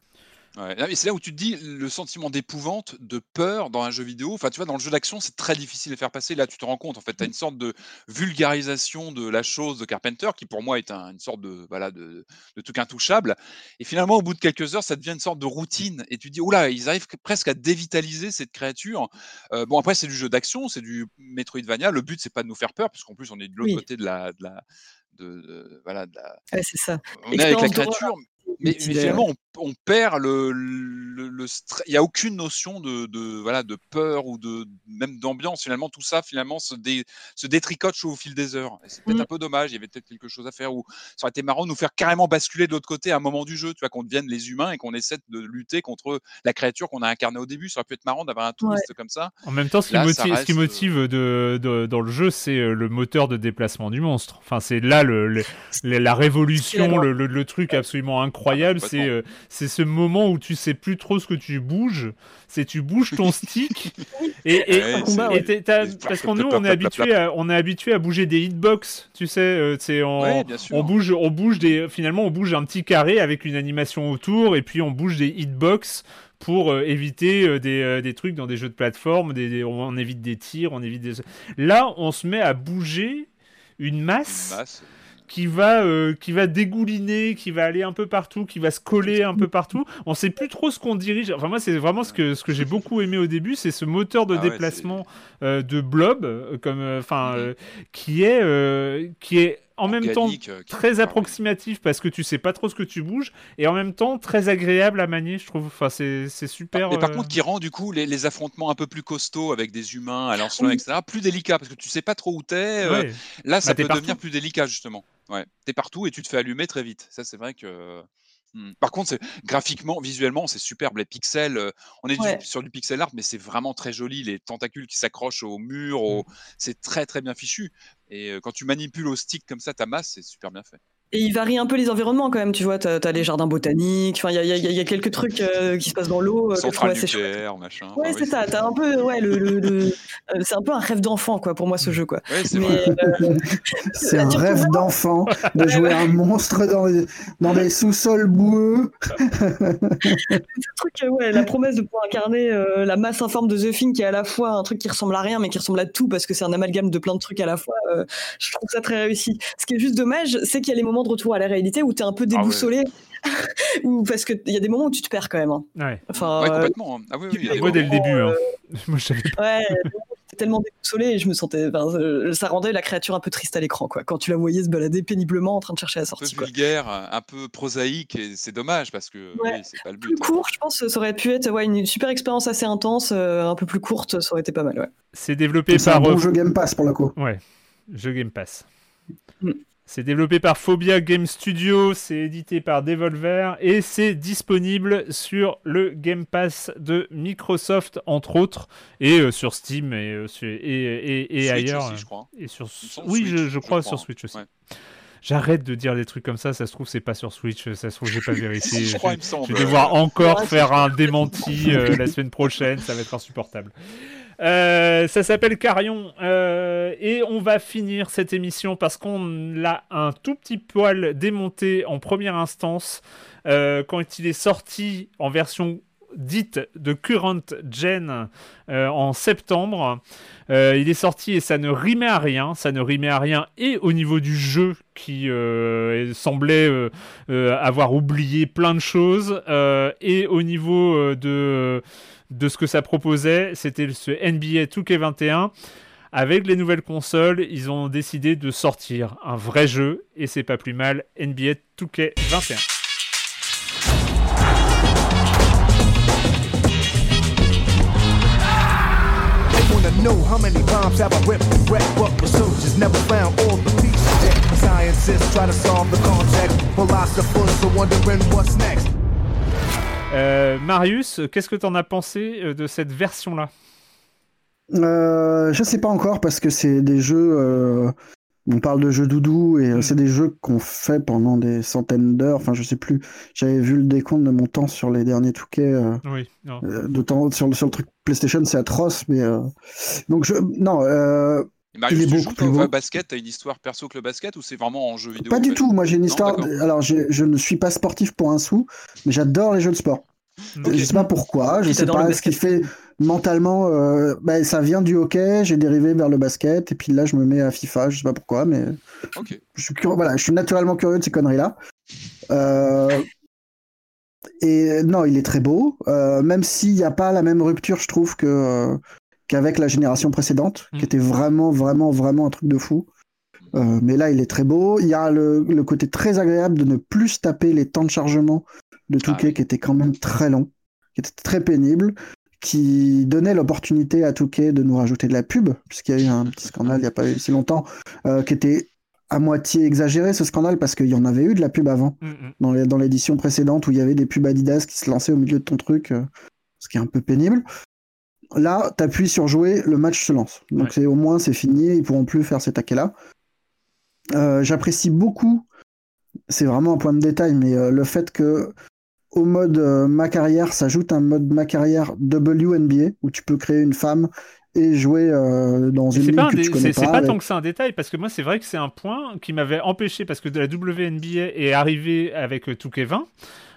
Ouais. Mais c'est là où tu te dis le sentiment d'épouvante, de peur dans un jeu vidéo. Enfin, tu vois, dans le jeu d'action, c'est très difficile de faire passer. Là, tu te rends compte, en fait, tu as une sorte de vulgarisation de la chose de Carpenter, qui pour moi est un- une sorte de, voilà, de, de truc intouchable. Et finalement, au bout de quelques heures, ça devient une sorte de routine. Et tu te dis, oula, ils arrivent presque à dévitaliser cette créature. Euh, bon, après, c'est du jeu d'action, c'est du Metroidvania. Le but, c'est pas de nous faire peur, puisqu'en plus, on est de l'autre Oui. côté de la, de la, de, de- voilà, de la, Ouais, c'est ça. on est avec la créature, mais, finalement, on, on perd le, le, Il n'y a aucune notion de, de, voilà, de peur ou de même d'ambiance. Finalement, tout ça, finalement, se, dé- se détricote au fil des heures. C'est peut-être Mm. un peu dommage. Il y avait peut-être quelque chose à faire. Ou ça aurait été marrant de nous faire carrément basculer de l'autre côté à un moment du jeu. Tu vois, qu'on devienne les humains et qu'on essaie de lutter contre la créature qu'on a incarnée au début. Ça aurait pu être marrant d'avoir un twist comme ça. En même temps, ce qui Là, motive, ce qui euh, motive de, de- dans le jeu, c'est euh, le moteur de déplacement du monstre. Enfin, c'est là le, la révolution, loi. le, le- le truc absolument incroyable. Ah, c'est euh, c'est ce moment où tu sais plus trop ce que tu bouges. C'est tu bouges ton stick et, Ouais, combat, parce qu'on nous on est habitué à, on est habitué à bouger des hitbox. Tu sais, euh, c'est on, Ouais, bouge, on bouge des. Finalement, on bouge un petit carré avec une animation autour et puis on bouge des hitbox pour euh, éviter euh, des, euh, des trucs dans des jeux de plateforme, des, des- on évite des tirs, on évite des... Là, on se met à bouger une masse, Une masse. Qui va euh, qui va dégouliner, qui va aller un peu partout, qui va se coller un peu partout. On sait plus trop ce qu'on dirige. Enfin moi c'est vraiment ce que ce que j'ai beaucoup aimé au début, c'est ce moteur de Ah ouais, déplacement euh, de blob euh, comme enfin qui est euh, qui est en même temps euh, très approximatif parce que tu sais pas trop ce que tu bouges et en même temps très agréable à manier je trouve enfin c'est super Mais par euh, contre, qui rend du coup les, les affrontements un peu plus costauds avec des humains à Oui. etc., plus délicats parce que tu sais pas trop où t'es. euh, ouais. Là, ça t'es peut devenir plus délicat, justement. Ouais. T'es partout et tu te fais allumer très vite. Ça, c'est vrai que. Hmm. Par contre, c'est- graphiquement, visuellement, c'est superbe. Les pixels, euh, on est du- sur du pixel art, mais c'est vraiment très joli. Les tentacules qui s'accrochent au mur, au- c'est très très bien fichu. Et euh, quand tu manipules au stick comme ça ta masse, c'est super bien fait. Et il varie un peu les environnements quand même, tu vois, t'as as les jardins botaniques, enfin il y a, il y a- il y a quelques trucs euh, qui se passent dans l'eau euh, Centrale nucléaire, machin. Ouais, Enfin, c'est oui, ça, t'as un peu, ouais, le, le- le- euh, c'est un peu un rêve d'enfant quoi pour moi ce jeu quoi. Ouais, c'est euh, un rêve d'enfant de jouer un monstre dans les, dans des sous-sols boueux. ce truc, ouais, la promesse de pouvoir incarner euh, la masse informe de The Thing qui est à la fois un truc qui ressemble à rien mais qui ressemble à tout parce que c'est un amalgame de plein de trucs à la fois, euh, je trouve ça très réussi. Ce qui est juste dommage, c'est qu'il y a les moments de retour à la réalité où t'es un peu Ah ouais. déboussolé. ou parce qu'il y a des moments où tu te perds quand même. hein. ouais Enfin, Ouais, euh, complètement. hein. Ah oui, oui, il y a des moi dès le moments- début hein. euh, moi je savais pas. Ouais, j'étais tellement déboussolé et je me sentais. euh, ça rendait la créature un peu triste à l'écran, quoi. Quand tu la voyais se balader péniblement en train de chercher la un peu sortie, quoi. vulgaire, un peu prosaïque, et c'est dommage parce que Ouais. oui, c'est pas le but. Plus court, je pense, ça aurait pu être ouais, une super expérience assez intense, euh, un peu plus courte, ça aurait été pas mal, ouais. c'est développé C'est un par bon euh, jeu Game Pass pour le coup. Ouais, jeu Game Pass. Mm. C'est développé par Phobia Game Studio, c'est édité par Devolver et c'est disponible sur le Game Pass de Microsoft entre autres et euh, sur Steam et, euh, sur- et, et, et Switch ailleurs. aussi, je crois. Et sur... Oui, Switch, je, je je crois sur. Switch aussi. Ouais. J'arrête de dire des trucs comme ça, ça se trouve c'est pas sur Switch, ça se trouve j'ai pas vérifié. je crois, je, vais devoir encore Ouais, faire un démenti euh, la semaine prochaine, ça va être insupportable. Euh, ça s'appelle Carion euh, et on va finir cette émission parce qu'on l'a un tout petit poil démonté en première instance euh, quand il est sorti en version dite de current gen en septembre. Il est sorti et ça ne rimait à rien, ça ne rimait à rien et au niveau du jeu qui semblait avoir oublié plein de choses et au niveau de de ce que ça proposait, c'était ce NBA 2K21. Avec les nouvelles consoles, ils ont décidé de sortir un vrai jeu et c'est pas plus mal, NBA 2K21. They wanna know how many bombs have I ripped and wrecked, but researchers never found all the pieces yet. Scientists try to solve the context, philosophers are wondering what's next. Euh, Marius, qu'est-ce que t'en as pensé euh, de cette version-là? Euh, je sais pas encore parce que c'est des jeux. euh, On parle de jeux doudou et c'est des jeux qu'on fait pendant des centaines d'heures. Enfin, je sais plus. J'avais vu le décompte de mon temps sur les derniers Touquet. Euh, Oui, non. de temps sur, le- sur le truc PlayStation, c'est atroce. Mais donc je non. Et Marius, il est tu beaucoup joues plus beau. basket, t'as une histoire perso que le basket ou c'est vraiment en jeu vidéo Pas du fait tout. Moi, j'ai une histoire. Alors, je ne suis pas sportif pour un sou, mais j'adore les jeux de sport. Ok. Je sais pas pourquoi. Je sais pas ce qui fait mentalement. euh, bah, ça vient du hockey. J'ai dérivé vers le basket et puis là, je me mets à FIFA. Je sais pas pourquoi, mais Ok. je suis curieux. Voilà, je suis naturellement curieux de ces conneries-là. Euh, Et non, il est très beau. euh, même s'il n'y a pas la même rupture, je trouve que euh, qu'avec la génération précédente, Mm. qui était vraiment, vraiment, vraiment un truc de fou. Euh, mais là, il est très beau. Il y a le, le côté très agréable de ne plus taper les temps de chargement de Touquet, Ah oui. qui étaient quand même très longs, qui étaient très pénibles, qui donnait l'opportunité à Touquet de nous rajouter de la pub, puisqu'il y a eu un petit scandale il n'y a pas eu si longtemps, euh, qui était à moitié exagéré ce scandale, parce qu'il y en avait eu de la pub avant, Mm, mm. dans les- dans l'édition précédente, où il y avait des pubs Adidas qui se lançaient au milieu de ton truc, euh, ce qui est un peu pénible. Là, t'appuies sur jouer, le match se lance. Donc Ouais. c'est au moins c'est fini, ils pourront plus faire ces taquets-là. Euh, J'apprécie beaucoup, c'est vraiment un point de détail, mais euh, le fait que au mode euh, ma carrière s'ajoute un mode ma carrière WNBA où tu peux créer une femme et jouer euh, dans une C'est ligue pas, un que dé- tu connais c'est- c'est pas. avec- tant que c'est un détail, parce que moi, c'est vrai que c'est un point qui m'avait empêché, parce que de la WNBA est arrivé avec euh, Touquet 20.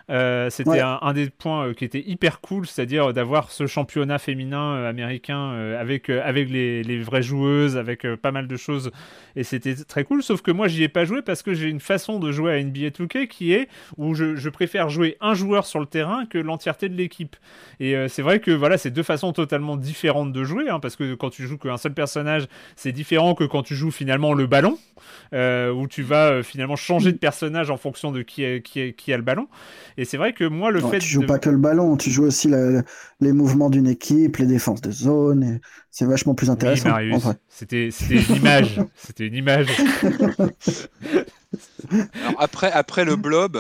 Euh, C'était Ouais. un, un des points euh, qui était hyper cool, c'est-à-dire d'avoir ce championnat féminin euh, américain euh, avec, euh, avec les, les vraies joueuses, avec euh, pas mal de choses, et c'était très cool. Sauf que moi, j'y ai pas joué parce que j'ai une façon de jouer à NBA 2K qui est où je, je préfère jouer un joueur sur le terrain que l'entièreté de l'équipe. Et euh, c'est vrai que voilà, c'est deux façons totalement différentes de jouer, hein, parce que quand tu joues qu'un seul personnage, c'est différent que quand tu joues finalement le ballon, euh, où tu vas euh, finalement changer de personnage en fonction de qui, est- qui, est- qui a le ballon. Et c'est vrai que moi, le Non, fait tu joues de... pas que le ballon, tu joues aussi la- les mouvements d'une équipe, les défenses de zone. et C'est vachement plus Oui, intéressant. en c'était c'était une image. C'était une image. Alors, après, après le blob,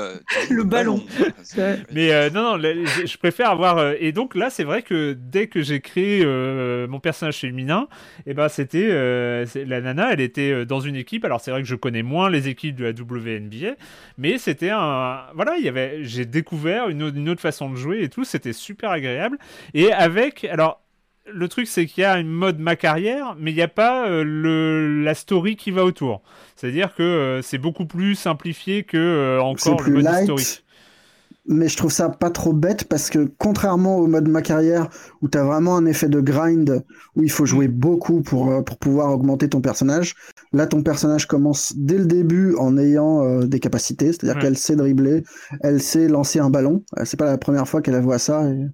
joues Le ballon. C'est- Mais euh, non, non, là, je, je préfère avoir. euh, et donc là, c'est vrai que dès que j'ai créé euh, mon personnage féminin, et ben c'était euh, la nana, elle était euh, dans une équipe. Alors c'est vrai que je connais moins les équipes de la WNBA, mais c'était un. Voilà, il y avait. J'ai découvert une autre façon de jouer et tout. C'était super agréable. Et avec. Alors. Le truc, c'est qu'il y a une mode ma carrière, mais il n'y a pas euh, le, la story qui va autour. C'est-à-dire que euh, c'est beaucoup plus simplifié que euh, C'est encore le mode light. historique. Mais je trouve ça pas trop bête parce que contrairement au mode ma carrière où tu as vraiment un effet de grind où il faut jouer beaucoup pour, euh, pour pouvoir augmenter ton personnage, là ton personnage commence dès le début en ayant des capacités, c'est-à-dire Ouais. qu'elle sait dribbler, elle sait lancer un ballon. C'est pas la première fois qu'elle voit ça. Et,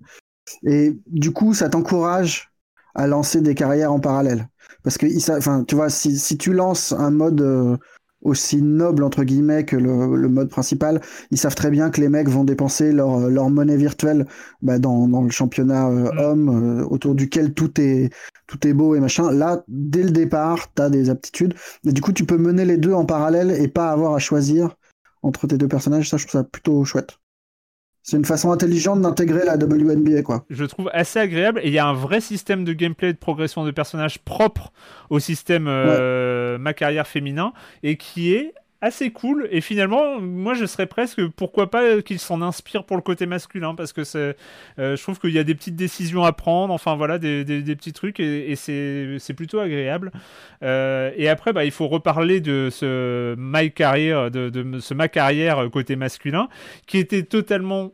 et du coup, ça t'encourage à lancer des carrières en parallèle. Parce que, enfin, tu vois, si, si tu lances un mode euh, aussi noble entre guillemets que le, le mode principal, ils savent très bien que les mecs vont dépenser leur, leur monnaie virtuelle bah, dans, dans le championnat euh, Mm. homme euh, autour duquel tout est, tout est beau et machin. Là, dès le départ, tu as des aptitudes. Et du coup, tu peux mener les deux en parallèle et pas avoir à choisir entre tes deux personnages. Ça, je trouve ça plutôt chouette. C'est une façon intelligente d'intégrer la WNBA, quoi. je trouve assez agréable et il y a un vrai système de gameplay et de progression de personnages propre au système euh, ma carrière féminin et qui est assez cool. Et finalement moi je serais presque pourquoi pas qu'il s'en inspire pour le côté masculin parce que c'est euh, je trouve qu'il y a des petites décisions à prendre enfin voilà des, des- petits trucs et, c'est c'est plutôt agréable. Euh, et après bah il faut reparler de ce my carrière de, de ce ma carrière côté masculin qui était totalement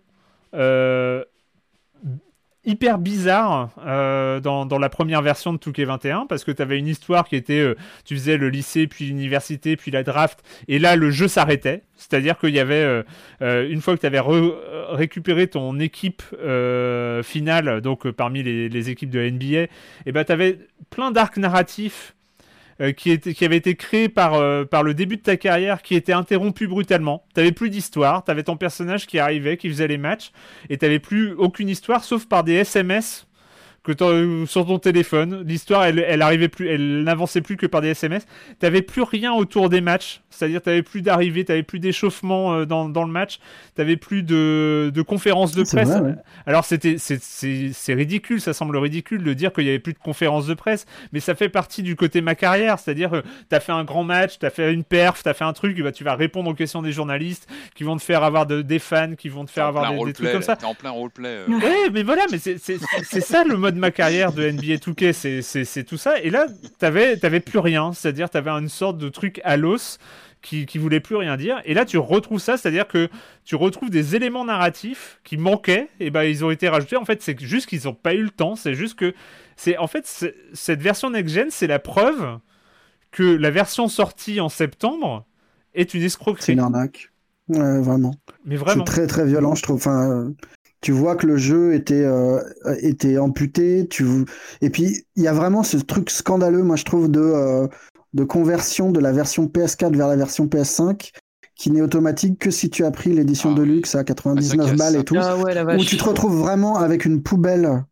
euh, hyper bizarre euh, dans, dans la première version de Touquet 21 parce que tu avais une histoire qui était euh, tu faisais le lycée puis l'université puis la draft et là le jeu s'arrêtait. C'est à dire qu'il y avait euh, une fois que tu avais récupéré ton équipe finale donc parmi les, équipes de NBA et ben tu avais plein d'arcs narratifs euh, qui, était, qui avait été créé par, euh, par le début de ta carrière, qui était interrompu brutalement. T'avais plus d'histoire, t'avais ton personnage qui arrivait, qui faisait les matchs, et t'avais plus aucune histoire, sauf par des SMS que sur ton téléphone. L'histoire, elle, elle arrivait plus, elle n'avançait plus que par des SMS. T'avais plus rien autour des matchs, c'est-à-dire t'avais plus d'arrivée, t'avais plus d'échauffement euh, dans, dans le match, t'avais plus de, de conférences de presse. vrai, ouais. Alors c'était c'est- ridicule, ça semble ridicule de dire qu'il y avait plus de conférences de presse, mais ça fait partie du côté ma carrière, c'est-à-dire que t'as fait un grand match, t'as fait une perf, t'as fait un truc, bah, tu vas répondre aux questions des journalistes qui vont te faire avoir de- des fans, qui vont te faire avoir des, des trucs comme ça. T'es en plein roleplay. euh. Ouais, mais voilà, mais c'est- c'est c'est ça le mode ma carrière de NBA 2K, c'est- c'est c'est tout ça. Et là, t'avais t'avais plus rien, c'est-à-dire t'avais une sorte de truc à l'os qui, qui voulait plus rien dire. Et là, tu retrouves ça, c'est-à-dire que tu retrouves des éléments narratifs qui manquaient, et ben ils ont été rajoutés. En fait, c'est juste qu'ils ont pas eu le temps. C'est juste que c'est en fait c'est- cette version next gen, c'est la preuve que la version sortie en septembre est une C'est escroquerie. une arnaque. Vraiment. Mais C'est très très violent, je trouve. Enfin, euh, tu vois que le jeu était euh, était amputé. Tu et puis il y a vraiment ce truc scandaleux, moi je trouve, de euh, de conversion de la version PS4 vers la version PS5 qui n'est automatique que si tu as pris l'édition Ah de luxe à Ah, 99 ça casse, balles et tout, Ah ouais, la où tu te retrouves vraiment avec une poubelle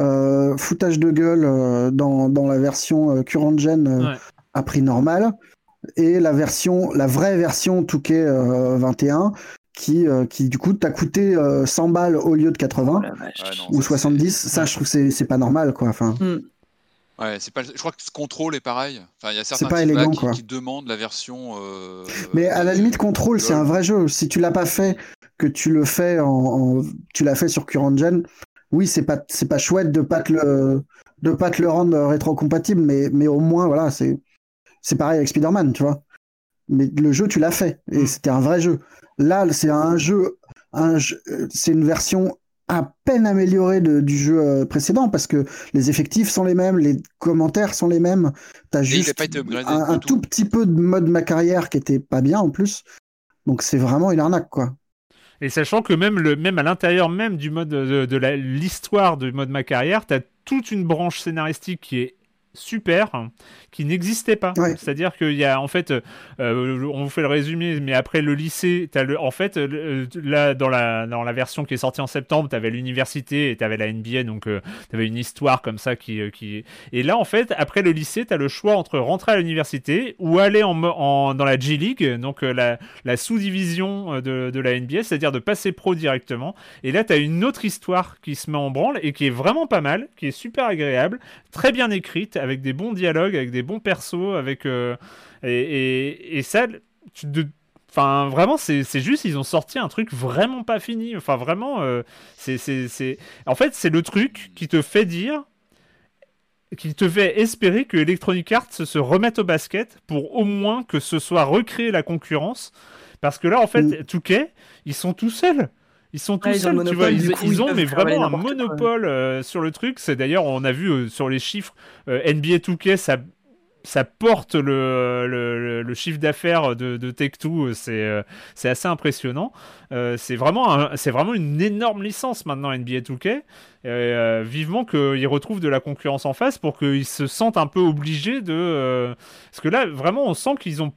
euh, foutage de gueule euh, dans, dans la version euh, current gen euh, Ouais. à prix normal et la version la vraie version Touquet euh, 21 qui euh, qui du coup t'a coûté euh, 100 balles au lieu de 80 Oh la vache. Ouais, non, ou ça, 70 ça je trouve que c'est c'est pas normal quoi enfin c'est- Ouais, c'est pas. Je crois que ce contrôle est pareil. Enfin, il y a certains pas élégant, qui, quoi. qui demandent la version. euh, mais à la limite contrôle c'est un vrai jeu si tu l'as pas fait que tu le fais en, en- tu l'as fait sur current gen oui c'est pas c'est pas chouette de pas te le de pas te le rendre rétro-compatible mais mais au moins voilà c'est c'est pareil avec Spider-Man tu vois mais le jeu tu l'as fait. Et Mm. c'était un vrai jeu. Là c'est un jeu un jeu- euh, c'est une version à peine améliorée de- du jeu euh, précédent parce que les effectifs sont les mêmes les commentaires sont les mêmes. T'as juste pas été un, tout. tout petit peu de mode ma carrière qui était pas bien en plus. Donc c'est vraiment une arnaque quoi. Et sachant que même, le, même à l'intérieur même du mode de, de la- l'histoire du mode ma carrière, tu as toute une branche scénaristique qui est super, qui n'existait pas. Ouais. C'est-à-dire qu'il y a en fait, euh, on vous fait le résumé, mais après le lycée, as le, en fait, le- là dans la, dans la version qui est sortie en septembre, tu avais l'université et tu avais la NBA, donc tu avais une histoire comme ça qui, euh, qui... Et là en fait, après le lycée, tu as le choix entre rentrer à l'université ou aller en, en, dans la G League, donc euh, la, la sous-division euh, de, de la NBA, c'est-à-dire de passer pro directement. Et là, tu as une autre histoire qui se met en branle et qui est vraiment pas mal, qui est super agréable, très bien écrite, avec des bons dialogues, avec des bons persos, avec euh, et, et, et ça, tu- de- Enfin, vraiment, c'est juste, ils ont sorti un truc vraiment pas fini. Enfin, vraiment, euh, c'est, c'est, c'est- En fait, c'est le truc qui te fait dire, qui te fait espérer que Electronic Arts se remette au basket pour au moins que ce soit recréer la concurrence. Parce que là, en fait, Mm. Touquet, ils sont tout seuls. Ils sont Ouais, ils ont seuls, tu vois. Ils, coup, ont mais vraiment un quoi. monopole euh, sur le truc. C'est d'ailleurs, on a vu euh, sur les chiffres, euh, NBA 2K, ça, ça porte le, le, le- le chiffre d'affaires de, de Take-Two. C'est c'est assez impressionnant. C'est vraiment, un- vraiment une énorme licence maintenant, NBA 2K. Et, euh, vivement qu'ils retrouvent de la concurrence en face pour qu'ils se sentent un peu obligés de. Parce que là, vraiment, on sent qu'ils ont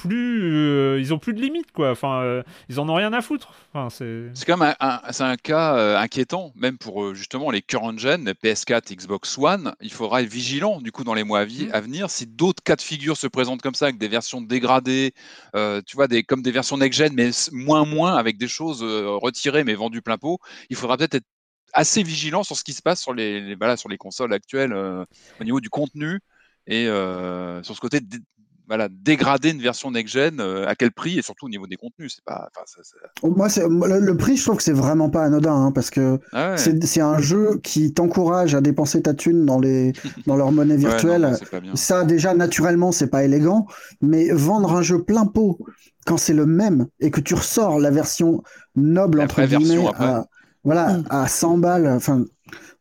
plus, euh, ils ont plus de limites, quoi. Enfin, euh, ils en ont rien à foutre. Enfin, c'est. C'est quand même un, un- c'est un cas euh, inquiétant, même pour justement les current gen, les PS4, Xbox One. Il faudra être vigilant du coup dans les mois à, Mm. à venir. Si d'autres cas de figure se présentent comme ça, avec des versions dégradées, tu vois, des, comme des versions next-gen, mais s- moins moins, avec des choses retirées mais vendues plein pot, il faudra peut-être être assez vigilant sur ce qui se passe sur les, les- voilà, sur les consoles actuelles au niveau du contenu et euh, sur ce côté voilà, dégrader une version next-gen, euh, à quel prix et surtout au niveau des contenus. C'est pas, enfin, ça- ça- moi c'est le, le prix je trouve que c'est vraiment pas anodin hein, parce que Ah ouais. c'est un jeu qui t'encourage à dépenser ta thune dans les dans leur monnaie Ouais, non, virtuelle. Ça, déjà, naturellement, c'est pas élégant, mais vendre un jeu plein pot quand c'est le même et que tu ressors la version noble, La entre guillemets, après. à, voilà, Mm. à 100 balles, enfin,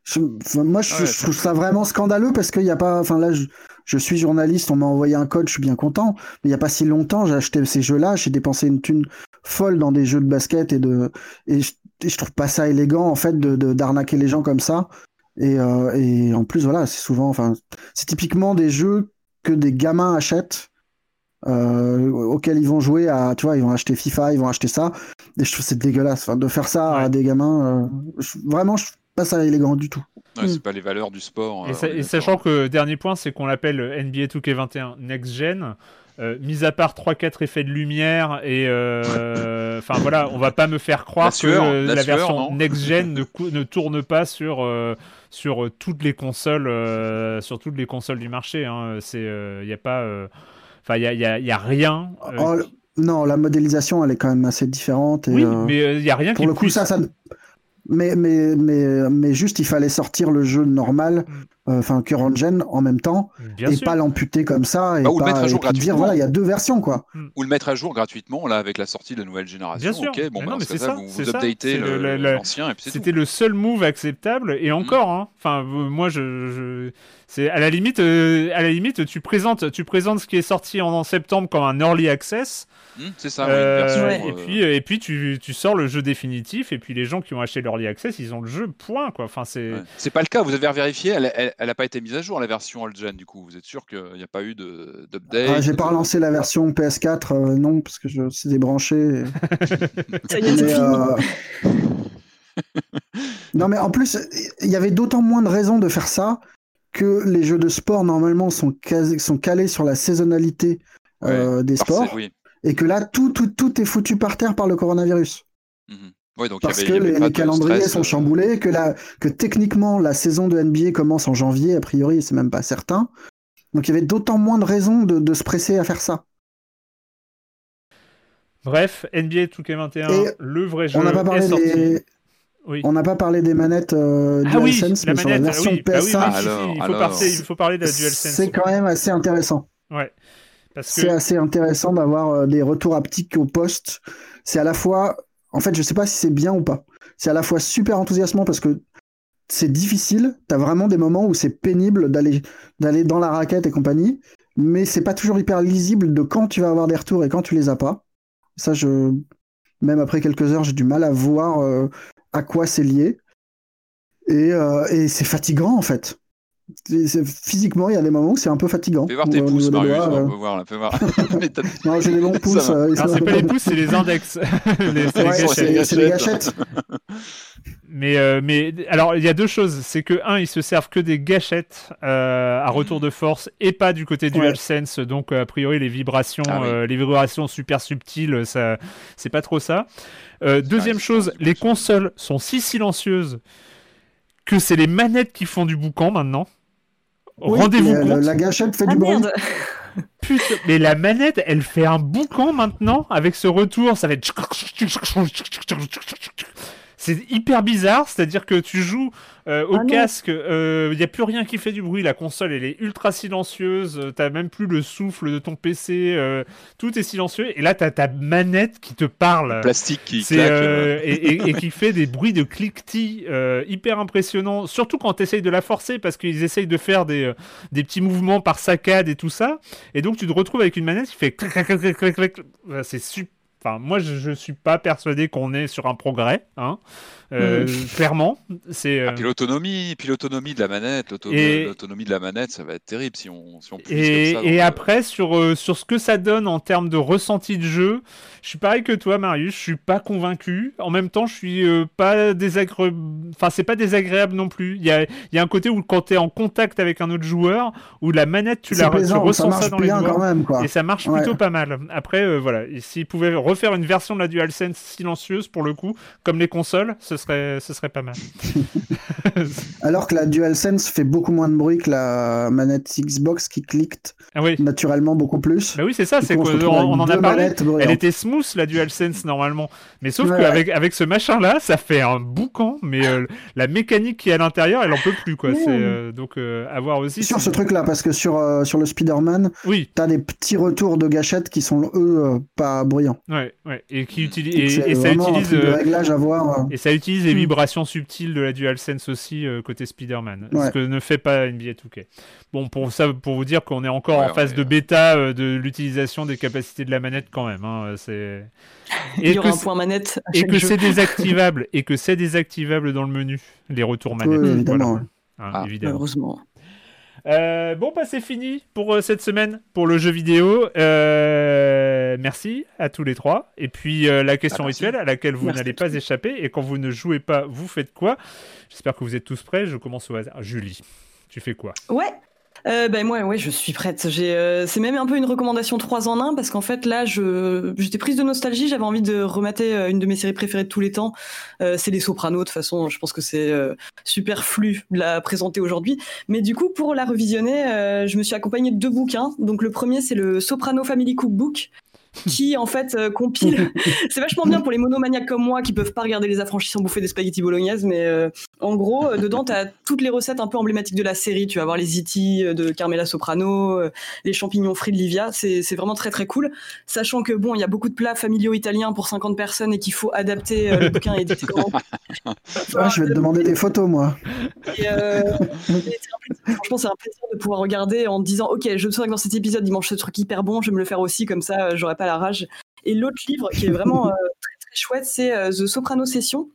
je- moi, je, Ouais, je c'est trouve ça vraiment scandaleux parce qu'il n'y a pas, enfin, là, je, je suis journaliste, on m'a envoyé un code, je suis bien content, mais il n'y a pas si longtemps, j'ai acheté ces jeux-là, j'ai dépensé une thune folle dans des jeux de basket et de, et je, et je trouve pas ça élégant, en fait, de, d'arnaquer les gens comme ça. Et, euh, et en plus, voilà, c'est souvent, enfin, c'est typiquement des jeux que des gamins achètent, euh, auxquels ils vont jouer à, tu vois, ils vont acheter FIFA, ils vont acheter ça. Et je trouve c'est dégueulasse. Enfin, de faire ça à des gamins, euh, je- vraiment, je trouve pas ça élégant du tout. Ouais, C'est pas les valeurs du sport. Et, euh, sa- et sachant que dernier point, c'est qu'on l'appelle NBA 2K21 Next Gen. Euh, mis à part 3-4 effets de lumière et euh, enfin voilà, on va pas me faire croire La sueur, que euh, la la, sueur, version non next gen ne, tourne pas sur euh, sur toutes les consoles euh, sur toutes les consoles du marché. Hein. C'est il y a pas euh, enfin il y a, y a- y a rien. euh, Oh, non, la modélisation, elle est quand même assez différente. Et, oui, euh, mais il y a rien pour qui le coup, puisse- ça, ça. Mais, mais, mais, mais juste, il fallait sortir le jeu normal, euh, enfin, current gen en même temps, Bien et sûr. pas l'amputer comme ça, et, Bah, ou le pas, mettre à et jour puis dire, gratuitement. voilà, il y a deux versions, quoi. Ou le mettre à jour gratuitement, là, avec la sortie de la nouvelle génération. Bien sûr. Ok, bon, Mais bah, non, mais c'est ça, vous, c'est vous ça. updatez le- le- la- l'ancien. C'était le seul move acceptable et encore hein, enfin euh, moi je, je- c'est à la limite euh, à la limite tu présentes tu présentes ce qui est sorti en, en septembre comme un early access c'est ça, oui, euh, version, et euh, puis et puis tu, tu sors le jeu définitif et puis les gens qui ont acheté l'early access ils ont le jeu point quoi enfin c'est ouais. C'est pas le cas, vous avez vérifié, elle, elle, elle a pas été mise à jour, la version old gen, du coup. Vous êtes sûr qu'il n'y a pas eu de- d'update? Ah, J'ai pas relancé la version PS4, euh, non, parce que je c'est débranché. et- Ça y est, c'est Mais, fini. euh, non, mais en plus, il y avait d'autant moins de raisons de faire ça que les jeux de sport, normalement, sont, cas- sont calés sur la saisonnalité euh, des sports. Oui. Et que là, tout, tout, tout est foutu par terre par le coronavirus. Mhm. Donc y Parce avait- que il y avait les, calendriers stress, sont euh, chamboulés, que, la, que techniquement, la saison de NBA commence en janvier, a priori, c'est même pas certain. Donc il y avait d'autant moins de raisons de, de se presser à faire ça. bref NBA 2K21 Et le vrai jeu On n'a pas parlé est sorti des... oui On n'a pas parlé des manettes euh, ah oui DualSense, la mais sur la manette version oui, bah oui, oui, PS5, si, si, Alors, il faut alors. parler il faut parler de la DualSense c'est quand même assez intéressant. ouais parce C'est que assez intéressant d'avoir euh, des retours haptiques au poste. C'est à la fois, en fait, je sais pas si c'est bien ou pas. C'est à la fois super enthousiasmant parce que c'est difficile. T'as vraiment des moments où c'est pénible d'aller dans la raquette et compagnie, mais c'est pas toujours hyper lisible de quand tu vas avoir des retours et quand tu les as pas. Ça, je même après quelques heures, j'ai du mal à voir euh, à quoi c'est lié. Et, euh, et c'est fatigant en fait. Physiquement, il y a des moments où c'est un peu fatigant. Fais voir tes pouces, Marius, doigts, on euh. peut voir, là, fais voir. Non, j'ai des longs Ça pouces. euh, sont- c'est pas les pouces c'est les index Les- c'est les Ouais, gâchettes. les gâchettes. Mais, euh, mais alors, il y a deux choses. C'est que, un, ils se servent que des gâchettes euh, à retour de force et pas du côté Ouais. DualSense. Donc, a priori, les vibrations, Ah oui. euh, les vibrations super subtiles, ça, c'est pas trop ça. Euh, deuxième chose, du les consoles sont si silencieuses que c'est les manettes qui font du boucan maintenant. Oui, Rendez-vous euh, compte. La gâchette fait Ah du bruit. Putain, mais la manette, elle fait un boucan maintenant avec ce retour. Ça va être. C'est hyper bizarre, c'est-à-dire que tu joues euh, au Ah casque, il n'y a plus rien qui fait du bruit, la console elle est ultra silencieuse, euh, t'as même plus le souffle de ton PC, euh, tout est silencieux, et là t'as ta manette qui te parle. Plastique qui claque. euh, euh, et, et- et qui fait des bruits de cliquetis euh, hyper impressionnants, surtout quand tu essayes de la forcer parce qu'ils essayent de faire des, euh, des petits mouvements par saccade et tout ça. Et donc tu te retrouves avec une manette qui fait clac, clac, clac, clac, clac, clac. Voilà, C'est super. Enfin, moi, je, je suis pas persuadé qu'on est sur un progrès, hein. Euh, clairement. C'est. euh, Ah, puis l'autonomie, puis l'autonomie de la manette, l'auto- Et- l'autonomie de la manette, ça va être terrible si on, si on Et, comme ça. et euh, après, sur, euh, sur ce que ça donne en termes de ressenti de jeu, je suis pareil que toi, Marius, je suis pas convaincu. En même temps, je suis euh, pas désagréable. Enfin, c'est pas désagréable non plus. Il y a, il y a un côté où, quand tu es en contact avec un autre joueur, où la manette, tu, la, tu plaisant, ressens ça dans les bien doigts. quand même, quoi. Et ça marche Ouais. plutôt pas mal. Après, euh, voilà, s'ils pouvaient refaire une version de la DualSense silencieuse, pour le coup, comme les consoles, ce serait, ce serait pas mal. Alors que la DualSense fait beaucoup moins de bruit que la manette Xbox qui clique Ah oui. naturellement beaucoup plus. Bah oui, c'est ça, c'est on qu'on on en a parlé. Elle était smooth la DualSense normalement, mais sauf Ouais, qu'avec avec ce machin là, ça fait un boucan, mais euh, la mécanique qui est à l'intérieur, elle en peut plus quoi. Ouais. C'est euh, donc euh, à voir aussi. Sur ce truc-là, parce que sur, euh, sur le Spider-Man, Oui, t'as des petits retours de gâchettes qui sont, eux, pas bruyants. ouais, ouais, et qui utilise Donc et, c'est et ça utilise truc de réglage à voir. et ça utilise les Hmm. vibrations subtiles de la DualSense aussi euh, côté Spider-Man, ce que ne fait pas NBA 2K. Bon, pour ça, pour vous dire qu'on est encore Ouais, en phase de euh, bêta euh, de l'utilisation des capacités de la manette quand même. Hein, c'est Il y et aura que un point manette à et chaque que jeu. c'est désactivable et que c'est désactivable dans le menu les retours manettes. Oui, évidemment. Voilà. Hein, Ah. évidemment. Heureusement. Euh, bon, bah c'est fini pour euh, cette semaine pour le jeu vidéo. Euh, merci à tous les trois. Et puis euh, la question Ah, rituelle à laquelle vous n'allez pas échapper. Et quand vous ne jouez pas, vous faites quoi? J'espère que vous êtes tous prêts. Je commence au hasard. Julie, tu fais quoi? Ouais. Euh, ben moi, ouais, je suis prête. Euh, c'est même un peu une recommandation 3 en 1 parce qu'en fait là, je, j'étais prise de nostalgie. J'avais envie de remater euh, une de mes séries préférées de tous les temps. C'est Les Sopranos. De toute façon, je pense que c'est superflu de la présenter aujourd'hui. Mais du coup, pour la revisionner, je me suis accompagnée de deux bouquins. Donc le premier, c'est le Soprano Family Cookbook qui en fait euh, compile. c'est vachement bien pour les monomaniaques comme moi qui peuvent pas regarder les affranchis sans bouffer des spaghettis bolognaises, mais euh, en gros, euh, dedans, tu as toutes les recettes un peu emblématiques de la série. Tu vas avoir les ziti euh, de Carmela Soprano, euh, les champignons frits de Livia. C'est c'est vraiment très très cool. Sachant que bon, il y a beaucoup de plats familiaux italiens pour 50 personnes et qu'il faut adapter euh, le bouquin et éditer comment. Ah, je vais te demander des photos, moi. Et, et c'est un plaisir- franchement, c'est un plaisir de pouvoir regarder en te disant Ok, je me souviens que dans cet épisode, il mange ce truc hyper bon, je vais me le faire aussi, comme ça, euh, j'aurai pas la rage. Et l'autre livre qui est vraiment euh, très très chouette, c'est euh, The Soprano Session,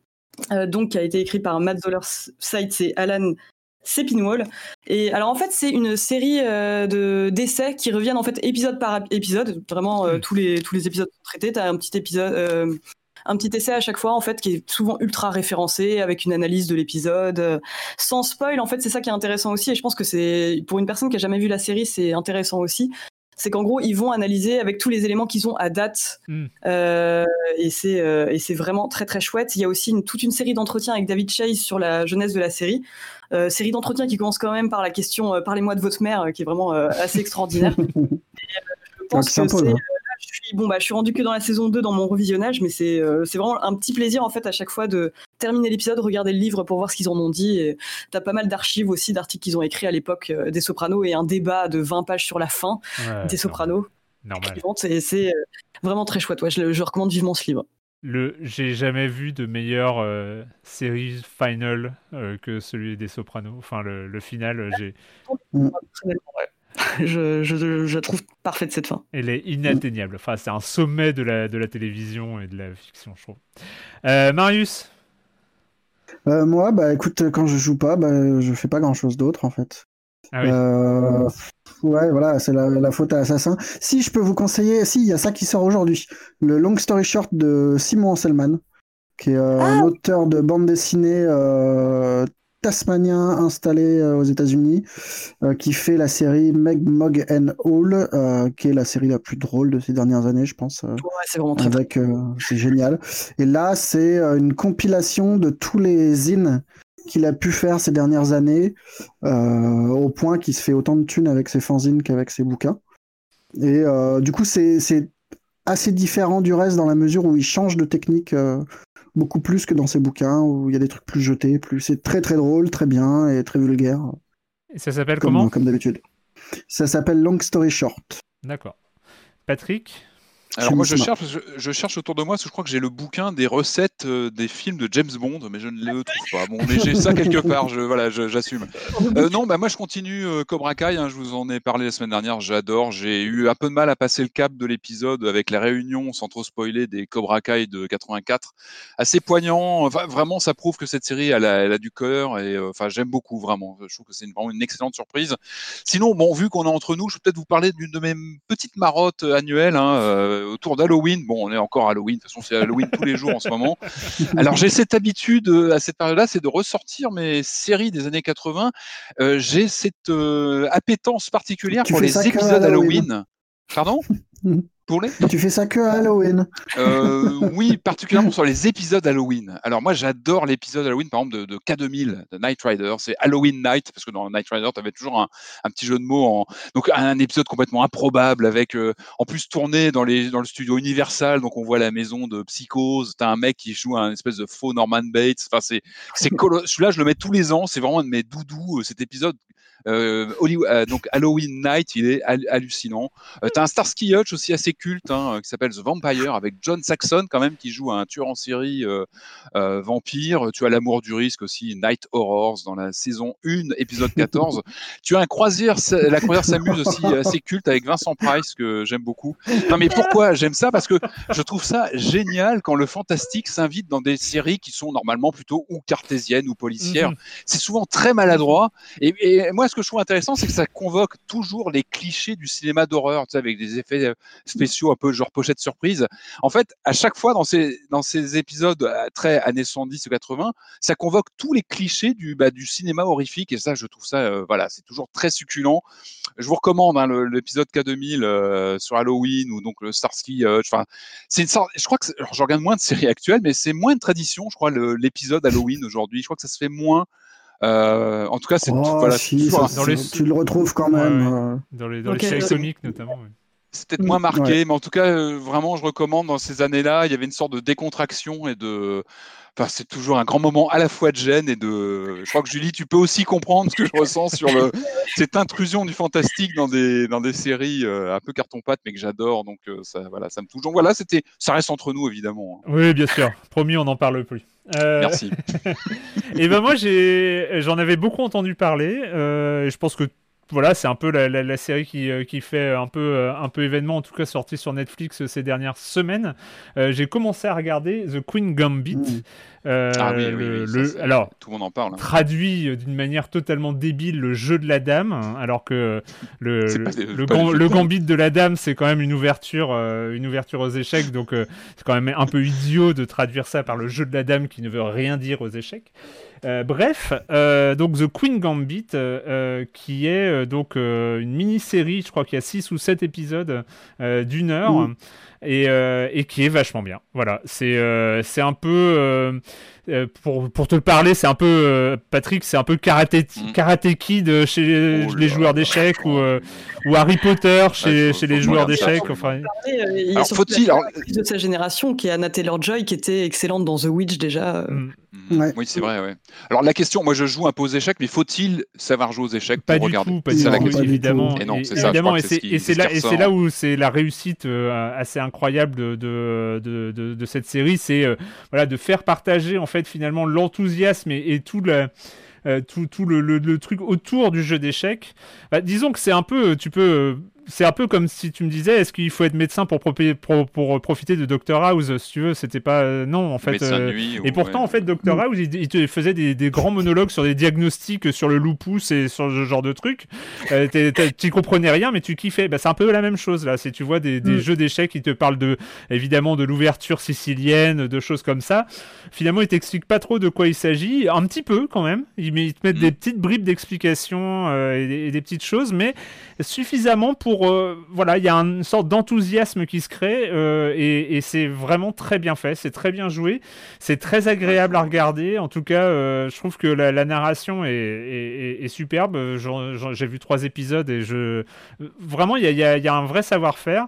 euh, donc qui a été écrit par Matt Zoller Seitz et Alan Sepinwall. Et alors en fait, c'est une série de d'essais qui reviennent en fait épisode par épisode. Vraiment, euh, Mm. tous les tous les épisodes sont traités. T'as un petit épisode. un petit essai à chaque fois en fait qui est souvent ultra référencé avec une analyse de l'épisode sans spoil en fait c'est ça qui est intéressant aussi et je pense que c'est pour une personne qui a jamais vu la série c'est intéressant aussi c'est qu'en gros ils vont analyser avec tous les éléments qu'ils ont à date. Mm. Euh, et c'est euh, et c'est vraiment très très chouette. Il y a aussi une- toute une série d'entretiens avec David Chase sur la jeunesse de la série. Euh, série d'entretiens qui commence quand même par la question euh, parlez-moi de votre mère qui est vraiment euh, assez extraordinaire. Et, euh, je pense Ah, que c'est je suis bon bah je suis rendu que dans la saison 2 dans mon revisionnage mais c'est euh, c'est vraiment un petit plaisir en fait à chaque fois de terminer l'épisode regarder le livre pour voir ce qu'ils en ont dit et t'as pas mal d'archives aussi d'articles qu'ils ont écrits à l'époque euh, des Sopranos et un débat de 20 pages sur la fin Ouais, des Sopranos Normal. c'est euh, vraiment très chouette ouais, je, je recommande vivement ce livre Le, j'ai jamais vu de meilleure euh, série final euh, que celui des Sopranos. Enfin, le, le final, j'ai, ouais. je, je, trouve parfaite cette fin elle est inatteignable. Enfin, c'est un sommet de la, de la télévision et de la fiction, je trouve. Euh, Marius, Euh, moi, bah écoute, quand je joue pas, bah, je fais pas grand chose d'autre en fait. ah oui. Euh, ouais, voilà, c'est la, la faute à Assassin. Si je peux vous conseiller, si, il y a ça qui sort aujourd'hui. Le Long Story Short de Simon Anselman, qui est euh, un auteur de bande dessinée euh, tasmanien installé euh, aux États-Unis, euh, qui fait la série Meg, Mog and All, euh, qui est la série la plus drôle de ces dernières années, je pense. ouais, c'est vraiment très, avec c'est génial. Et là, c'est une compilation de tous les zines qu'il a pu faire ces dernières années, euh, au point qu'il se fait autant de thunes avec ses fanzines qu'avec ses bouquins. Et euh, du coup, c'est c'est assez différent du reste dans la mesure où il change de technique euh, beaucoup plus que dans ses bouquins, où il y a des trucs plus jetés, plus c'est très très drôle, très bien et très vulgaire, Et ça s'appelle comme, comment? comme d'habitude. Ça s'appelle Long Story Short. D'accord. Patrick? Alors moi je cherche, je, je cherche autour de moi parce que je crois que j'ai le bouquin des recettes euh, des films de James Bond, mais je ne le trouve pas. Bon, mais j'ai ça quelque part. Je, voilà, j'assume. Euh, non, bah moi je continue euh, Cobra Kai. hein, je vous en ai parlé la semaine dernière. J'adore. J'ai eu un peu de mal à passer le cap de l'épisode avec la réunion, sans trop spoiler, des Cobra Kai de 84. Assez poignant. Enfin, vraiment, ça prouve que cette série, elle a, elle a du cœur et enfin j'aime beaucoup vraiment. Je trouve que c'est une- vraiment une excellente surprise. Sinon, bon, vu qu'on est entre nous, je vais peut-être vous parler d'une de mes petites marottes annuelles hein, autour d'Halloween. Bon, on est encore à Halloween. De toute façon, c'est Halloween tous les jours en ce moment. Alors, j'ai cette habitude euh, à cette période-là, c'est de ressortir mes séries des années 80. Euh, j'ai cette euh, appétence particulière Tu pour les épisodes Halloween. Halloween. Pardon? Tu fais ça que à Halloween. euh, oui, particulièrement sur les épisodes Halloween. Alors moi, j'adore l'épisode Halloween, par exemple, de, de K2000, de Night Rider. C'est Halloween Night, parce que dans Night Rider, tu avais toujours un, un petit jeu de mots. En... Donc un épisode complètement improbable, avec euh, en plus tourné dans, les, dans le studio Universal. Donc on voit la maison de Psychose. Tu as un mec qui joue un espèce de faux Norman Bates. Enfin, c'est, c'est colo- Celui-là, je le mets tous les ans. C'est vraiment un de mes doudous, euh, cet épisode. Euh, Hollywood- euh, donc Halloween Night, il est hal- hallucinant. Euh, T'as un Starsky Hutch aussi assez culte hein, qui s'appelle The Vampire avec John Saxon quand même qui joue un tueur en série euh, euh, vampire. Tu as l'amour du risque aussi, Night Horrors dans la saison 1, épisode 14. tu as un croisière, la croisière s'amuse aussi assez culte avec Vincent Price que j'aime beaucoup. Non mais pourquoi j'aime ça? Parce que je trouve ça génial quand le fantastique s'invite dans des séries qui sont normalement plutôt ou cartésiennes ou policières. Mhm. C'est souvent très maladroit. Et, et moi, ce que je trouve intéressant, c'est que ça convoque toujours les clichés du cinéma d'horreur, tu sais, avec des effets euh, spéciaux un peu genre pochette surprise. En fait, à chaque fois dans ces dans ces épisodes euh, très années 70 ou 80, ça convoque tous les clichés du bah, du cinéma horrifique et ça, je trouve ça euh, voilà, c'est toujours très succulent. Je vous recommande hein, l'épisode K2000 euh, sur Halloween ou donc le Starsky. Enfin, c'est une sorte. Je crois que je regarde moins de séries actuelles, mais c'est moins de tradition. Je crois l'épisode Halloween aujourd'hui. Je crois que ça se fait moins. Euh, en tout cas, c'est Oh, voilà, si, toujours ça, un- dans les- tu le retrouves quand même. Ouais, Dans les, dans les séries euh, comiques notamment. ouais. C'est peut-être moins marqué, Ouais. mais en tout cas, euh, vraiment, je recommande dans ces années-là, il y avait une sorte de décontraction et de. Enfin, c'est toujours un grand moment à la fois de gêne et de. Je crois que Julie, tu peux aussi comprendre ce que je ressens sur le... cette intrusion du fantastique dans des, dans des séries euh, un peu carton-pâte, mais que j'adore. Donc, euh, ça, voilà, ça me touche. Donc, voilà, c'était... ça reste entre nous, évidemment. hein. Oui, bien sûr. Promis, on n'en parle plus. Euh, Merci. Et ben moi, j'ai, j'en avais beaucoup entendu parler. euh, et je pense que voilà, c'est un peu la, la- la série qui, euh, qui fait un peu, euh, un peu événement, en tout cas sortie sur Netflix euh, ces dernières semaines. Euh, j'ai commencé à regarder The Queen Gambit. Mm. Euh, ah oui, oui, le- oui, ça, le- c'est- alors, Tout le monde en parle. hein. traduit euh, d'une manière totalement débile le jeu de la dame, hein, alors que le, le, des- gam- gambit de la dame, c'est quand même une ouverture, euh, une ouverture aux échecs, donc euh, c'est quand même un peu idiot de traduire ça par le jeu de la dame qui ne veut rien dire aux échecs. Euh, bref, euh, donc The Queen Gambit, euh, qui est donc une mini-série, je crois qu'il y a 6 ou 7 épisodes d'une heure. Et, euh, et qui est vachement bien. Voilà, c'est euh, c'est un peu... euh, pour, pour te le parler, c'est un peu euh, Patrick, c'est un peu karaté, Mm. karaté Kid chez les, Oh les joueurs d'échecs ou, euh, ou Harry Potter chez, faut- chez les joueurs d'échecs. Enfin, il y a faut-il- alors- de sa génération qui est Anna Taylor-Joy qui était excellente dans The Witch déjà. mm. Ouais. Oui, c'est vrai. Ouais. Alors, la question, moi, je joue un peu aux échecs, mais faut-il savoir jouer aux échecs pas pour du regarder tout, pas la évidemment. Et c'est ce là, où c'est la réussite euh, assez incroyable de, de, de, cette série, c'est euh, voilà, de faire partager en fait finalement l'enthousiasme et, et tout le. euh, tout, tout le, le- truc autour du jeu d'échecs. Bah, disons que c'est un peu, tu peux, euh, c'est un peu comme si tu me disais, est-ce qu'il faut être médecin pour, propi- pour, pour profiter de Dr House, si tu veux, c'était pas, euh, non, en fait. Euh, nuit. et ou- pourtant, ouais. en fait, Dr House, il, il te faisait des, des grands monologues sur des diagnostics sur le lupus et sur ce genre de trucs. Euh, tu comprenais rien, mais tu kiffais. Bah, c'est un peu la même chose là. Si tu vois des, des Mm. jeux d'échecs qui te parlent de, évidemment, de l'ouverture sicilienne, de choses comme ça. Finalement, ils t'expliquent pas trop de quoi il s'agit. Un petit peu quand même. Ils, te mettent Mm. des petites bribes d'explications euh, et des petites choses, mais suffisamment pour, euh, voilà, il y a une sorte d'enthousiasme qui se crée euh, et, et c'est vraiment très bien fait. C'est très bien joué. C'est très agréable à regarder. En tout cas, euh, je trouve que la, la narration est, est- est- est superbe. J'ai vu trois épisodes et je vraiment il y a, il y a- il y a un vrai savoir-faire.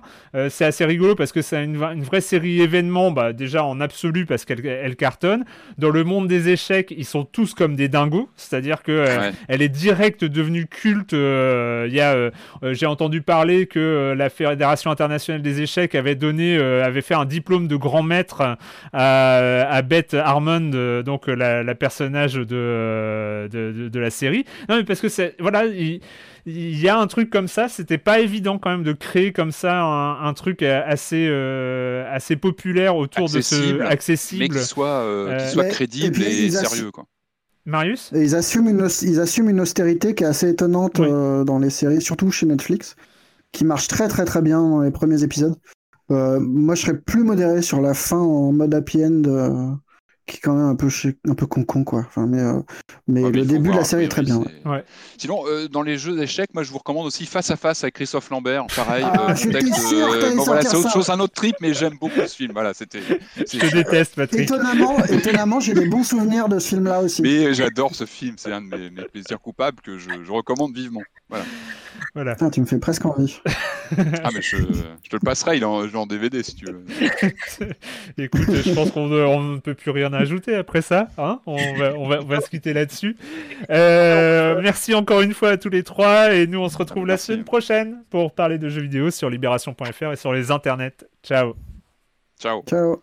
C'est assez rigolo parce que c'est une, une vraie série événement. Bah, déjà en absolu parce qu'elle elle cartonne. Dans le monde des échecs, ils sont tous comme des dingos. C'est-à-dire que Ouais. elle est directe devenue culte. Il y a, j'ai entendu parler que euh, la Fédération internationale des échecs avait donné, euh, avait fait un diplôme de grand maître à, à Beth Harmon, euh, donc euh, la, la personnage de, euh, de, de- de la série. Non, mais parce que c'est, voilà, il, il y a un truc comme ça. C'était pas évident quand même de créer comme ça un, un truc euh, assez, euh, assez populaire autour Accessible, de ce mais accessible. soit, euh, qu'il Euh, soit mais- crédible et puis, sérieux. Quoi. Marius? Et ils assument une, ils assument une austérité qui est assez étonnante Oui. euh, dans les séries, surtout chez Netflix, qui marche très très très bien dans les premiers épisodes. Euh, moi, je serais plus modéré sur la fin en mode happy end, euh, qui est quand même un peu un peu con con quoi. Enfin, mais euh, mais Ouais, mais le début de voir, la a série est très bien. Ouais. Sinon, euh, dans les jeux d'échecs, moi je vous recommande aussi Face à Face avec Christophe Lambert. Pareil, Ah, euh, bon, voilà, c'est autre chose, un autre trip, mais j'aime beaucoup ce film. Voilà, c'était. Je te déteste, Patrick. Étonnamment, étonnamment, j'ai des bons souvenirs de ce film-là aussi. Mais j'adore ce film, c'est un de mes, mes plaisirs coupables que je, je recommande vivement. Voilà. Voilà. Putain, tu me fais presque envie. Ah, mais je, je te le passerai, il est en, en DVD si tu veux. Écoute, je pense qu'on ne, on ne peut plus rien ajouter après ça. Hein on, va, on, va, on va se quitter là-dessus. Euh, merci encore une fois à tous les trois. Et nous, on se retrouve la semaine prochaine pour parler de jeux vidéo sur libération.fr et sur les internets. Ciao. Ciao. Ciao.